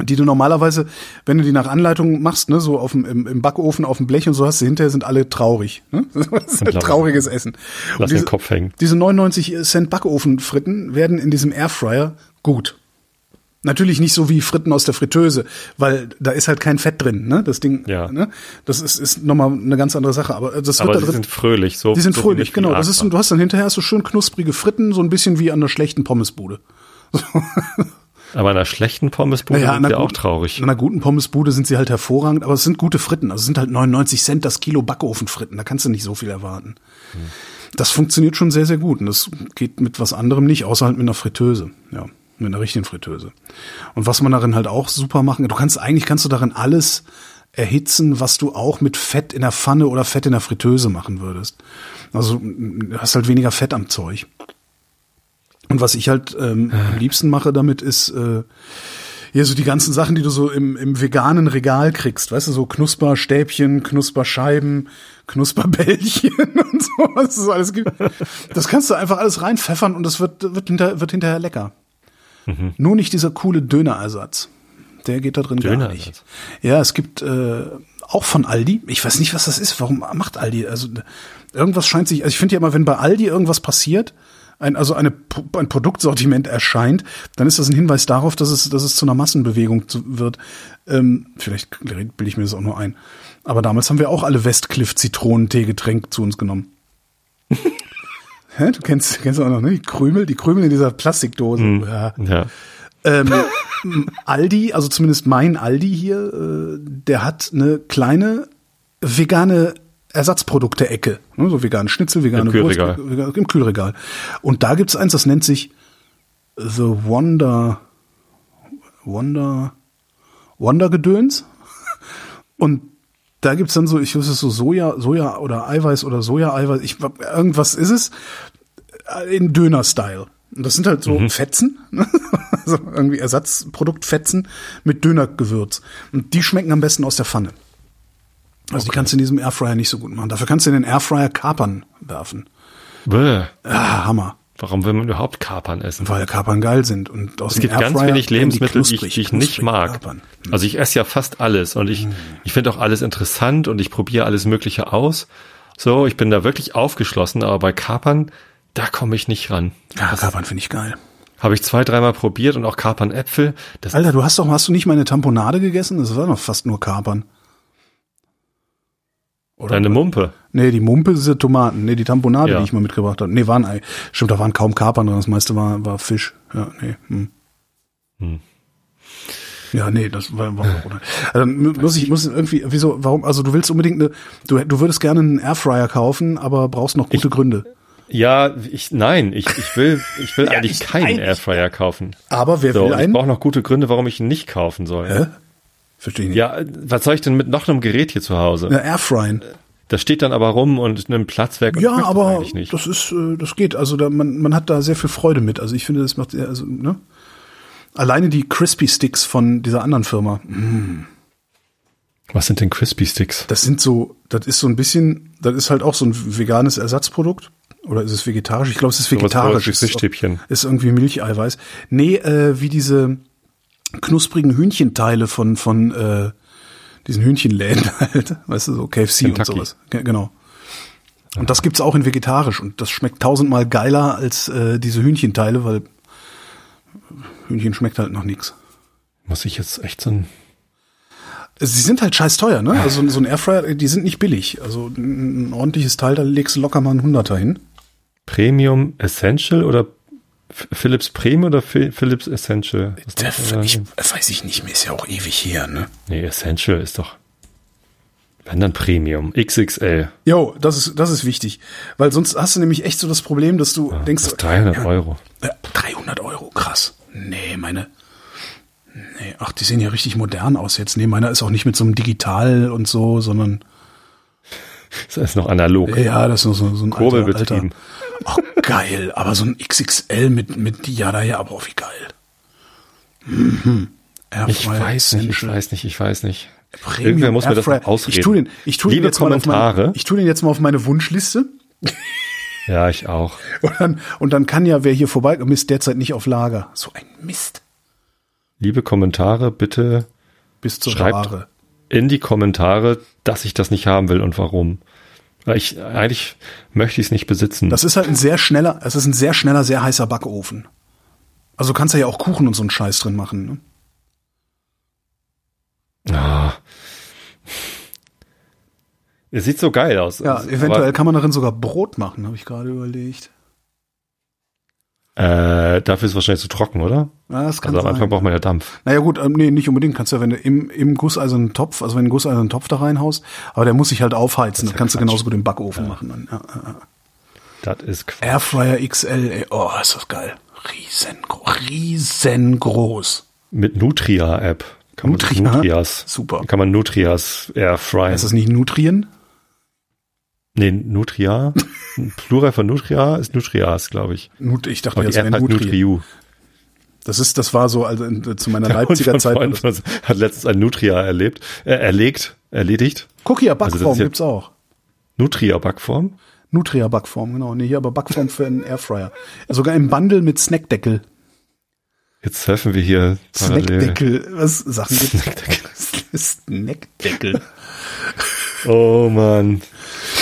Die du normalerweise, wenn du die nach Anleitung machst, ne, so auf dem, im, im Backofen auf dem Blech und so hast du hinterher sind alle traurig. Ne? Das ist ein trauriges Essen. Lass den Kopf hängen. Diese 99 Cent Backofenfritten werden in diesem Airfryer gut. Natürlich nicht so wie Fritten aus der Fritteuse, weil da ist halt kein Fett drin, ne? Das Ding, Ja. ne? Das ist, ist nochmal eine ganz andere Sache. Aber das Aber wird die da drin. sind fröhlich, so. die sind so fröhlich, genau. Das ist, du hast dann hinterher so schön knusprige Fritten, so ein bisschen wie an einer schlechten Pommesbude. Aber in einer schlechten Pommesbude Naja, sind an sie einer auch guten- traurig. In einer guten Pommesbude sind sie halt hervorragend, aber es sind gute Fritten. Also es sind halt 99 Cent das Kilo Backofenfritten. Da kannst du nicht so viel erwarten. Das funktioniert schon sehr, sehr gut. Und das geht mit was anderem nicht, außer halt mit einer Fritteuse. Ja, mit einer richtigen Fritteuse. Und was man darin halt auch super machen, du kannst, eigentlich kannst du darin alles erhitzen, was du auch mit Fett in der Pfanne oder Fett in der Fritteuse machen würdest. Also du hast halt weniger Fett am Zeug. Und was ich halt ähm, am liebsten mache damit ist äh, hier so die ganzen Sachen, die du so im, im veganen Regal kriegst, weißt du, so Knusperstäbchen, Knusperscheiben, Knusperbällchen und so, was es alles gibt. Das kannst du einfach alles reinpfeffern und das wird, wird, hinter, wird hinterher lecker. Mhm. Nur nicht dieser coole Dönerersatz. Der geht da drin gar nicht. Ja, es gibt äh, auch von Aldi, ich weiß nicht, was das ist, warum macht Aldi? Also irgendwas scheint sich, also ich finde ja immer, wenn bei Aldi irgendwas passiert, ein, also eine, ein Produktsortiment erscheint, dann ist das ein Hinweis darauf, dass es, dass es zu einer Massenbewegung zu, wird. Ähm, vielleicht bilde ich mir das auch nur ein. Aber damals haben wir auch alle Westcliff Zitronentee-Getränk zu uns genommen. Hä? Du kennst, kennst du auch noch, ne? Die Krümel, die Krümel in dieser Plastikdose. Ja. Ja. Ähm, Aldi, also zumindest mein Aldi hier, äh, der hat eine kleine vegane Ersatzprodukte-Ecke. Ne, so vegane Schnitzel, vegane Im Kühlregal. Wurst, vegan- im Kühlregal. Und da gibt's eins, das nennt sich The Wonder, Wonder, Wonder-Gedöns. Und da gibt's dann so, ich es so Soja, Soja oder Eiweiß oder Soja-Eiweiß, ich, irgendwas ist es, äh, in Döner-Style. Und das sind halt so Fetzen, ne? also irgendwie Ersatzproduktfetzen mit Dönergewürz. Und die schmecken am besten aus der Pfanne. Also die kannst du in diesem Airfryer nicht so gut machen. Dafür kannst du in den Airfryer Kapern werfen. Bäh. Ah, Hammer. Warum will man überhaupt Kapern essen? Weil Kapern geil sind. Und aus Es gibt ganz wenig die Lebensmittel, die ich, knusprig, die ich nicht mag. Kapern. Also ich esse ja fast alles und ich, ich finde auch alles interessant und ich probiere alles Mögliche aus. So, ich bin da wirklich aufgeschlossen, aber bei Kapern, da komme ich nicht ran. Ja, Kapern finde ich geil. Habe ich zwei, dreimal probiert und auch Kapernäpfel. Das, Alter, du hast doch, hast du nicht meine Tamponade gegessen? Das war doch fast nur Kapern. Oder? deine Mumpe. Nee, die Mumpe ist ja Tomaten. Nee, die Tamponade, Ja. die ich mal mitgebracht habe. Nee, waren, Ei- stimmt, da waren kaum Kapern drin. Das meiste war, war Fisch. Ja, nee. Hm. Hm. Ja, nee, das war, war oder. Also, mu- muss ich, muss irgendwie, wieso, warum, also du willst unbedingt eine, du, du würdest gerne einen Airfryer kaufen, aber brauchst noch gute Gründe. Ja, ich, nein, ich, ich will, ich will eigentlich ich- keinen eigentlich- Airfryer kaufen. Aber wer So, will und ich einen? brauche noch gute Gründe, warum ich ihn nicht kaufen soll. Hä? Verstehe ich nicht. Ja, was soll ich denn mit noch einem Gerät hier zu Hause? Ja, Airfryen. Das steht dann aber rum und nimmt Platz weg. Ja, aber nicht. das ist, äh, das geht. Also da, man, man hat da sehr viel Freude mit. Also ich finde, das macht, also, ne? Alleine die Crispy Sticks von dieser anderen Firma. Was sind denn Crispy Sticks? Das sind so, das ist so ein bisschen, das ist halt auch so ein veganes Ersatzprodukt. Oder ist es vegetarisch? Ich glaube, es ist vegetarisch. wie Ist, ist irgendwie Milcheiweiß. Nee, äh, wie diese knusprigen Hühnchenteile von, von äh, diesen Hühnchenläden halt. Weißt du, so KFC und Kentucky. sowas. Ge- Genau. Und das gibt's auch in vegetarisch und das schmeckt tausendmal geiler als äh, diese Hühnchenteile, weil Hühnchen schmeckt halt noch nix. Muss ich jetzt echt so ein Sie sind halt scheiß teuer, ne? Also so ein Airfryer, die sind nicht billig. Also ein ordentliches Teil, da legst du locker mal einen Hunderter hin. Premium Essential oder Philips Premium oder Phil- Philips Essential? Das? ich, weiß ich nicht mehr, ist ja auch ewig her, ne? nee, Essential ist doch. Wenn dann Premium. XXL. Jo, das ist, das ist wichtig. Weil sonst hast du nämlich echt so das Problem, dass du denkst, Das ist 300 ja, Euro. äh, 300 Euro, krass. Nee, meine, nee, ach, die sehen ja richtig modern aus jetzt. Nee, meiner ist auch nicht mit so einem Digital und so, sondern, Das ist noch analog. ja, das ist nur so, so ein Kurbel alter, alter. betrieben. Ach, geil, aber so ein XXL mit, mit, ja, da ja, aber auch wie geil. Mhm. Ich weiß nicht, ich weiß nicht, ich weiß nicht. Premium Irgendwer muss mir das noch ausreden. Ich tu den, ich tu den Liebe jetzt mal auf Kommentare. meine, ich tu den jetzt mal auf meine Wunschliste. Ja, ich auch. Und dann, und dann kann ja wer hier vorbeikommt, ist derzeit nicht auf Lager. So ein Mist. Liebe Kommentare, bitte Bis zur Schreibt. Ware. In die Kommentare, dass ich das nicht haben will und warum. Ich, eigentlich möchte ich es nicht besitzen. Das ist halt ein sehr schneller, es ist ein sehr schneller, sehr heißer Backofen. Also du kannst da ja auch Kuchen und so einen Scheiß drin machen. Ne? Ah. Es sieht so geil aus. Ja, Aber, eventuell kann man darin sogar Brot machen, habe ich gerade überlegt. Äh, dafür ist es wahrscheinlich zu trocken, oder? Ja, das kann Also am. Anfang braucht man ja Dampf. Naja gut, ähm, nee, nicht unbedingt. Kannst ja, wenn du im, im gusseisernen Topf, also wenn du einen gusseisernen Topf da reinhaust, aber der muss sich halt aufheizen. Das, ja kannst du genauso gut im Backofen machen. Dann. Ja, ja, ja. Das ist Quatsch. Airfryer XL, ey, oh, ist das geil. Riesengro riesengroß. Mit Nutria-App. Kann man Nutria? Nutrias. Super. Kann man Nutrias airfryen. Ist das nicht Nutrien? Nee, Nutria. Plural von Nutria ist Nutrias, glaube ich. Nut, ich dachte, das wäre heißt Nutri. Nutriu. Das ist, das war so, also in, zu meiner Leipziger Zeit. Freund hat letztens ein Nutria erlebt, äh, erlegt, erledigt. Cookie Also Backform ist ja- gibt's auch. Nutria-Backform. Nutria Backform, genau. Nee, hier aber Backform für einen Airfryer. Sogar im Bundle mit Snackdeckel. Jetzt surfen wir hier parallel. Snackdeckel. Was Sachen? Snackdeckel. Snackdeckel. Oh man,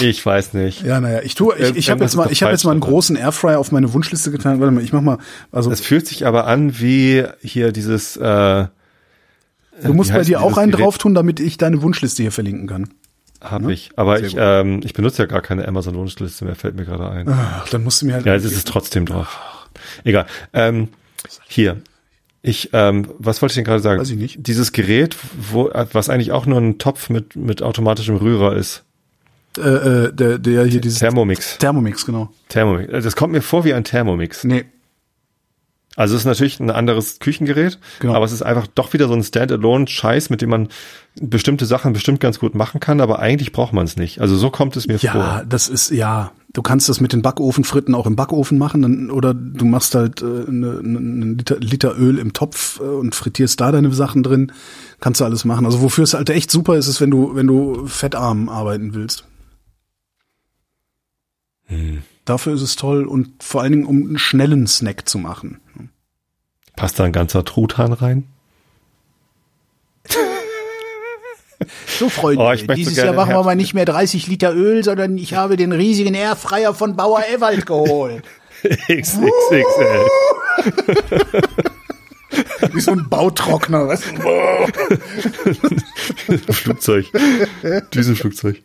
ich weiß nicht. Ja, naja, ich tue, ich, ich habe jetzt mal, ich habe jetzt mal einen großen Airfryer auf meine Wunschliste getan. Warte mal, ich mach mal, also Es fühlt sich aber an wie hier dieses. Äh, du musst bei dir auch einen Gerät? drauf tun, damit ich deine Wunschliste hier verlinken kann. Hab ich. Aber Sehr ich, gut. ähm, ich benutze ja gar keine Amazon-Wunschliste mehr, fällt mir gerade ein. Ach, dann musst du mir halt. Ja, jetzt ist es trotzdem drauf. Egal. Ähm, hier. Ich, ähm, was wollte ich denn gerade sagen? Weiß ich nicht. Dieses Gerät, wo, was eigentlich auch nur ein Topf mit, mit automatischem Rührer ist. Äh, äh, der, der hier dieses Thermomix. Thermomix, genau. Thermomix. Äh, Das kommt mir vor wie ein Thermomix. Nee, Also es ist natürlich ein anderes Küchengerät, Genau. aber es ist einfach doch wieder so ein Standalone-Scheiß, mit dem man bestimmte Sachen bestimmt ganz gut machen kann, aber eigentlich braucht man es nicht. Also so kommt es mir ja, vor. das ist ja. Du kannst das mit den Backofenfritten auch im Backofen machen, dann, oder du machst halt äh, eine, eine Liter, Liter Öl im Topf äh, und frittierst da deine Sachen drin. Kannst du alles machen. Also wofür es halt echt super ist, ist, wenn du wenn du fettarm arbeiten willst. Hm. Dafür ist es toll und vor allen Dingen, um einen schnellen Snack zu machen. Passt da ein ganzer Truthahn rein? So, Freunde, Oh, dieses gerne Jahr machen wir mal nicht mehr 30 Liter Öl, sondern ich habe den riesigen Airfryer von Bauer Ewald geholt. XXXL. Wie so ein Bautrockner, du? Flugzeug. Düsenflugzeug.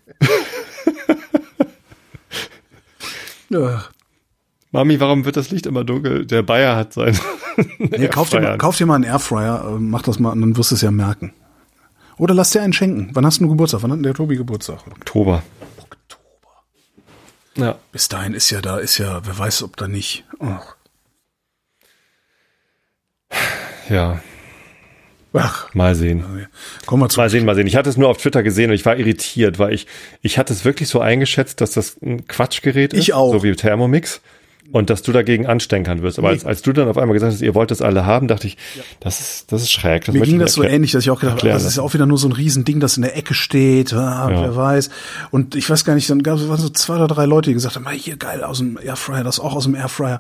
Ja. Mami, warum wird das Licht immer dunkel? Der Bayer hat sein. Nee, kauf, dir mal, kauf dir mal einen Airfryer, äh, mach das mal und dann wirst du es ja merken. Oder lass dir einen schenken. Wann hast du Geburtstag? Wann hat denn der Tobi Geburtstag? Oktober. Ja. Bis dahin ist ja da, ist ja, wer weiß, ob da nicht. Ach. Ja. Ach. Mal sehen. Kommen wir zu. Mal sehen, mal sehen. Ich hatte es nur auf Twitter gesehen und ich war irritiert, weil ich, ich hatte es wirklich so eingeschätzt, dass das ein Quatschgerät ist. Ich auch. So wie Thermomix. Und dass du dagegen anstenkern wirst. Aber als, als du dann auf einmal gesagt hast, ihr wollt das alle haben, dachte ich, das ist, das ist schräg. Das Mir ging das so ähnlich, dass ich auch gedacht habe, das ist ja auch wieder nur so ein Riesending, das in der Ecke steht, ah, Ja. wer weiß. Und ich weiß gar nicht, dann gab es waren so zwei oder drei Leute, die gesagt haben, ah, hier geil, aus dem Airfryer, das auch aus dem Airfryer.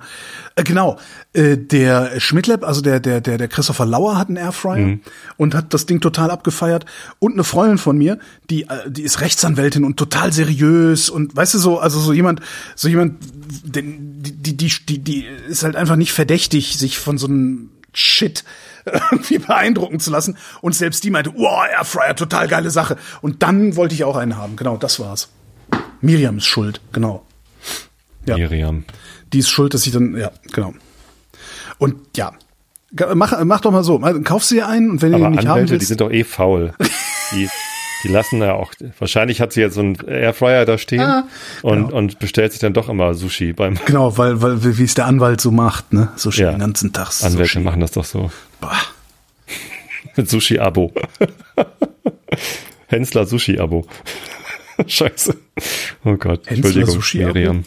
Äh, genau, äh, der Schmidtlab, also der, der, der, der Christopher Lauer hat einen Airfryer Mhm. und hat das Ding total abgefeiert. Und eine Freundin von mir, die, äh, die ist Rechtsanwältin und total seriös und weißt du so, also so jemand, so jemand, den, die, die, die, die, die ist halt einfach nicht verdächtig, sich von so einem Shit irgendwie beeindrucken zu lassen. Und selbst die meinte, wow, Airfryer, total geile Sache. Und dann wollte ich auch einen haben. Genau, das war's. Miriam ist schuld, genau. Ja. Miriam. Die ist schuld, dass ich dann, ja, genau. Und ja, mach, mach doch mal so. Kauf sie dir einen und wenn du ihn nicht haben Anwälte, die willst. sind doch eh faul. Die, die lassen ja auch, wahrscheinlich hat sie jetzt so einen Airfryer da stehen Ah, und, genau. und bestellt sich dann doch immer Sushi beim Genau, weil, weil wie es der Anwalt so macht, ne? So schön Ja. den ganzen Tag. Anwälte Sushi. machen das doch so. Bah. Mit Sushi-Abo. Hensler Sushi-Abo. Scheiße. Oh Gott. Hensler Entschuldigung, Sushi-Abo? Miriam.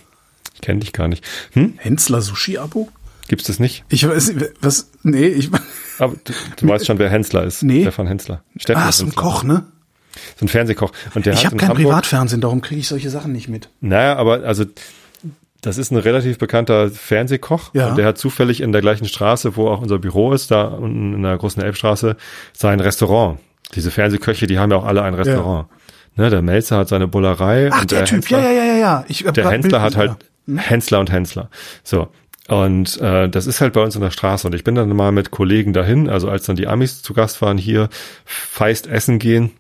Ich kenne dich gar nicht. Hm? Hensler Sushi-Abo? Gibt's das nicht? Ich weiß, nicht, was, nee, ich, Aber du, du weißt schon, wer Hensler ist. Nee. Stefan Hensler. Stefan ah, ist ein. Koch, ne? So ein Fernsehkoch. Und der Ich habe in kein Hamburg, Privatfernsehen, darum kriege ich solche Sachen nicht mit. Naja, aber also das ist ein relativ bekannter Fernsehkoch. Ja. Und der hat zufällig in der gleichen Straße, wo auch unser Büro ist, da unten in der großen Elbstraße, sein Restaurant. Diese Fernsehköche, die haben ja auch alle ein Restaurant. Ne, der Melzer hat seine Bullerei. Ach, und der, Typ, Hensler, ja, ja, ja, ja. Ich hab Der Bild hat halt gesehen, Hensler und Hensler. So. Und äh, das ist halt bei uns in der Straße. Und ich bin dann mal mit Kollegen dahin, also als dann die Amis zu Gast waren hier, feist essen gehen,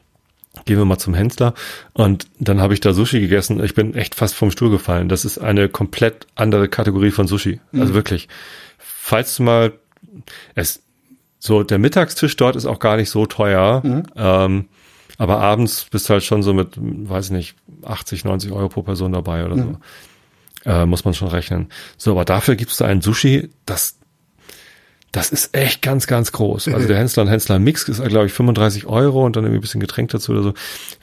gehen wir mal zum Hensler. Und dann habe ich da Sushi gegessen. Ich bin echt fast vom Stuhl gefallen. Das ist eine komplett andere Kategorie von Sushi. Also wirklich. Falls du mal, es, so der Mittagstisch dort ist auch gar nicht so teuer. Ähm, aber abends bist du halt schon so mit, weiß nicht, 80, 90 Euro pro Person dabei oder so. Äh, muss man schon rechnen. So, aber dafür gibst du einen Sushi, das, das ist echt ganz, ganz groß. Also der Hensler und Hensler Mix ist, glaube ich, 35 Euro und dann irgendwie ein bisschen Getränk dazu oder so.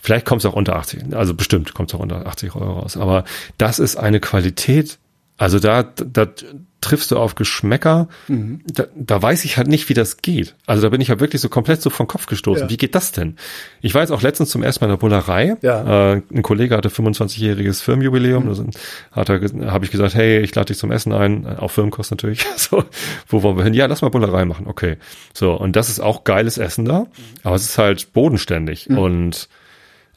Vielleicht kommt es auch unter 80, also bestimmt kommt es auch unter 80 Euro raus. Aber das ist eine Qualität, also da, da triffst du auf Geschmäcker. Mhm. Da, da weiß ich halt nicht, wie das geht. Also da bin ich halt wirklich so komplett so vom Kopf gestoßen. Ja. Wie geht das denn? Ich war jetzt auch letztens zum ersten Mal in der Bullerei. Ja. Äh, ein Kollege hatte 25-jähriges Firmenjubiläum. Mhm. Da er, habe ich gesagt, hey, ich lade dich zum Essen ein. Auch Firmenkost natürlich. so, wo wollen wir hin? Ja, lass mal Bullerei machen. Okay. So, und das ist auch geiles Essen da. Aber es ist halt bodenständig. Mhm. Und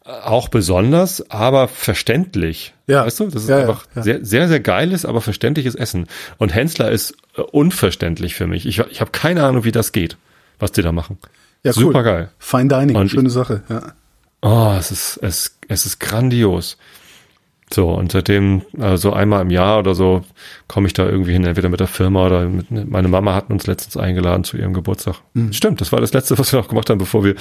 auch besonders, aber verständlich. Ja. Weißt du, das ist ja, einfach ja, sehr, sehr, sehr geiles, aber verständliches Essen. Und Hensler ist äh, unverständlich für mich. Ich, ich habe keine Ahnung, wie das geht, was die da machen. Ja, Super cool. geil. Fine Dining, Und schöne Sache. Ja. Oh, es ist, es, es ist grandios. So, und seitdem, also einmal im Jahr oder so, komme ich da irgendwie hin, entweder mit der Firma oder mit, meine Mama hat uns letztens eingeladen zu ihrem Geburtstag. Mhm. Stimmt, das war das Letzte, was wir noch gemacht haben, bevor wir,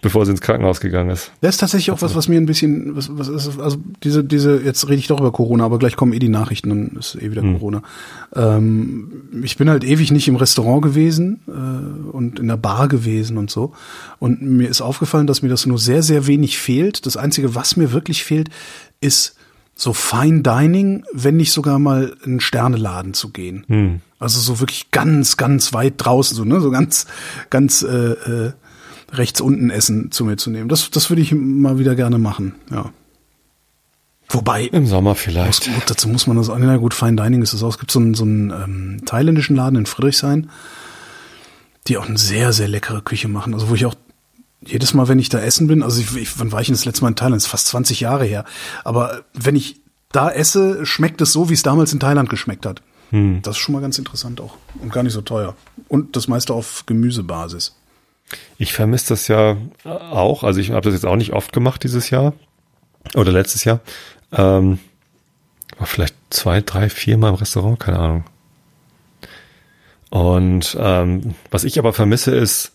bevor sie ins Krankenhaus gegangen ist. Das ist tatsächlich auch was, was mir ein bisschen, was, was ist, also diese, diese, jetzt rede ich doch über Corona, aber gleich kommen eh die Nachrichten, dann ist eh wieder mhm. Corona. Ähm, ich bin halt ewig nicht im Restaurant gewesen äh, und in der Bar gewesen und so. Und mir ist aufgefallen, dass mir das nur sehr, sehr wenig fehlt. Das Einzige, was mir wirklich fehlt, ist so Fine Dining, wenn nicht sogar mal in Sterneladen zu gehen. Hm. Also so wirklich ganz, ganz weit draußen, so, ne, so ganz, ganz äh, äh, rechts unten Essen zu mir zu nehmen. Das, das würde ich mal wieder gerne machen, ja. Wobei. Im Sommer vielleicht. Muss, dazu muss man das, na gut, Fine Dining ist das auch. Es gibt so einen, so einen ähm, thailändischen Laden in Friedrichshain, die auch eine sehr, sehr leckere Küche machen. Also wo ich auch jedes Mal, wenn ich da essen bin, also ich, ich, wann war ich denn das letzte Mal in Thailand? Das ist fast 20 Jahre her. Aber wenn ich da esse, schmeckt es so, wie es damals in Thailand geschmeckt hat. Hm. Das ist schon mal ganz interessant auch. Und gar nicht so teuer. Und das meiste auf Gemüsebasis. Ich vermisse das ja auch. Also ich habe das jetzt auch nicht oft gemacht dieses Jahr. Oder letztes Jahr. Ähm, war vielleicht zwei, drei, vier Mal im Restaurant, keine Ahnung. Und ähm, was ich aber vermisse, ist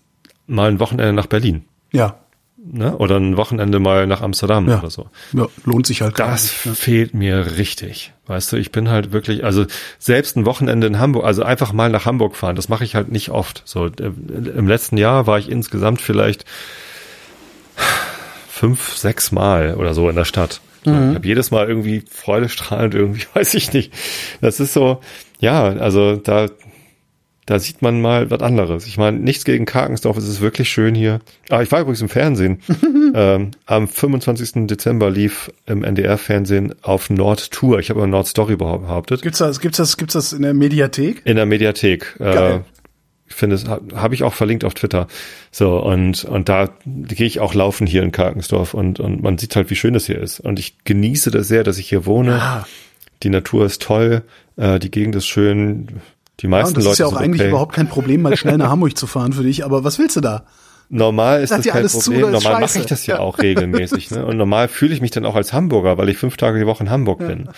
mal ein Wochenende nach Berlin. Ja. Ne? Oder ein Wochenende mal nach Amsterdam ja. oder so. Ja, lohnt sich halt. Das nicht, ja. fehlt mir richtig. Weißt du, ich bin halt wirklich, also selbst ein Wochenende in Hamburg, also einfach mal nach Hamburg fahren, das mache ich halt nicht oft. So äh, im letzten Jahr war ich insgesamt vielleicht fünf, sechs Mal oder so in der Stadt. Mhm. Ich habe jedes Mal irgendwie freudestrahlend irgendwie, weiß ich nicht. Das ist so, ja, also da da sieht man mal was anderes. Ich meine, nichts gegen Karkensdorf, es ist wirklich schön hier. Ah, ich war übrigens im Fernsehen. ähm, am 25. Dezember lief im NDR-Fernsehen auf Nord Tour. Ich habe Nord Story behauptet. Gibt's das, gibt's das, gibt's das in der Mediathek? In der Mediathek. Äh, Geil. Äh, ich finde es, habe ich auch verlinkt auf Twitter. So, und, und da gehe ich auch laufen hier in Karkensdorf und, und man sieht halt, wie schön es hier ist. Und ich genieße das sehr, dass ich hier wohne. Ja. Die Natur ist toll, äh, die Gegend ist schön die meisten ja, das Leute ist ja auch eigentlich okay. überhaupt kein Problem, mal schnell nach Hamburg zu fahren für dich. Aber was willst du da? Normal ist das kein Problem. Zu, normal mache ich das ja, auch regelmäßig. Ne? Und normal fühle ich mich dann auch als Hamburger, weil ich fünf Tage die Woche in Hamburg ja. bin.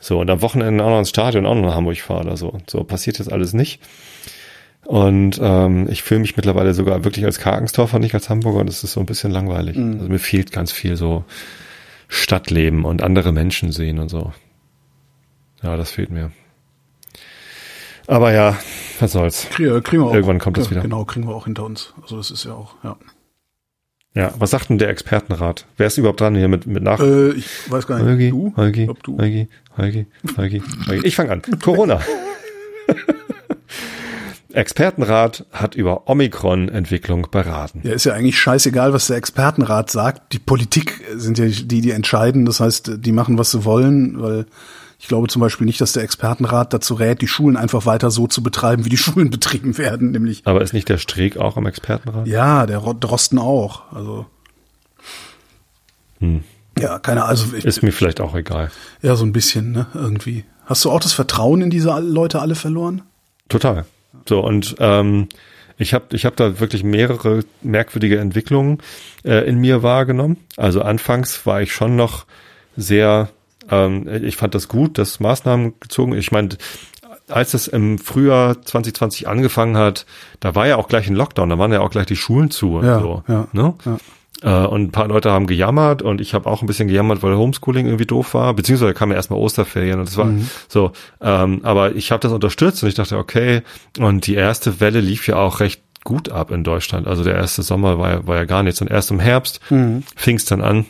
So, und am Wochenende auch noch ins Stadion, auch noch nach Hamburg fahre oder so. So passiert jetzt alles nicht. Und ähm, ich fühle mich mittlerweile sogar wirklich als Karkensdorfer, nicht als Hamburger. Und das ist so ein bisschen langweilig. Mhm. Also mir fehlt ganz viel so Stadtleben und andere Menschen sehen und so. Ja, das fehlt mir. Aber ja, was soll's. Kriegen, kriegen wir auch, Irgendwann kommt das wieder. Genau, kriegen wir auch hinter uns. Also das ist ja auch, ja. Ja, was sagt denn der Expertenrat? Wer ist überhaupt dran hier mit, mit nach? Äh, ich weiß gar nicht. Holgi, du? Holgi, Ob du? Holgi, Holgi, Holgi, Holgi. Ich fange an. Corona. Expertenrat hat über Omikron-Entwicklung beraten. Ja, ist ja eigentlich scheißegal, was der Expertenrat sagt. Die Politik sind ja die, die entscheiden. Das heißt, die machen, was sie wollen, weil ich glaube zum Beispiel nicht, dass der Expertenrat dazu rät, die Schulen einfach weiter so zu betreiben, wie die Schulen betrieben werden, nämlich. Aber ist nicht der Streeck auch am Expertenrat? Ja, der Drosten auch. Also. Hm. Ja, keine also ich, ist mir vielleicht auch egal. Ja, so ein bisschen, ne, irgendwie. Hast du auch das Vertrauen in diese Leute alle verloren? Total. So und ähm, ich habe ich hab da wirklich mehrere merkwürdige Entwicklungen äh, in mir wahrgenommen. Also anfangs war ich schon noch sehr ähm, ich fand das gut, dass Maßnahmen gezogen. Ich meine, als es im Frühjahr 2020 angefangen hat, da war ja auch gleich ein Lockdown, da waren ja auch gleich die Schulen zu und ja, so. Ja, ne? ja. Äh, und ein paar Leute haben gejammert und ich habe auch ein bisschen gejammert, weil Homeschooling irgendwie doof war, beziehungsweise kam ja erstmal Osterferien und das war mhm. so. Ähm, aber ich habe das unterstützt und ich dachte, okay, und die erste Welle lief ja auch recht gut ab in Deutschland. Also der erste Sommer war ja, war ja gar nichts. Und erst im Herbst mhm. fing es dann an,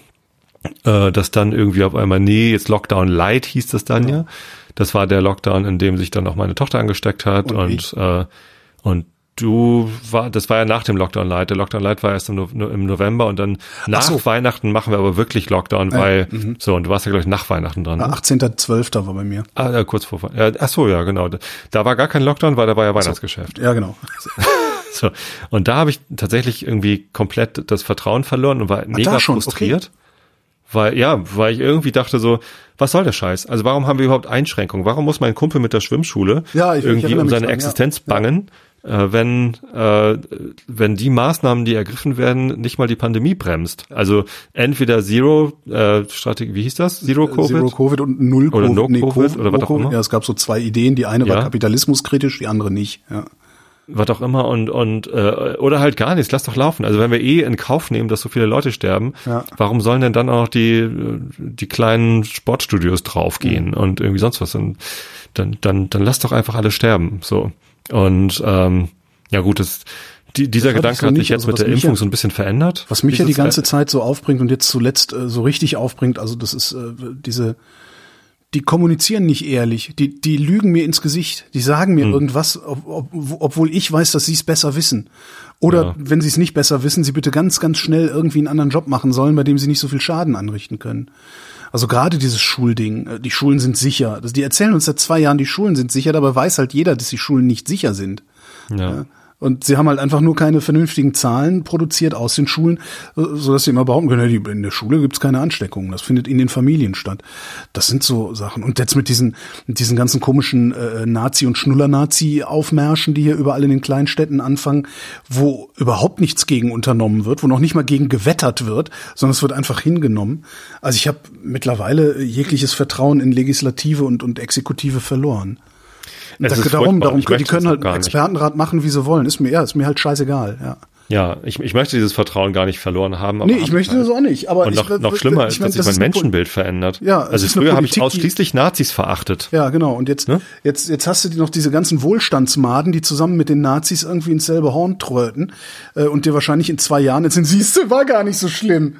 äh, dass dann irgendwie auf einmal, nee, jetzt Lockdown Light hieß das dann ja. ja. Das war der Lockdown, in dem sich dann auch meine Tochter angesteckt hat und, und, äh, und du war, das war ja nach dem Lockdown Light. Der Lockdown Light war erst im, im November und dann nach so. Weihnachten machen wir aber wirklich Lockdown, äh, weil, mhm. so, und du warst ja, glaube ich, nach Weihnachten dran. Ne? 18.12. war bei mir. Ah, ja, kurz vor, ja, ach so, ja, genau. Da war gar kein Lockdown, weil da war ja Weihnachtsgeschäft. So. Ja, genau. so. Und da habe ich tatsächlich irgendwie komplett das Vertrauen verloren und war mega frustriert. Okay. Weil, ja, weil ich irgendwie dachte so, was soll der Scheiß? Also warum haben wir überhaupt Einschränkungen? Warum muss mein Kumpel mit der Schwimmschule ja, ich, irgendwie ich um seine dran, Existenz ja. bangen, äh, wenn, äh, wenn die Maßnahmen, die ergriffen werden, nicht mal die Pandemie bremst? Also entweder Zero äh, Strategie, wie hieß das? Zero Covid? Zero Covid und Null Covid. Oder No nee, Covid, oder was auch immer. Ja, es gab so zwei Ideen. Die eine ja. war kapitalismuskritisch, die andere nicht. Ja was auch immer und und äh, oder halt gar nichts, lass doch laufen. Also wenn wir eh in Kauf nehmen, dass so viele Leute sterben, ja. warum sollen denn dann auch die die kleinen Sportstudios draufgehen mhm. und irgendwie sonst was? Und dann dann dann lass doch einfach alle sterben. So und ähm, ja gut, das die, dieser das Gedanke hat sich jetzt also, mit der Impfung ja, so ein bisschen verändert. Was mich ja die ganze Zeit so aufbringt und jetzt zuletzt äh, so richtig aufbringt, also das ist äh, diese die kommunizieren nicht ehrlich, die, die lügen mir ins Gesicht, die sagen mir hm. irgendwas, ob, ob, obwohl ich weiß, dass sie es besser wissen. Oder ja. wenn sie es nicht besser wissen, sie bitte ganz, ganz schnell irgendwie einen anderen Job machen sollen, bei dem sie nicht so viel Schaden anrichten können. Also gerade dieses Schulding, äh, die Schulen sind sicher. Die erzählen uns seit zwei Jahren, die Schulen sind sicher, dabei weiß halt jeder, dass die Schulen nicht sicher sind. Ja. Und sie haben halt einfach nur keine vernünftigen Zahlen produziert aus den Schulen, äh, so dass sie immer behaupten können, in der Schule gibt's keine Ansteckungen. Das findet in den Familien statt. Das sind so Sachen. Und jetzt mit diesen, mit diesen ganzen komischen äh, Nazi- und Schnuller-Nazi-Aufmärschen, die hier überall in den Kleinstädten anfangen, wo überhaupt nichts gegen unternommen wird, wo noch nicht mal gegen gewettert wird, sondern es wird einfach hingenommen. Also ich habe mittlerweile jegliches Vertrauen in Legislative und, und Exekutive verloren. Es da, darum, darum die können halt Expertenrat machen, wie sie wollen. Ist mir, ja, ist mir halt scheißegal, ja. Ja, ich, ich möchte dieses Vertrauen gar nicht verloren haben. Nee, ich möchte halt. das auch nicht. Aber und noch, ich, noch schlimmer ist, dass sich mein Menschenbild verändert. Ja, also früher habe ich ausschließlich Nazis verachtet. Ja, genau. Und jetzt, ne? jetzt, jetzt hast du noch diese ganzen Wohlstandsmaden, die zusammen mit den Nazis irgendwie ins selbe Horn tröten äh, und dir wahrscheinlich in zwei Jahren jetzt siehst du, war gar nicht so schlimm.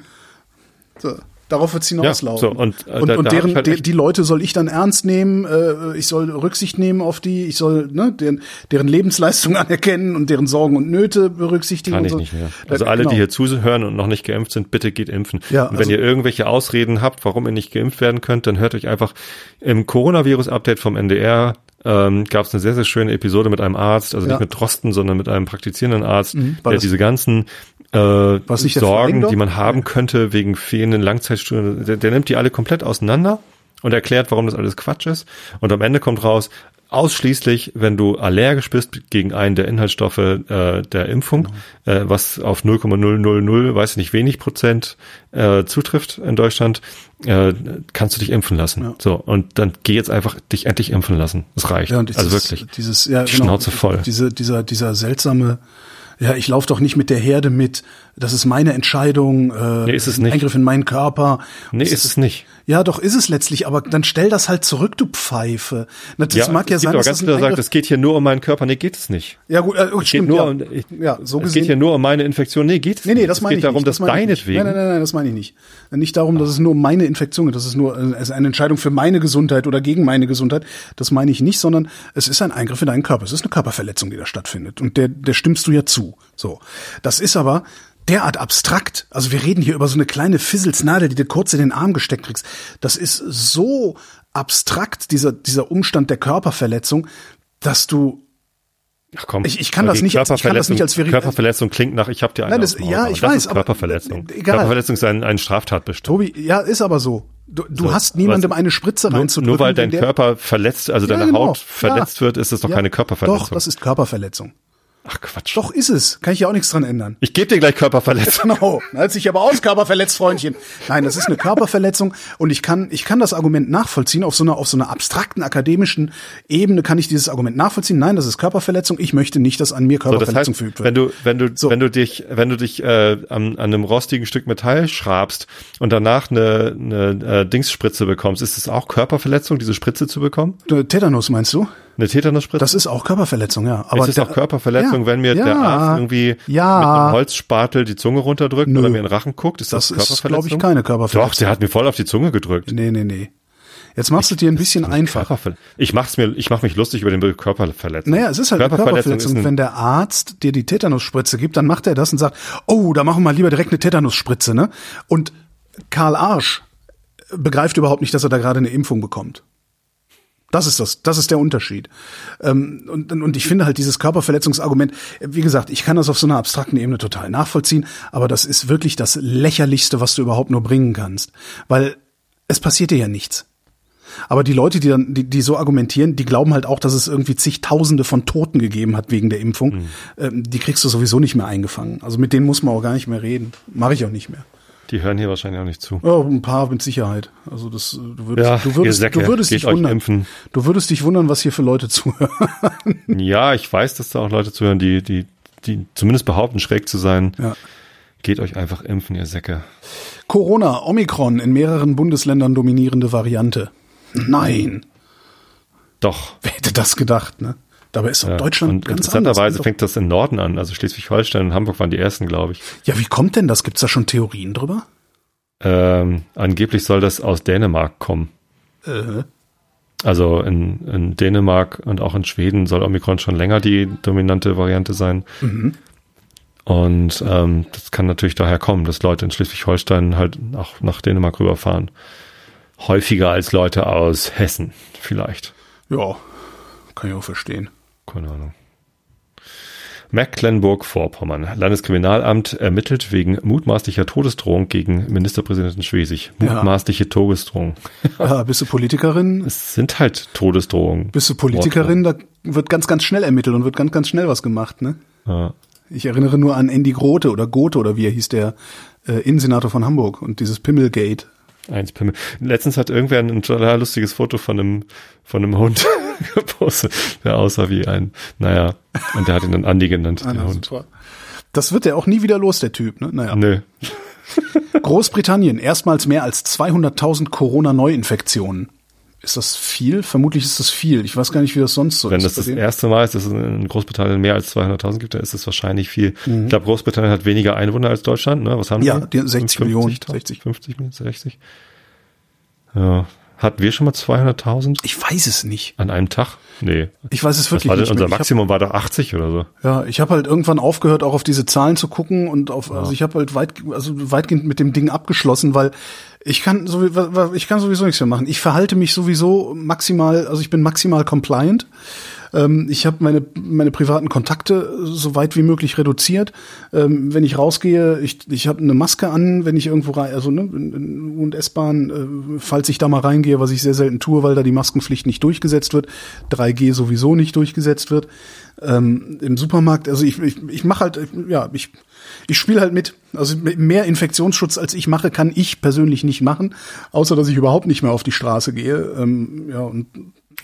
So. Darauf wird es hinauslaufen. Ja, so, und äh, und, da, und deren, halt die, die, Leute soll ich dann ernst nehmen, äh, ich soll Rücksicht nehmen auf die, ich soll ne, deren, deren Lebensleistung anerkennen und deren Sorgen und Nöte berücksichtigen. Kann ich so. nicht mehr. Also alle, genau. die hier zuhören und noch nicht geimpft sind, bitte geht impfen. Ja, und wenn also, ihr irgendwelche Ausreden habt, warum ihr nicht geimpft werden könnt, dann hört euch einfach im Coronavirus-Update vom NDR ähm, gab es eine sehr, sehr schöne Episode mit einem Arzt, also ja. nicht mit Drosten, sondern mit einem praktizierenden Arzt, mhm, der diese ganzen äh, Sorgen, die man haben könnte wegen fehlenden Langzeitstudien, der, der nimmt die alle komplett auseinander und erklärt, warum das alles Quatsch ist. Und am Ende kommt raus, ausschließlich, wenn du allergisch bist gegen einen der Inhaltsstoffe äh, der Impfung, genau. äh, was auf 0,000, weiß ich nicht, wenig Prozent äh, zutrifft in Deutschland, äh, kannst du dich impfen lassen. Ja. So, und dann geh jetzt einfach dich endlich impfen lassen. Das reicht. Ja, dieses, also wirklich. Dieses, ja, genau, Schnauze voll. Diese, dieser, dieser seltsame ja, ich laufe doch nicht mit der Herde mit, das ist meine Entscheidung, äh, nee, ist es nicht. Eingriff in meinen Körper. Nee, ist es nicht. Ja, doch ist es letztlich, aber dann stell das halt zurück, du Pfeife. Na, das ja, mag ja sein, dass ganz das sagt, es geht hier nur um meinen Körper. Nee, geht es nicht. Ja, gut, äh, es stimmt, geht nur ja. Um, ich, ja, so gesehen. Es geht hier nur um meine Infektion. Nee, geht es nee, nee, das meine ich nicht. Es geht darum, dass deinetwegen. Nein, nein, nein, nein, das meine ich nicht. Nicht darum, dass es nur um meine Infektion geht, das ist nur äh, es ist eine Entscheidung für meine Gesundheit oder gegen meine Gesundheit. Das meine ich nicht, sondern es ist ein Eingriff in deinen Körper. Es ist eine Körperverletzung, die da stattfindet. Und der, der stimmst du ja zu. So. Das ist aber derart abstrakt. Also wir reden hier über so eine kleine Fizzelsnadel, die du kurz in den Arm gesteckt kriegst. Das ist so abstrakt, dieser, dieser Umstand der Körperverletzung, dass du Ach komm, ich, ich kann das nicht, ich kann das nicht als Körperverletzung klingt nach, ich habe dir eine Nein, das, Ja, ich weiß. Körperverletzung. Aber, egal. Körperverletzung ist ein, ein Straftatbestand. Tobi, ja, ist aber so. Du, du so, hast niemandem was, eine Spritze reinzudrücken. Nur weil dein Körper verletzt, also ja, deine genau. Haut verletzt ja. wird, ist das doch ja, keine Körperverletzung. Doch, das ist Körperverletzung. Ach Quatsch. Doch ist es. Kann ich ja auch nichts dran ändern. Ich gebe dir gleich Körperverletzung. Genau. Als sich aber aus, Körperverletzt, Freundchen. Nein, das ist eine Körperverletzung und ich kann, ich kann das Argument nachvollziehen. Auf so einer, auf so einer abstrakten akademischen Ebene kann ich dieses Argument nachvollziehen. Nein, das ist Körperverletzung. Ich möchte nicht, dass an mir So, das Körperverletzung heißt, verübt wird. wenn du, wenn du, So. wenn du dich, wenn du dich äh, an, an einem rostigen Stück Metall schrabst und danach eine, eine äh, Dingsspritze bekommst, ist es auch Körperverletzung, diese Spritze zu bekommen? Tetanus meinst du? Eine Tetanusspritze? Das ist auch Körperverletzung, ja. Aber ist es der- auch Körperverletzung, Ja, wenn mir ja, der Arzt irgendwie ja. mit einem Holzspatel die Zunge runterdrückt Nö. oder mir in den Rachen guckt? Ist das, Das ist, Körperverletzung? glaube ich, keine Körperverletzung. Doch, der hat mir voll auf die Zunge gedrückt. Nee, nee, nee. Jetzt machst du dir ein bisschen einfach. Ich mach's mir, ich mach mich lustig über den Begriff Körperverletzung. Naja, es ist halt eine Körperverletzung. ist ein- Wenn der Arzt dir die Tetanusspritze gibt, dann macht er das und sagt, oh, da machen wir mal lieber direkt eine Tetanusspritze, ne? Und Karl Arsch begreift überhaupt nicht, dass er da gerade eine Impfung bekommt. Das ist das, das ist der Unterschied. Ähm, und, und ich finde halt dieses Körperverletzungsargument, wie gesagt, ich kann das auf so einer abstrakten Ebene total nachvollziehen, aber das ist wirklich das lächerlichste, was du überhaupt nur bringen kannst. Weil es passiert dir ja nichts. Aber die Leute, die dann, die, die so argumentieren, die glauben halt auch, dass es irgendwie zigtausende von Toten gegeben hat wegen der Impfung. Ähm, die kriegst du sowieso nicht mehr eingefangen. Also mit denen muss man auch gar nicht mehr reden. Mache ich auch nicht mehr. Die hören hier wahrscheinlich auch nicht zu. Ja, ein paar mit Sicherheit. Also das, äh, du würdest, Ja, du würdest, Säcke, du würdest dich wundern. impfen. Du würdest dich wundern, was hier für Leute zuhören. Ja, ich weiß, dass da auch Leute zuhören, die, die, die zumindest behaupten, schräg zu sein. Ja. Geht euch einfach impfen, ihr Säcke. Corona, Omikron, in mehreren Bundesländern dominierende Variante. Nein, Doch. wer hätte das gedacht, ne? Dabei ist Ja. Deutschland und ganz interessanterweise anders. fängt das im Norden an. Also Schleswig-Holstein und Hamburg waren die ersten, glaube ich. Ja, wie kommt denn das? Gibt's da schon Theorien drüber? Ähm, angeblich soll das aus Dänemark kommen. Äh, Also in, in Dänemark und auch in Schweden soll Omikron schon länger die dominante Variante sein. Mhm. Und ähm, das kann natürlich daher kommen, dass Leute in Schleswig-Holstein halt auch nach Dänemark rüberfahren. Häufiger als Leute aus Hessen vielleicht. ja, kann ich auch verstehen. Keine Ahnung. Mecklenburg-Vorpommern. Landeskriminalamt ermittelt wegen mutmaßlicher Todesdrohung gegen Ministerpräsidenten Schwesig. Ja. Mutmaßliche Todesdrohung. Ja, bist du Politikerin? Es sind halt Todesdrohungen. Bist du Politikerin? Da wird ganz, ganz schnell ermittelt und wird ganz, ganz schnell was gemacht, ne? Ja. Ich erinnere nur an Andy Grote oder Gote oder wie er hieß, der äh, Innensenator von Hamburg und dieses Pimmelgate. Eins Pimmel. Letztens hat irgendwer ein total lustiges Foto von einem, von einem Hund gepostet, der aussah wie ein, naja, und der hat ihn dann Andi genannt, Ah, der na, Hund. super. Das wird er auch nie wieder los, der Typ, ne? Naja. Nö. Großbritannien, erstmals mehr als 200.000 Corona-Neuinfektionen. Ist das viel? Vermutlich ist das viel. Ich weiß gar nicht, wie das sonst so Wenn ist. das bei das denen. erste Mal ist, dass es in Großbritannien mehr als 200.000 gibt, dann ist das wahrscheinlich viel. Mhm. Ich glaube, Großbritannien hat weniger Einwohner als Deutschland, ne? Was haben Ja, wir? die haben 60 Millionen, 60. 50, 60. Ja. Hatten wir schon mal 200.000 Ich weiß es nicht. an einem Tag? Nee. Ich weiß es wirklich war denn nicht. unser. Ich hab- Maximum war doch 80 oder so. Ja, ich habe halt irgendwann aufgehört, auch auf diese Zahlen zu gucken und auf, also ich habe halt weit, also weitgehend mit dem Ding abgeschlossen, weil ich kann ich kann sowieso nichts mehr machen. Ich verhalte mich sowieso maximal, also ich bin maximal compliant. Ähm, ich habe meine meine privaten Kontakte so weit wie möglich reduziert. Ähm, wenn ich rausgehe, ich ich habe eine Maske an, wenn ich irgendwo rein, also ne, in, in S-Bahn, äh, falls ich da mal reingehe, was ich sehr selten tue, weil da die Maskenpflicht nicht durchgesetzt wird, 3G sowieso nicht durchgesetzt wird ähm, im Supermarkt. Also ich, ich, ich mache halt, ja, ich, ich spiele halt mit. Also mehr Infektionsschutz als ich mache, kann ich persönlich nicht machen, außer dass ich überhaupt nicht mehr auf die Straße gehe. Ähm, ja, und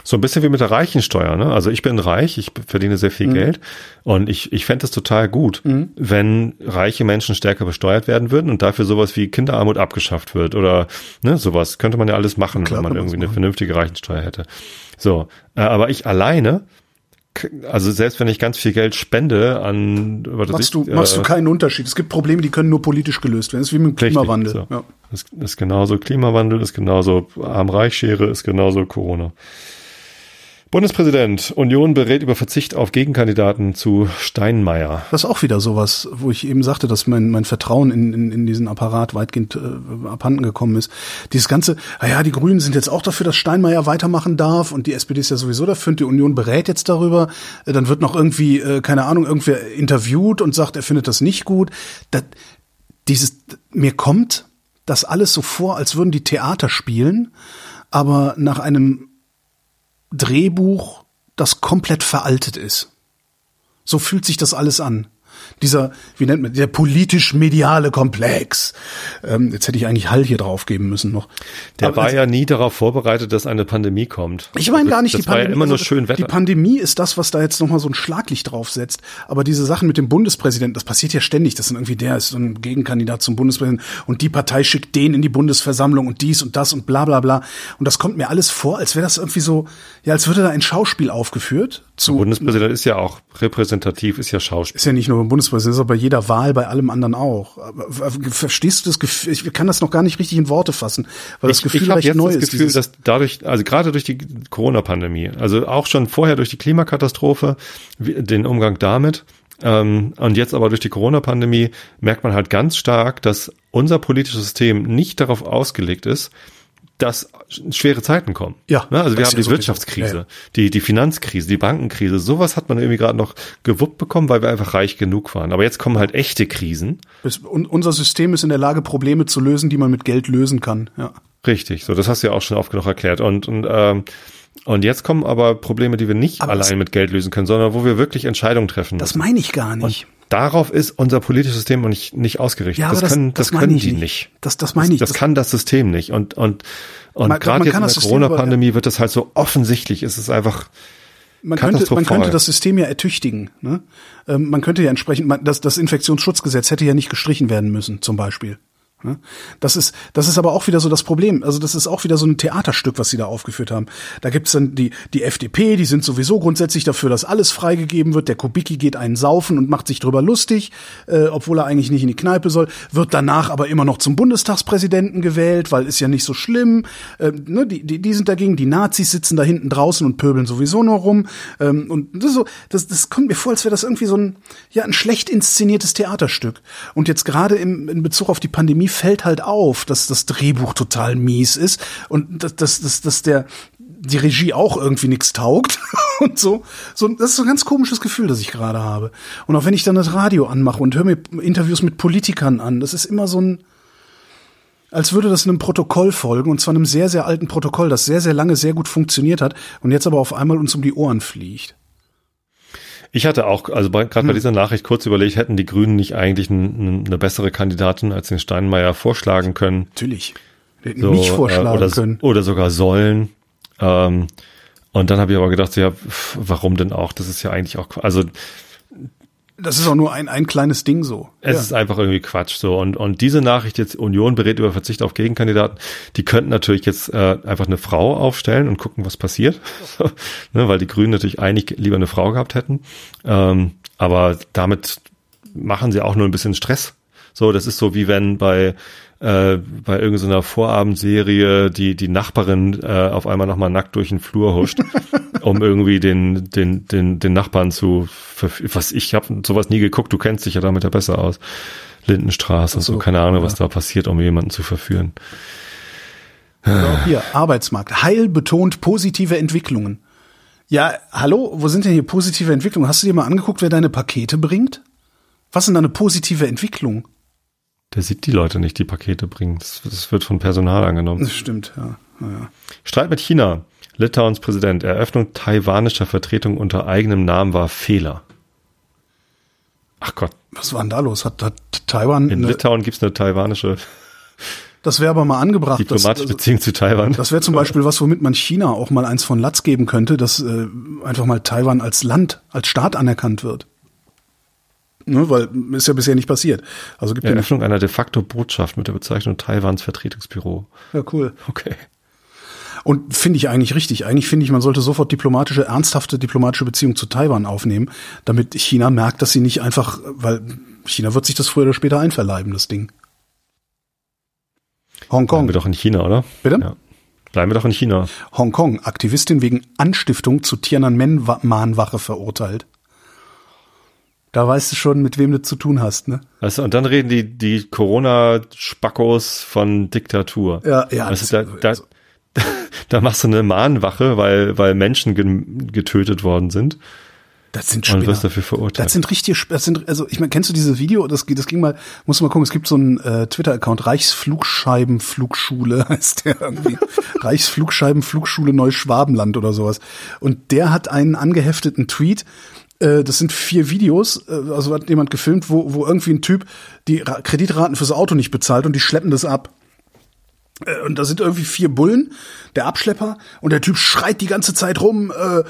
So ein bisschen wie mit der Reichensteuer, ne? Also ich bin reich, ich verdiene sehr Mhm. viel Geld und ich, ich fände es total gut, wenn reiche Menschen stärker besteuert werden würden und dafür sowas wie Kinderarmut abgeschafft wird oder ne, sowas. Könnte man ja alles machen, Klar wenn man irgendwie eine vernünftige Reichensteuer hätte. So, äh, aber ich alleine, also selbst wenn ich ganz viel Geld spende an machst ich, du, machst du äh, keinen Unterschied. Es gibt Probleme, die können nur politisch gelöst werden. Das ist wie mit dem Richtig, Klimawandel. so. Ja. Das ist genauso Klimawandel, ist genauso Arm-Reich-Schere, ist genauso Corona. Bundespräsident, Union berät über Verzicht auf Gegenkandidaten zu Steinmeier. Das ist auch wieder sowas, wo ich eben sagte, dass mein, mein Vertrauen in, in, in diesen Apparat weitgehend äh, abhanden gekommen ist. Dieses ganze, naja, die Grünen sind jetzt auch dafür, dass Steinmeier weitermachen darf und die SPD ist ja sowieso dafür und die Union berät jetzt darüber. Äh, Dann wird noch irgendwie, äh, keine Ahnung, irgendwer interviewt und sagt, er findet das nicht gut. Das, dieses, mir kommt das alles so vor, als würden die Theater spielen, aber nach einem Drehbuch, das komplett veraltet ist. So fühlt sich das alles an dieser, wie nennt man, der politisch-mediale Komplex. Ähm, jetzt hätte ich eigentlich Hall hier drauf geben müssen noch. Der Aber war also, ja nie darauf vorbereitet, dass eine Pandemie kommt. Ich meine gar nicht das die Pandemie. War ja immer nur also, schön Wetter. Die Pandemie ist das, was da jetzt nochmal so ein Schlaglicht draufsetzt. Aber diese Sachen mit dem Bundespräsidenten, das passiert ja ständig. Das sind irgendwie der ist so ein Gegenkandidat zum Bundespräsidenten und die Partei schickt den in die Bundesversammlung und dies und das und bla bla bla. Und das kommt mir alles vor, als wäre das irgendwie so, ja, als würde da ein Schauspiel aufgeführt. Zu, der Bundespräsident ist ja auch repräsentativ, ist ja Schauspiel. Ist ja nicht nur beim Bundespräsidenten, ist aber bei jeder Wahl, bei allem anderen auch. Verstehst du das Gefühl? Ich kann das noch gar nicht richtig in Worte fassen, weil das Gefühl ich recht jetzt neu das ist. Gefühl, dass dadurch, also gerade durch die Corona-Pandemie, also auch schon vorher durch die Klimakatastrophe, den Umgang damit, ähm, und jetzt aber durch die Corona-Pandemie merkt man halt ganz stark, dass unser politisches System nicht darauf ausgelegt ist, dass schwere Zeiten kommen. Ja. Ne? Also wir haben die ja Wirtschaftskrise, ja. die, die Finanzkrise, die Bankenkrise. Sowas hat man irgendwie gerade noch gewuppt bekommen, weil wir einfach reich genug waren. Aber jetzt kommen halt echte Krisen. Und unser System ist in der Lage, Probleme zu lösen, die man mit Geld lösen kann. Ja. Richtig. So, das hast du ja auch schon oft genug erklärt. Und, und ähm, und jetzt kommen aber Probleme, die wir nicht aber allein mit Geld lösen können, sondern wo wir wirklich Entscheidungen treffen müssen. Das meine ich gar nicht. Und darauf ist unser politisches System nicht, nicht ausgerichtet. Ja, das, das, können, das, das können die nicht. nicht. Das, das meine ich. Das, das, kann das System nicht. Und, und, und gerade jetzt in der Corona-Pandemie wird das halt so offensichtlich. Es ist einfach man könnte, man könnte das System ja ertüchtigen. Ne? Ähm, man könnte ja entsprechend, das, das Infektionsschutzgesetz hätte ja nicht gestrichen werden müssen, zum Beispiel. Ne? Das ist, das ist aber auch wieder so das Problem. Also das ist auch wieder so ein Theaterstück, was sie da aufgeführt haben. Da gibt's dann die, die FDP, die sind sowieso grundsätzlich dafür, dass alles freigegeben wird. Der Kubicki geht einen saufen und macht sich drüber lustig, äh, obwohl er eigentlich nicht in die Kneipe soll. Wird danach aber immer noch zum Bundestagspräsidenten gewählt, weil ist ja nicht so schlimm. Ähm, ne, die, die, die sind dagegen. Die Nazis sitzen da hinten draußen und pöbeln sowieso nur rum. Ähm, und das, so, das, das kommt mir vor, als wäre das irgendwie so ein, ja, ein schlecht inszeniertes Theaterstück. Und jetzt gerade im, in Bezug auf die Pandemie fällt halt auf, dass das Drehbuch total mies ist und dass, dass, dass, dass der die Regie auch irgendwie nichts taugt und so. So, das ist ein ganz komisches Gefühl, das ich gerade habe. Und auch wenn ich dann das Radio anmache und höre mir Interviews mit Politikern an, das ist immer so ein, als würde das einem Protokoll folgen, und zwar einem sehr, sehr alten Protokoll, das sehr, sehr lange sehr gut funktioniert hat und jetzt aber auf einmal uns um die Ohren fliegt. Ich hatte auch, also gerade hm. bei dieser Nachricht kurz überlegt, hätten die Grünen nicht eigentlich ein, eine bessere Kandidatin als den Steinmeier vorschlagen können. Natürlich. Die hätten so, mich vorschlagen äh, oder, können. Oder sogar sollen. Ähm, und dann habe ich aber gedacht, ja, warum denn auch? Das ist ja eigentlich auch, also das ist auch nur ein, ein kleines Ding so. Es ja. ist einfach irgendwie Quatsch so. Und, und diese Nachricht jetzt, Union berät über Verzicht auf Gegenkandidaten, die könnten natürlich jetzt äh, einfach eine Frau aufstellen und gucken, was passiert. ne, weil die Grünen natürlich eigentlich lieber eine Frau gehabt hätten. Ähm, aber damit machen sie auch nur ein bisschen Stress. So, das ist so wie wenn bei äh, bei irgendeiner Vorabendserie die die Nachbarin äh, auf einmal nochmal nackt durch den Flur huscht, um irgendwie den den den den Nachbarn zu was ich habe sowas nie geguckt, du kennst dich ja damit ja besser aus. Lindenstraße und so, keine Ahnung, ja. was da passiert, um jemanden zu verführen. Ja, hier, Arbeitsmarkt. Heil betont positive Entwicklungen. Ja, hallo, wo sind denn hier positive Entwicklungen? Hast du dir mal angeguckt, wer deine Pakete bringt? Was sind eine positive Entwicklung? Der sieht die Leute nicht, die Pakete bringen. Das, das wird von Personal angenommen. Das stimmt, ja. ja. Streit mit China. Litauens Präsident. Eröffnung taiwanischer Vertretung unter eigenem Namen war Fehler. Ach Gott. Was war denn da los? Hat, hat Taiwan. In Litauen gibt's eine taiwanische. Das wäre aber mal angebracht. Diplomatische das, also, Beziehung zu Taiwan. Das wäre zum Beispiel was, womit man China auch mal eins von Latz geben könnte, dass äh, einfach mal Taiwan als Land, als Staat anerkannt wird ne, weil ist ja bisher nicht passiert. Also gibt Eröffnung einer de facto Botschaft mit der Bezeichnung Taiwans Vertretungsbüro. Ja, cool. Okay. Und finde ich eigentlich richtig. Eigentlich finde ich, man sollte sofort diplomatische, ernsthafte diplomatische Beziehungen zu Taiwan aufnehmen, damit China merkt, dass sie nicht einfach, weil China wird sich das früher oder später einverleiben, das Ding. Hongkong. Bleiben wir doch in China, oder? Bitte? Ja. Bleiben wir doch in China. Hongkong. Aktivistin wegen Anstiftung zu Tiananmen-Mahnwache verurteilt. Da weißt du schon, mit wem du zu tun hast, ne? Du, und dann reden die, die Corona-Spackos von Diktatur. Ja, ja. Du, da, da, da machst du eine Mahnwache, weil, weil Menschen getötet worden sind. Das sind Spinner. Und wirst dafür verurteilt. Das sind richtig, das sind, also ich meine, kennst du dieses Video? Das, das ging mal, musst du mal gucken, es gibt so einen äh, Twitter-Account, Reichsflugscheibenflugschule heißt der irgendwie. Reichsflugscheibenflugschule Neuschwabenland oder sowas. Und der hat einen angehefteten Tweet, Äh, das sind vier Videos, äh, also hat jemand gefilmt, wo, wo irgendwie ein Typ die Ra Kreditraten fürs Auto nicht bezahlt und die schleppen das ab. Äh, Und da sind irgendwie vier Bullen, der Abschlepper, und der Typ schreit die ganze Zeit rum, äh,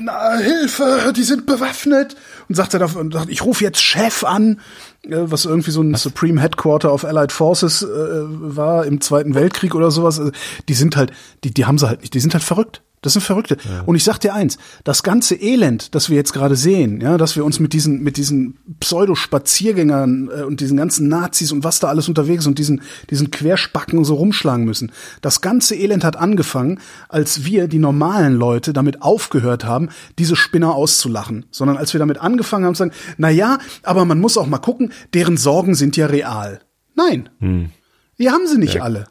na, Hilfe, die sind bewaffnet. Und sagt er, da- und sagt, ich rufe jetzt Chef an, was irgendwie so ein Supreme Headquarter of Allied Forces äh, war im Zweiten Weltkrieg oder sowas. Die sind halt, die, die haben sie halt nicht, die sind halt verrückt. Das sind Verrückte. Und ich sag dir eins, das ganze Elend, das wir jetzt gerade sehen, ja, dass wir uns mit diesen, mit diesen Pseudo-Spaziergängern äh, und diesen ganzen Nazis und was da alles unterwegs ist und diesen, diesen Querspacken so rumschlagen müssen. Das ganze Elend hat angefangen, als wir, die normalen Leute, damit aufgehört haben, diese Spinner auszulachen. Sondern als wir damit angefangen haben zu sagen, na ja, aber man muss auch mal gucken, deren Sorgen sind ja real. Nein. Die haben sie nicht alle.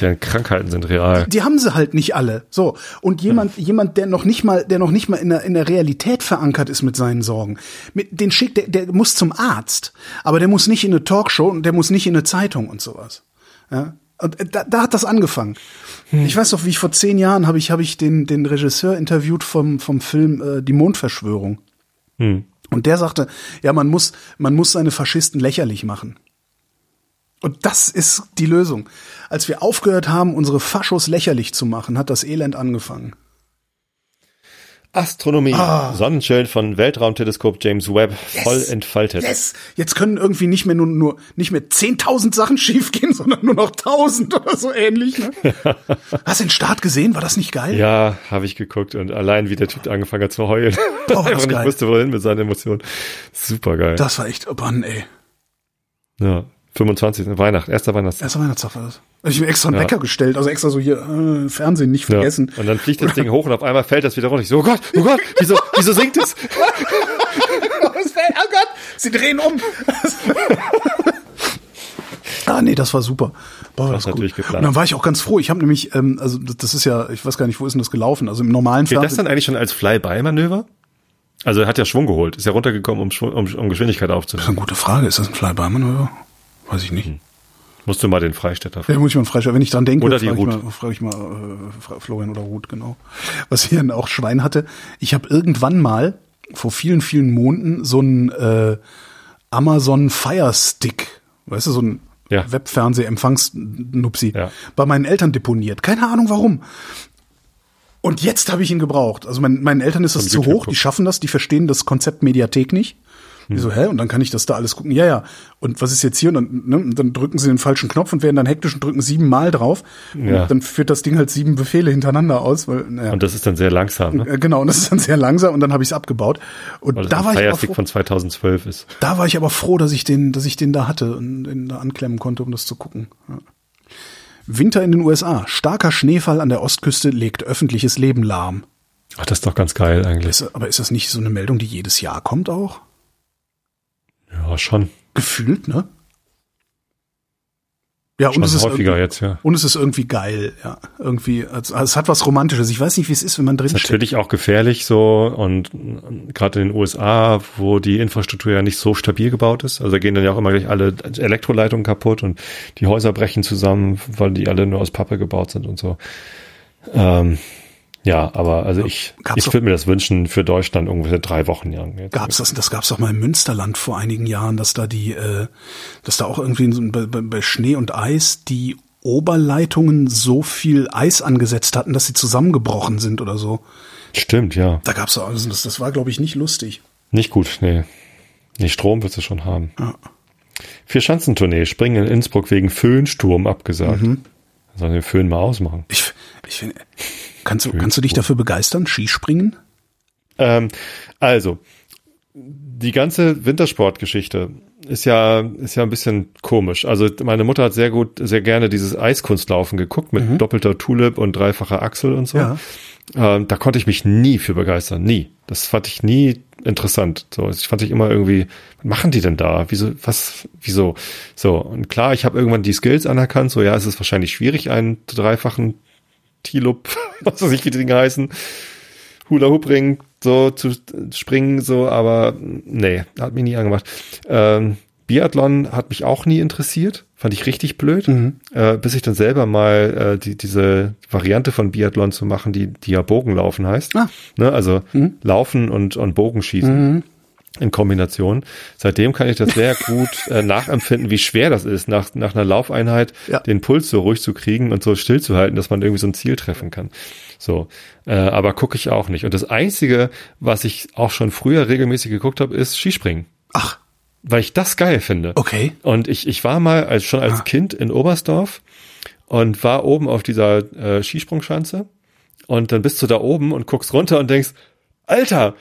Deren Krankheiten sind real. Die haben sie halt nicht alle. So. Und jemand, jemand, der noch nicht mal, der noch nicht mal in der, in der Realität verankert ist mit seinen Sorgen, mit, den schickt, der, der muss zum Arzt. Aber der muss nicht in eine Talkshow und der muss nicht in eine Zeitung und sowas. Ja. Und äh, da, da hat das angefangen. Ich weiß noch, wie ich vor zehn Jahren habe ich, habe ich den, den Regisseur interviewt vom, vom Film äh, Die Mondverschwörung. Und der sagte, ja, man muss, man muss seine Faschisten lächerlich machen. Und das ist die Lösung. Als wir aufgehört haben, unsere Faschos lächerlich zu machen, hat das Elend angefangen. Astronomie. Sonnenschild von Weltraumteleskop James Webb voll entfaltet. Yes! Jetzt können irgendwie nicht mehr nur, nur nicht mehr 10.000 Sachen schiefgehen, sondern nur noch 1.000 oder so ähnlich. Ne? Hast du den Start gesehen? War das nicht geil? Ja, habe ich geguckt und allein wie der Typ angefangen hat zu heulen. Oh, das ist nicht geil. wusste, wohin mit seinen Emotionen. Super geil. Das war echt, oh Mann, ey. Ja, 25. Weihnachten, erster Weihnachtstag. Erster Weihnachtstag war das. Ich mir extra einen Ja. Wecker gestellt, also extra so hier, äh, Fernsehen nicht Ja. vergessen. Und dann fliegt das Ding hoch und auf einmal fällt das wieder runter. Ich so, oh Gott, oh Gott, wieso, wieso sinkt es? Es fällt- oh Gott, sie drehen um. ah, nee, das war super. Boah, das, Das gut. natürlich geplant. Und dann war ich auch ganz froh. Ich habe nämlich, ähm, also das, das ist ja, ich weiß gar nicht, wo ist denn das gelaufen? Also im normalen das Fernsehen. dann eigentlich schon als Fly-by-Manöver? Also er hat ja Schwung geholt, ist ja runtergekommen, um, Schwung, um, um Geschwindigkeit Das ist aufzunehmen. eine gute Frage. Ist das ein Fly-by-Manöver? Weiß ich nicht. Musst du mal den Freistädter Ja, fragen. muss ich mal freischalten. Wenn ich dran denke, Oder die frage ich Ruth. mal, frage ich mal äh, Florian oder Ruth, genau. Was hier auch Schwein hatte. Ich habe irgendwann mal vor vielen, vielen Monaten so ein äh, Amazon Fire Stick, weißt du, so ein Ja. Webfernseh-Empfangs-Nupsi, Ja. bei meinen Eltern deponiert. Keine Ahnung warum. Und jetzt habe ich ihn gebraucht. Also mein, meinen Eltern ist das Haben zu YouTube hoch, die geguckt. schaffen das, die verstehen das Konzept Mediathek nicht. Hm. so, hä? Und dann kann ich das da alles gucken. Ja, ja. Und was ist jetzt hier? Und dann, ne? und dann drücken sie den falschen Knopf und werden dann hektisch und drücken sieben Mal drauf. Ja. Und dann führt das Ding halt sieben Befehle hintereinander aus. Weil, naja. Und das ist dann sehr langsam, ne? Äh, Genau, und das ist dann sehr langsam und dann habe ich es abgebaut. Und Weil da war, ich aber Firestick froh, von 2012 ist. da war ich aber froh, dass ich den, dass ich den da hatte und den da anklemmen konnte, um das zu gucken. Ja. Winter in den USA. Starker Schneefall an der Ostküste legt öffentliches Leben lahm. Ach, das ist doch ganz geil eigentlich. Ist, aber ist das nicht so eine Meldung, die jedes Jahr kommt auch? Ja, schon. Gefühlt, ne? Ja, und Schon es ist häufiger jetzt, ja. Und es ist irgendwie geil, ja. Irgendwie, also, es hat was Romantisches. Ich weiß nicht, wie es ist, wenn man drin Ist natürlich auch gefährlich so und gerade in den USA, wo die Infrastruktur ja nicht so stabil gebaut ist. Also da gehen dann ja auch immer gleich alle Elektroleitungen kaputt und die Häuser brechen zusammen, weil die alle nur aus Pappe gebaut sind und so. Ähm, ja, aber also ich, Gab's ich würde mir das wünschen für Deutschland ungefähr drei Wochen lang. Jetzt. Gab's das, das gab's doch mal im Münsterland vor einigen Jahren, dass da die, äh, dass da auch irgendwie so bei, bei, Schnee und Eis die Oberleitungen so viel Eis angesetzt hatten, dass sie zusammengebrochen sind oder so. Stimmt, ja. Da gab's auch, also das, das war, glaube ich, nicht lustig. Nicht gut, nee. Nee, Strom wird es schon haben. Ja. Vier Schanzentournee, Springen in Innsbruck wegen Föhnsturm abgesagt. Mhm. Sollen den Föhn mal ausmachen. Ich, ich finde, kannst du, kannst du dich dafür begeistern? Skispringen? Ähm, also, die ganze Wintersportgeschichte ist ja, ist ja ein bisschen komisch. Also meine Mutter hat sehr gut, sehr gerne dieses Eiskunstlaufen geguckt mit doppelter Tulip und dreifacher Achsel und so. Ja. Ähm, da konnte ich mich nie für begeistern. Nie. Das fand ich nie interessant. So, ich fand ich immer irgendwie, was machen die denn da? Wieso, was, wieso? So, und klar, ich habe irgendwann die Skills anerkannt. So, ja, es ist wahrscheinlich schwierig, einen dreifachen Tilup, was weiß ich, wie die Dinge heißen, Hula Hoop Ring so zu springen, so, aber nee, hat mich nie angemacht. Ähm, Biathlon hat mich auch nie interessiert, fand ich richtig blöd, äh, bis ich dann selber mal äh, die, diese Variante von Biathlon zu machen, die, die ja Bogenlaufen heißt. Ah. Ne, also Laufen und, und Bogenschießen. In Kombination. Seitdem kann ich das sehr gut äh, nachempfinden, wie schwer das ist, nach, nach einer Laufeinheit Ja. den Puls so ruhig zu kriegen und so still zu halten, dass man irgendwie so ein Ziel treffen kann. So, äh, aber gucke ich auch nicht. Und das Einzige, was ich auch schon früher regelmäßig geguckt habe, ist Skispringen, Ach, weil ich das geil finde. okay. Und ich, ich war mal als, schon als Kind in Oberstdorf und war oben auf dieser äh, Skisprungschanze und dann bist du da oben und guckst runter und denkst, Alter,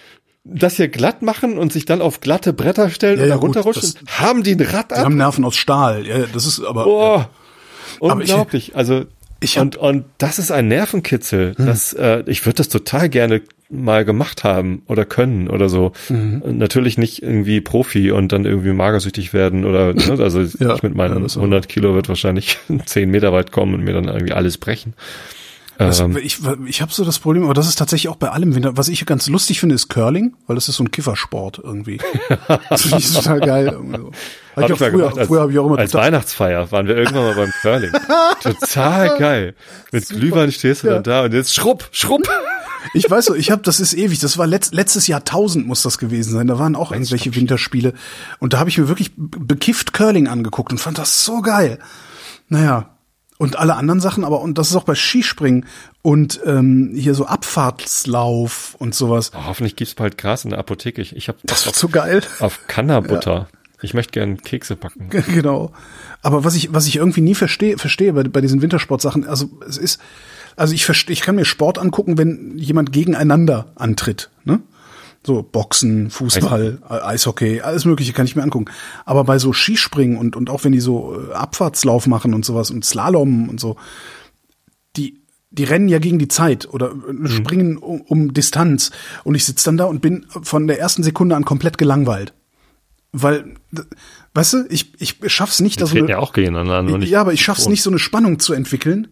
das hier glatt machen und sich dann auf glatte Bretter stellen Ja, und ja, gut, runterrutschen, haben die ein Rad Die ab? haben Nerven aus Stahl. Ja, das ist aber. Boah, Aber ich- unglaublich. also ich hab- und, und das ist ein Nervenkitzel. Hm. Das, äh, ich würde das total gerne mal gemacht haben oder können oder so. Mhm. Und Natürlich nicht irgendwie Profi und dann irgendwie magersüchtig werden oder ne, also Ja, ich mit meinen ja, das auch. 100 Kilo wird wahrscheinlich 10 Meter weit kommen und mir dann irgendwie alles brechen. Das, Ähm, ich ich habe so das Problem, aber das ist tatsächlich auch bei allem. Was ich ganz lustig finde, ist Curling, weil das ist so ein Kiffersport irgendwie. das finde ich total geil. so. Hab Hab ich auch früher, gemacht, als, früher habe ich auch immer als total, Weihnachtsfeier waren wir irgendwann mal beim Curling. Total geil. Mit Glühwein stehst du Ja. dann da und jetzt schrupp, schrupp. Ich weiß so, ich habe, das ist ewig. Das war letzt, letztes Jahrtausend muss das gewesen sein. Da waren auch irgendwelche Winterspiele und da habe ich mir wirklich be- bekifft Curling angeguckt und fand das so geil. Naja. Und alle anderen Sachen, aber und das ist auch bei Skispringen und ähm, hier so Abfahrtslauf und sowas. Oh, hoffentlich gibt's bald Gras in der Apotheke. Ich, ich habe Das wird so geil. auf Kannerbutter. Ich möchte gern Kekse backen. Genau. Aber was ich, was ich irgendwie nie verstehe, verstehe bei, bei diesen Wintersportsachen, also es ist, also ich verstehe, ich kann mir Sport angucken, wenn jemand gegeneinander antritt, ne? So Boxen, Fußball, Eis Eishockey, alles Mögliche kann ich mir angucken. Aber bei so Skispringen und und auch wenn die so äh, Abfahrtslauf machen und sowas und Slalom und so, die die rennen ja gegen die Zeit oder äh, springen um, um Distanz und ich sitze dann da und bin von der ersten Sekunde an komplett gelangweilt. Weil, weißt du, ich, ich schaff's nicht, Die da so eine, ja auch gegeneinander. nur nicht ja, aber ich schaff's nicht, so eine Spannung zu entwickeln.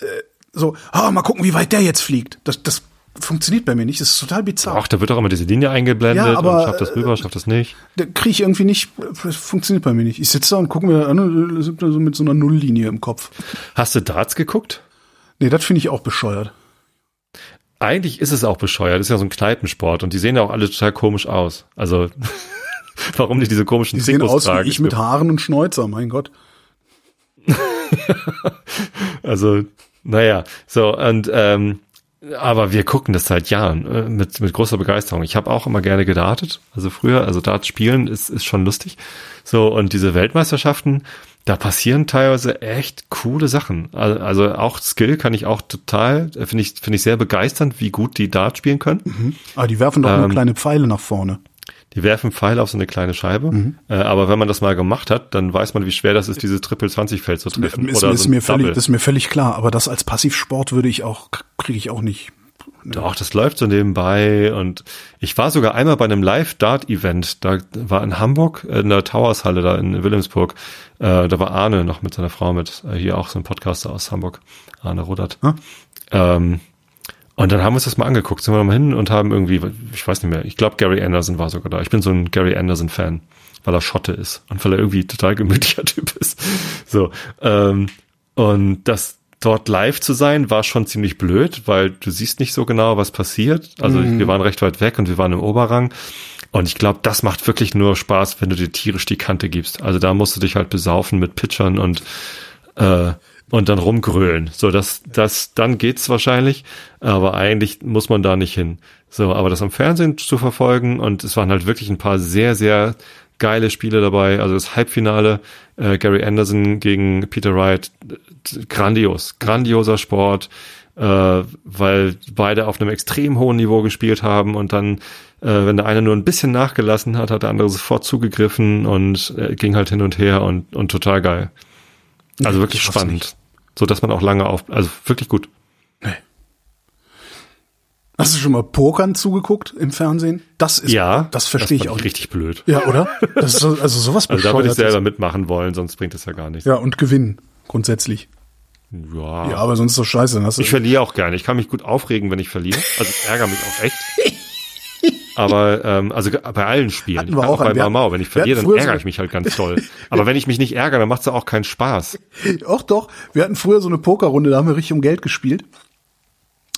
Äh, so, ah, mal gucken, wie weit der jetzt fliegt. Das, das funktioniert bei mir nicht. Das ist total bizarr. Ach, da wird doch immer diese Linie eingeblendet Ja, aber, und schafft das rüber, schafft das nicht. Da kriege ich irgendwie nicht, das funktioniert bei mir nicht. Ich sitze da und gucke mir an, äh, sind da so mit so einer Nulllinie im Kopf. Hast du Darts geguckt? Nee, das finde ich auch bescheuert. Eigentlich ist es auch bescheuert. Das ist ja so ein Kneipensport und die sehen ja auch alle total komisch aus. Also, warum nicht diese komischen Die sehen Trikots aus wie tragen? ich mit Haaren und Schnäuzer, mein Gott. Also, naja, so und ähm, aber wir gucken das seit Jahren äh, mit mit großer Begeisterung. Ich habe auch immer gerne gedartet. Also früher, also Dart spielen ist ist schon lustig. So und diese Weltmeisterschaften, da passieren teilweise echt coole Sachen. Also, also auch Skill kann ich auch total äh, finde ich finde ich sehr begeisternd, wie gut die Dart spielen können. Aber die werfen doch nur Ähm, kleine Pfeile nach vorne. Die werfen Pfeile auf so eine kleine Scheibe. Äh, aber wenn man das mal gemacht hat, dann weiß man, wie schwer das ist, dieses Triple 20 Feld zu treffen. Ist, oder ist, so mir völlig, Double. ist mir völlig klar. Aber das als Passivsport würde ich auch, kriege ich auch nicht. Doch, das läuft so nebenbei und ich war sogar einmal bei einem Live-Dart-Event, da war in Hamburg, in der Towershalle da in Wilhelmsburg, äh, da war Arne noch mit seiner Frau mit, äh, hier auch so ein Podcaster aus Hamburg, Arne Rudert. Hm? Ähm, und dann haben wir uns das mal angeguckt, sind wir mal hin und haben irgendwie, ich weiß nicht mehr, ich glaube Gary Anderson war sogar da. Ich bin so ein Gary Anderson-Fan, weil er Schotte ist und weil er irgendwie total gemütlicher Typ ist. So, ähm, und das dort live zu sein, war schon ziemlich blöd, weil du siehst nicht so genau, was passiert. Also wir waren recht weit weg und wir waren im Oberrang. Und ich glaube, das macht wirklich nur Spaß, wenn du dir tierisch die Kante gibst. Also da musst du dich halt besaufen mit Pitchern und äh, und dann rumgrölen. So, das, das, dann geht's wahrscheinlich, aber eigentlich muss man da nicht hin. So, aber das am Fernsehen zu verfolgen und es waren halt wirklich ein paar sehr, sehr geile Spiele dabei. Also das Halbfinale, äh, Gary Anderson gegen Peter Wright, grandios, grandioser Sport, äh, weil beide auf einem extrem hohen Niveau gespielt haben und dann, äh, wenn der eine nur ein bisschen nachgelassen hat, hat der andere sofort zugegriffen und äh, ging halt hin und her und, und total geil. Also wirklich spannend. So dass man auch lange auf, also wirklich gut. Hast du schon mal Pokern zugeguckt im Fernsehen? Das ist, Ja, das verstehe ich auch nicht. richtig blöd. Ja, oder? Das ist so, also sowas Also da würde ich selber mitmachen wollen, sonst bringt es ja gar nichts. Ja, und gewinnen, grundsätzlich. Ja. Ja, aber sonst ist doch scheiße. Dann hast du Ich verliere auch gerne. Ich kann mich gut aufregen, wenn ich verliere. Also ich ärgere mich auch echt. Aber ähm, also bei allen Spielen. Hatten wir auch auch bei hatten- wenn ich verliere, dann ärgere so- ich mich halt ganz toll. Aber wenn ich mich nicht ärgere, dann macht es auch keinen Spaß. Doch, doch. Wir hatten früher so eine Pokerrunde, da haben wir richtig um Geld gespielt.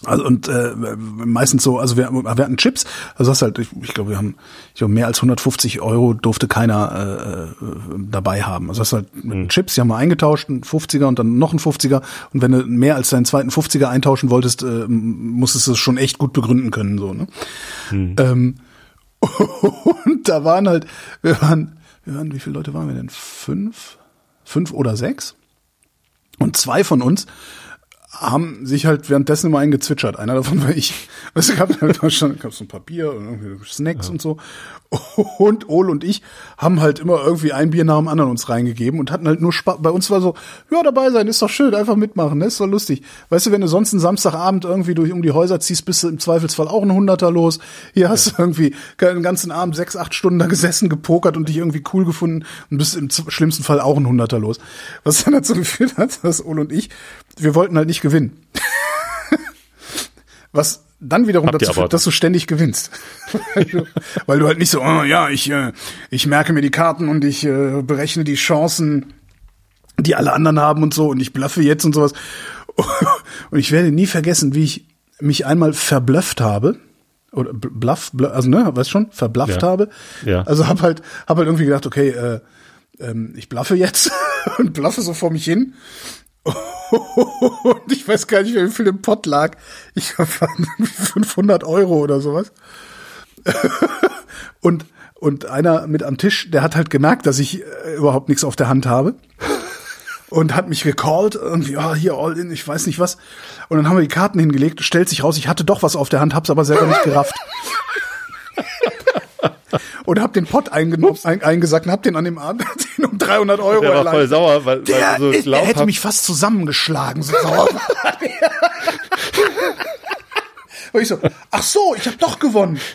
Also und äh, meistens so, also wir, wir hatten Chips, also das halt, ich, ich glaube, wir haben, ich glaube, mehr als 150 Euro durfte keiner äh, dabei haben. Also das halt mit Chips, die haben wir eingetauscht, ein 50er und dann noch ein 50er. Und wenn du mehr als deinen zweiten 50er eintauschen wolltest, äh, musstest du es schon echt gut begründen können, so, ne? Ähm, und da waren halt, wir waren, wir waren, wie viele Leute waren wir denn? Fünf? Fünf oder sechs? Und zwei von uns haben sich halt währenddessen immer eingezwitschert. Einer davon war ich. Weißt du, gab halt schon gab so ein Papier und irgendwie Snacks ja. und so. Und Ole und ich haben halt immer irgendwie ein Bier nach dem anderen uns reingegeben und hatten halt nur Spaß. Bei uns war so, ja, dabei sein, ist doch schön, einfach mitmachen, ne? ist doch lustig. Weißt du, wenn du sonst einen Samstagabend irgendwie durch um die Häuser ziehst, bist du im Zweifelsfall auch ein Hunderter los. Hier hast ja. du irgendwie den ganzen Abend sechs, acht Stunden da gesessen, gepokert und dich irgendwie cool gefunden und bist im schlimmsten Fall auch ein Hunderter los. Was dann dazu geführt hat, dass Ole und ich, wir wollten halt nicht gewinnen. Was dann wiederum Habt dazu führt, dass du ständig gewinnst. Weil du halt nicht so, oh, ja, ich, äh, ich merke mir die Karten und ich äh, berechne die Chancen, die alle anderen haben und so und ich bluffe jetzt und sowas. Und ich werde nie vergessen, wie ich mich einmal verblufft habe oder bluff, bluff also ne, weißt schon, verblufft ja. habe. Ja. Also hab halt hab halt irgendwie gedacht, okay, äh, ähm, ich bluffe jetzt und bluffe so vor mich hin und ich weiß gar nicht, wie viel im Pott lag. Ich war 500 Euro oder sowas. und, und einer mit am Tisch, der hat halt gemerkt, dass ich äh, überhaupt nichts auf der Hand habe. Und hat mich gecallt, irgendwie, ja, hier all in, ich weiß nicht was. Und dann haben wir die Karten hingelegt, stellt sich raus, ich hatte doch was auf der Hand, hab's aber selber nicht gerafft und hab den Pott ein, eingesackt und hab den an dem Abend um 300 Euro Der war voll sauer, weil, der, weil so der hätte mich fast zusammengeschlagen, so sauer. und ich so, ach so, ich hab doch gewonnen.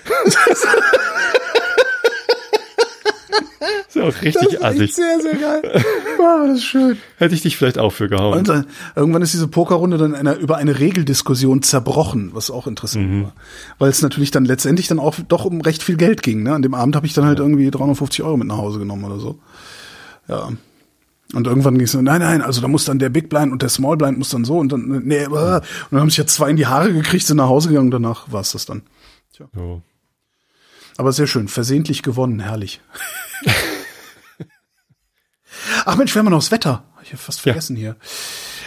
ist ja auch richtig das assig. Sehr, sehr geil. Wow, das ist schön. Hätte ich dich vielleicht auch für gehauen. Und dann, irgendwann ist diese Pokerrunde dann einer, über eine Regeldiskussion zerbrochen, was auch interessant mhm. war. Weil es natürlich dann letztendlich dann auch doch um recht viel Geld ging. Ne? An dem Abend habe ich dann halt irgendwie 350 Euro mit nach Hause genommen oder so. Ja. Und irgendwann ging es so, nein, nein, also da muss dann der Big Blind und der Small Blind muss dann so und dann, nee, und dann haben sich ja zwei in die Haare gekriegt, sind nach Hause gegangen und danach war es das dann. Tja. Oh. Aber sehr schön, versehentlich gewonnen, herrlich. Ach Mensch, wir haben noch das Wetter. Ich habe fast vergessen ja. hier.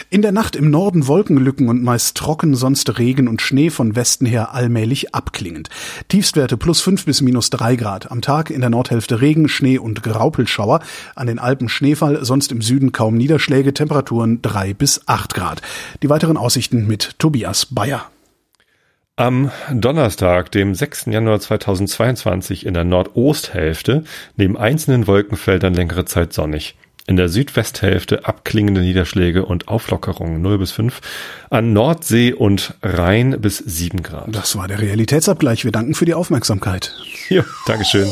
In der Nacht im Norden Wolkenlücken und meist trocken, sonst Regen und Schnee von Westen her allmählich abklingend. Tiefstwerte plus fünf bis minus drei Grad. Am Tag in der Nordhälfte Regen, Schnee und Graupelschauer. An den Alpen Schneefall, sonst im Süden kaum Niederschläge. Temperaturen drei bis acht Grad. Die weiteren Aussichten mit Tobias Bayer. Am Donnerstag, dem 6. Januar 2022 in der Nordosthälfte, neben einzelnen Wolkenfeldern längere Zeit sonnig. In der Südwesthälfte abklingende Niederschläge und Auflockerungen 0 bis 5. An Nordsee und Rhein bis 7 Grad. Das war der Realitätsabgleich. Wir danken für die Aufmerksamkeit. Ja, Dankeschön.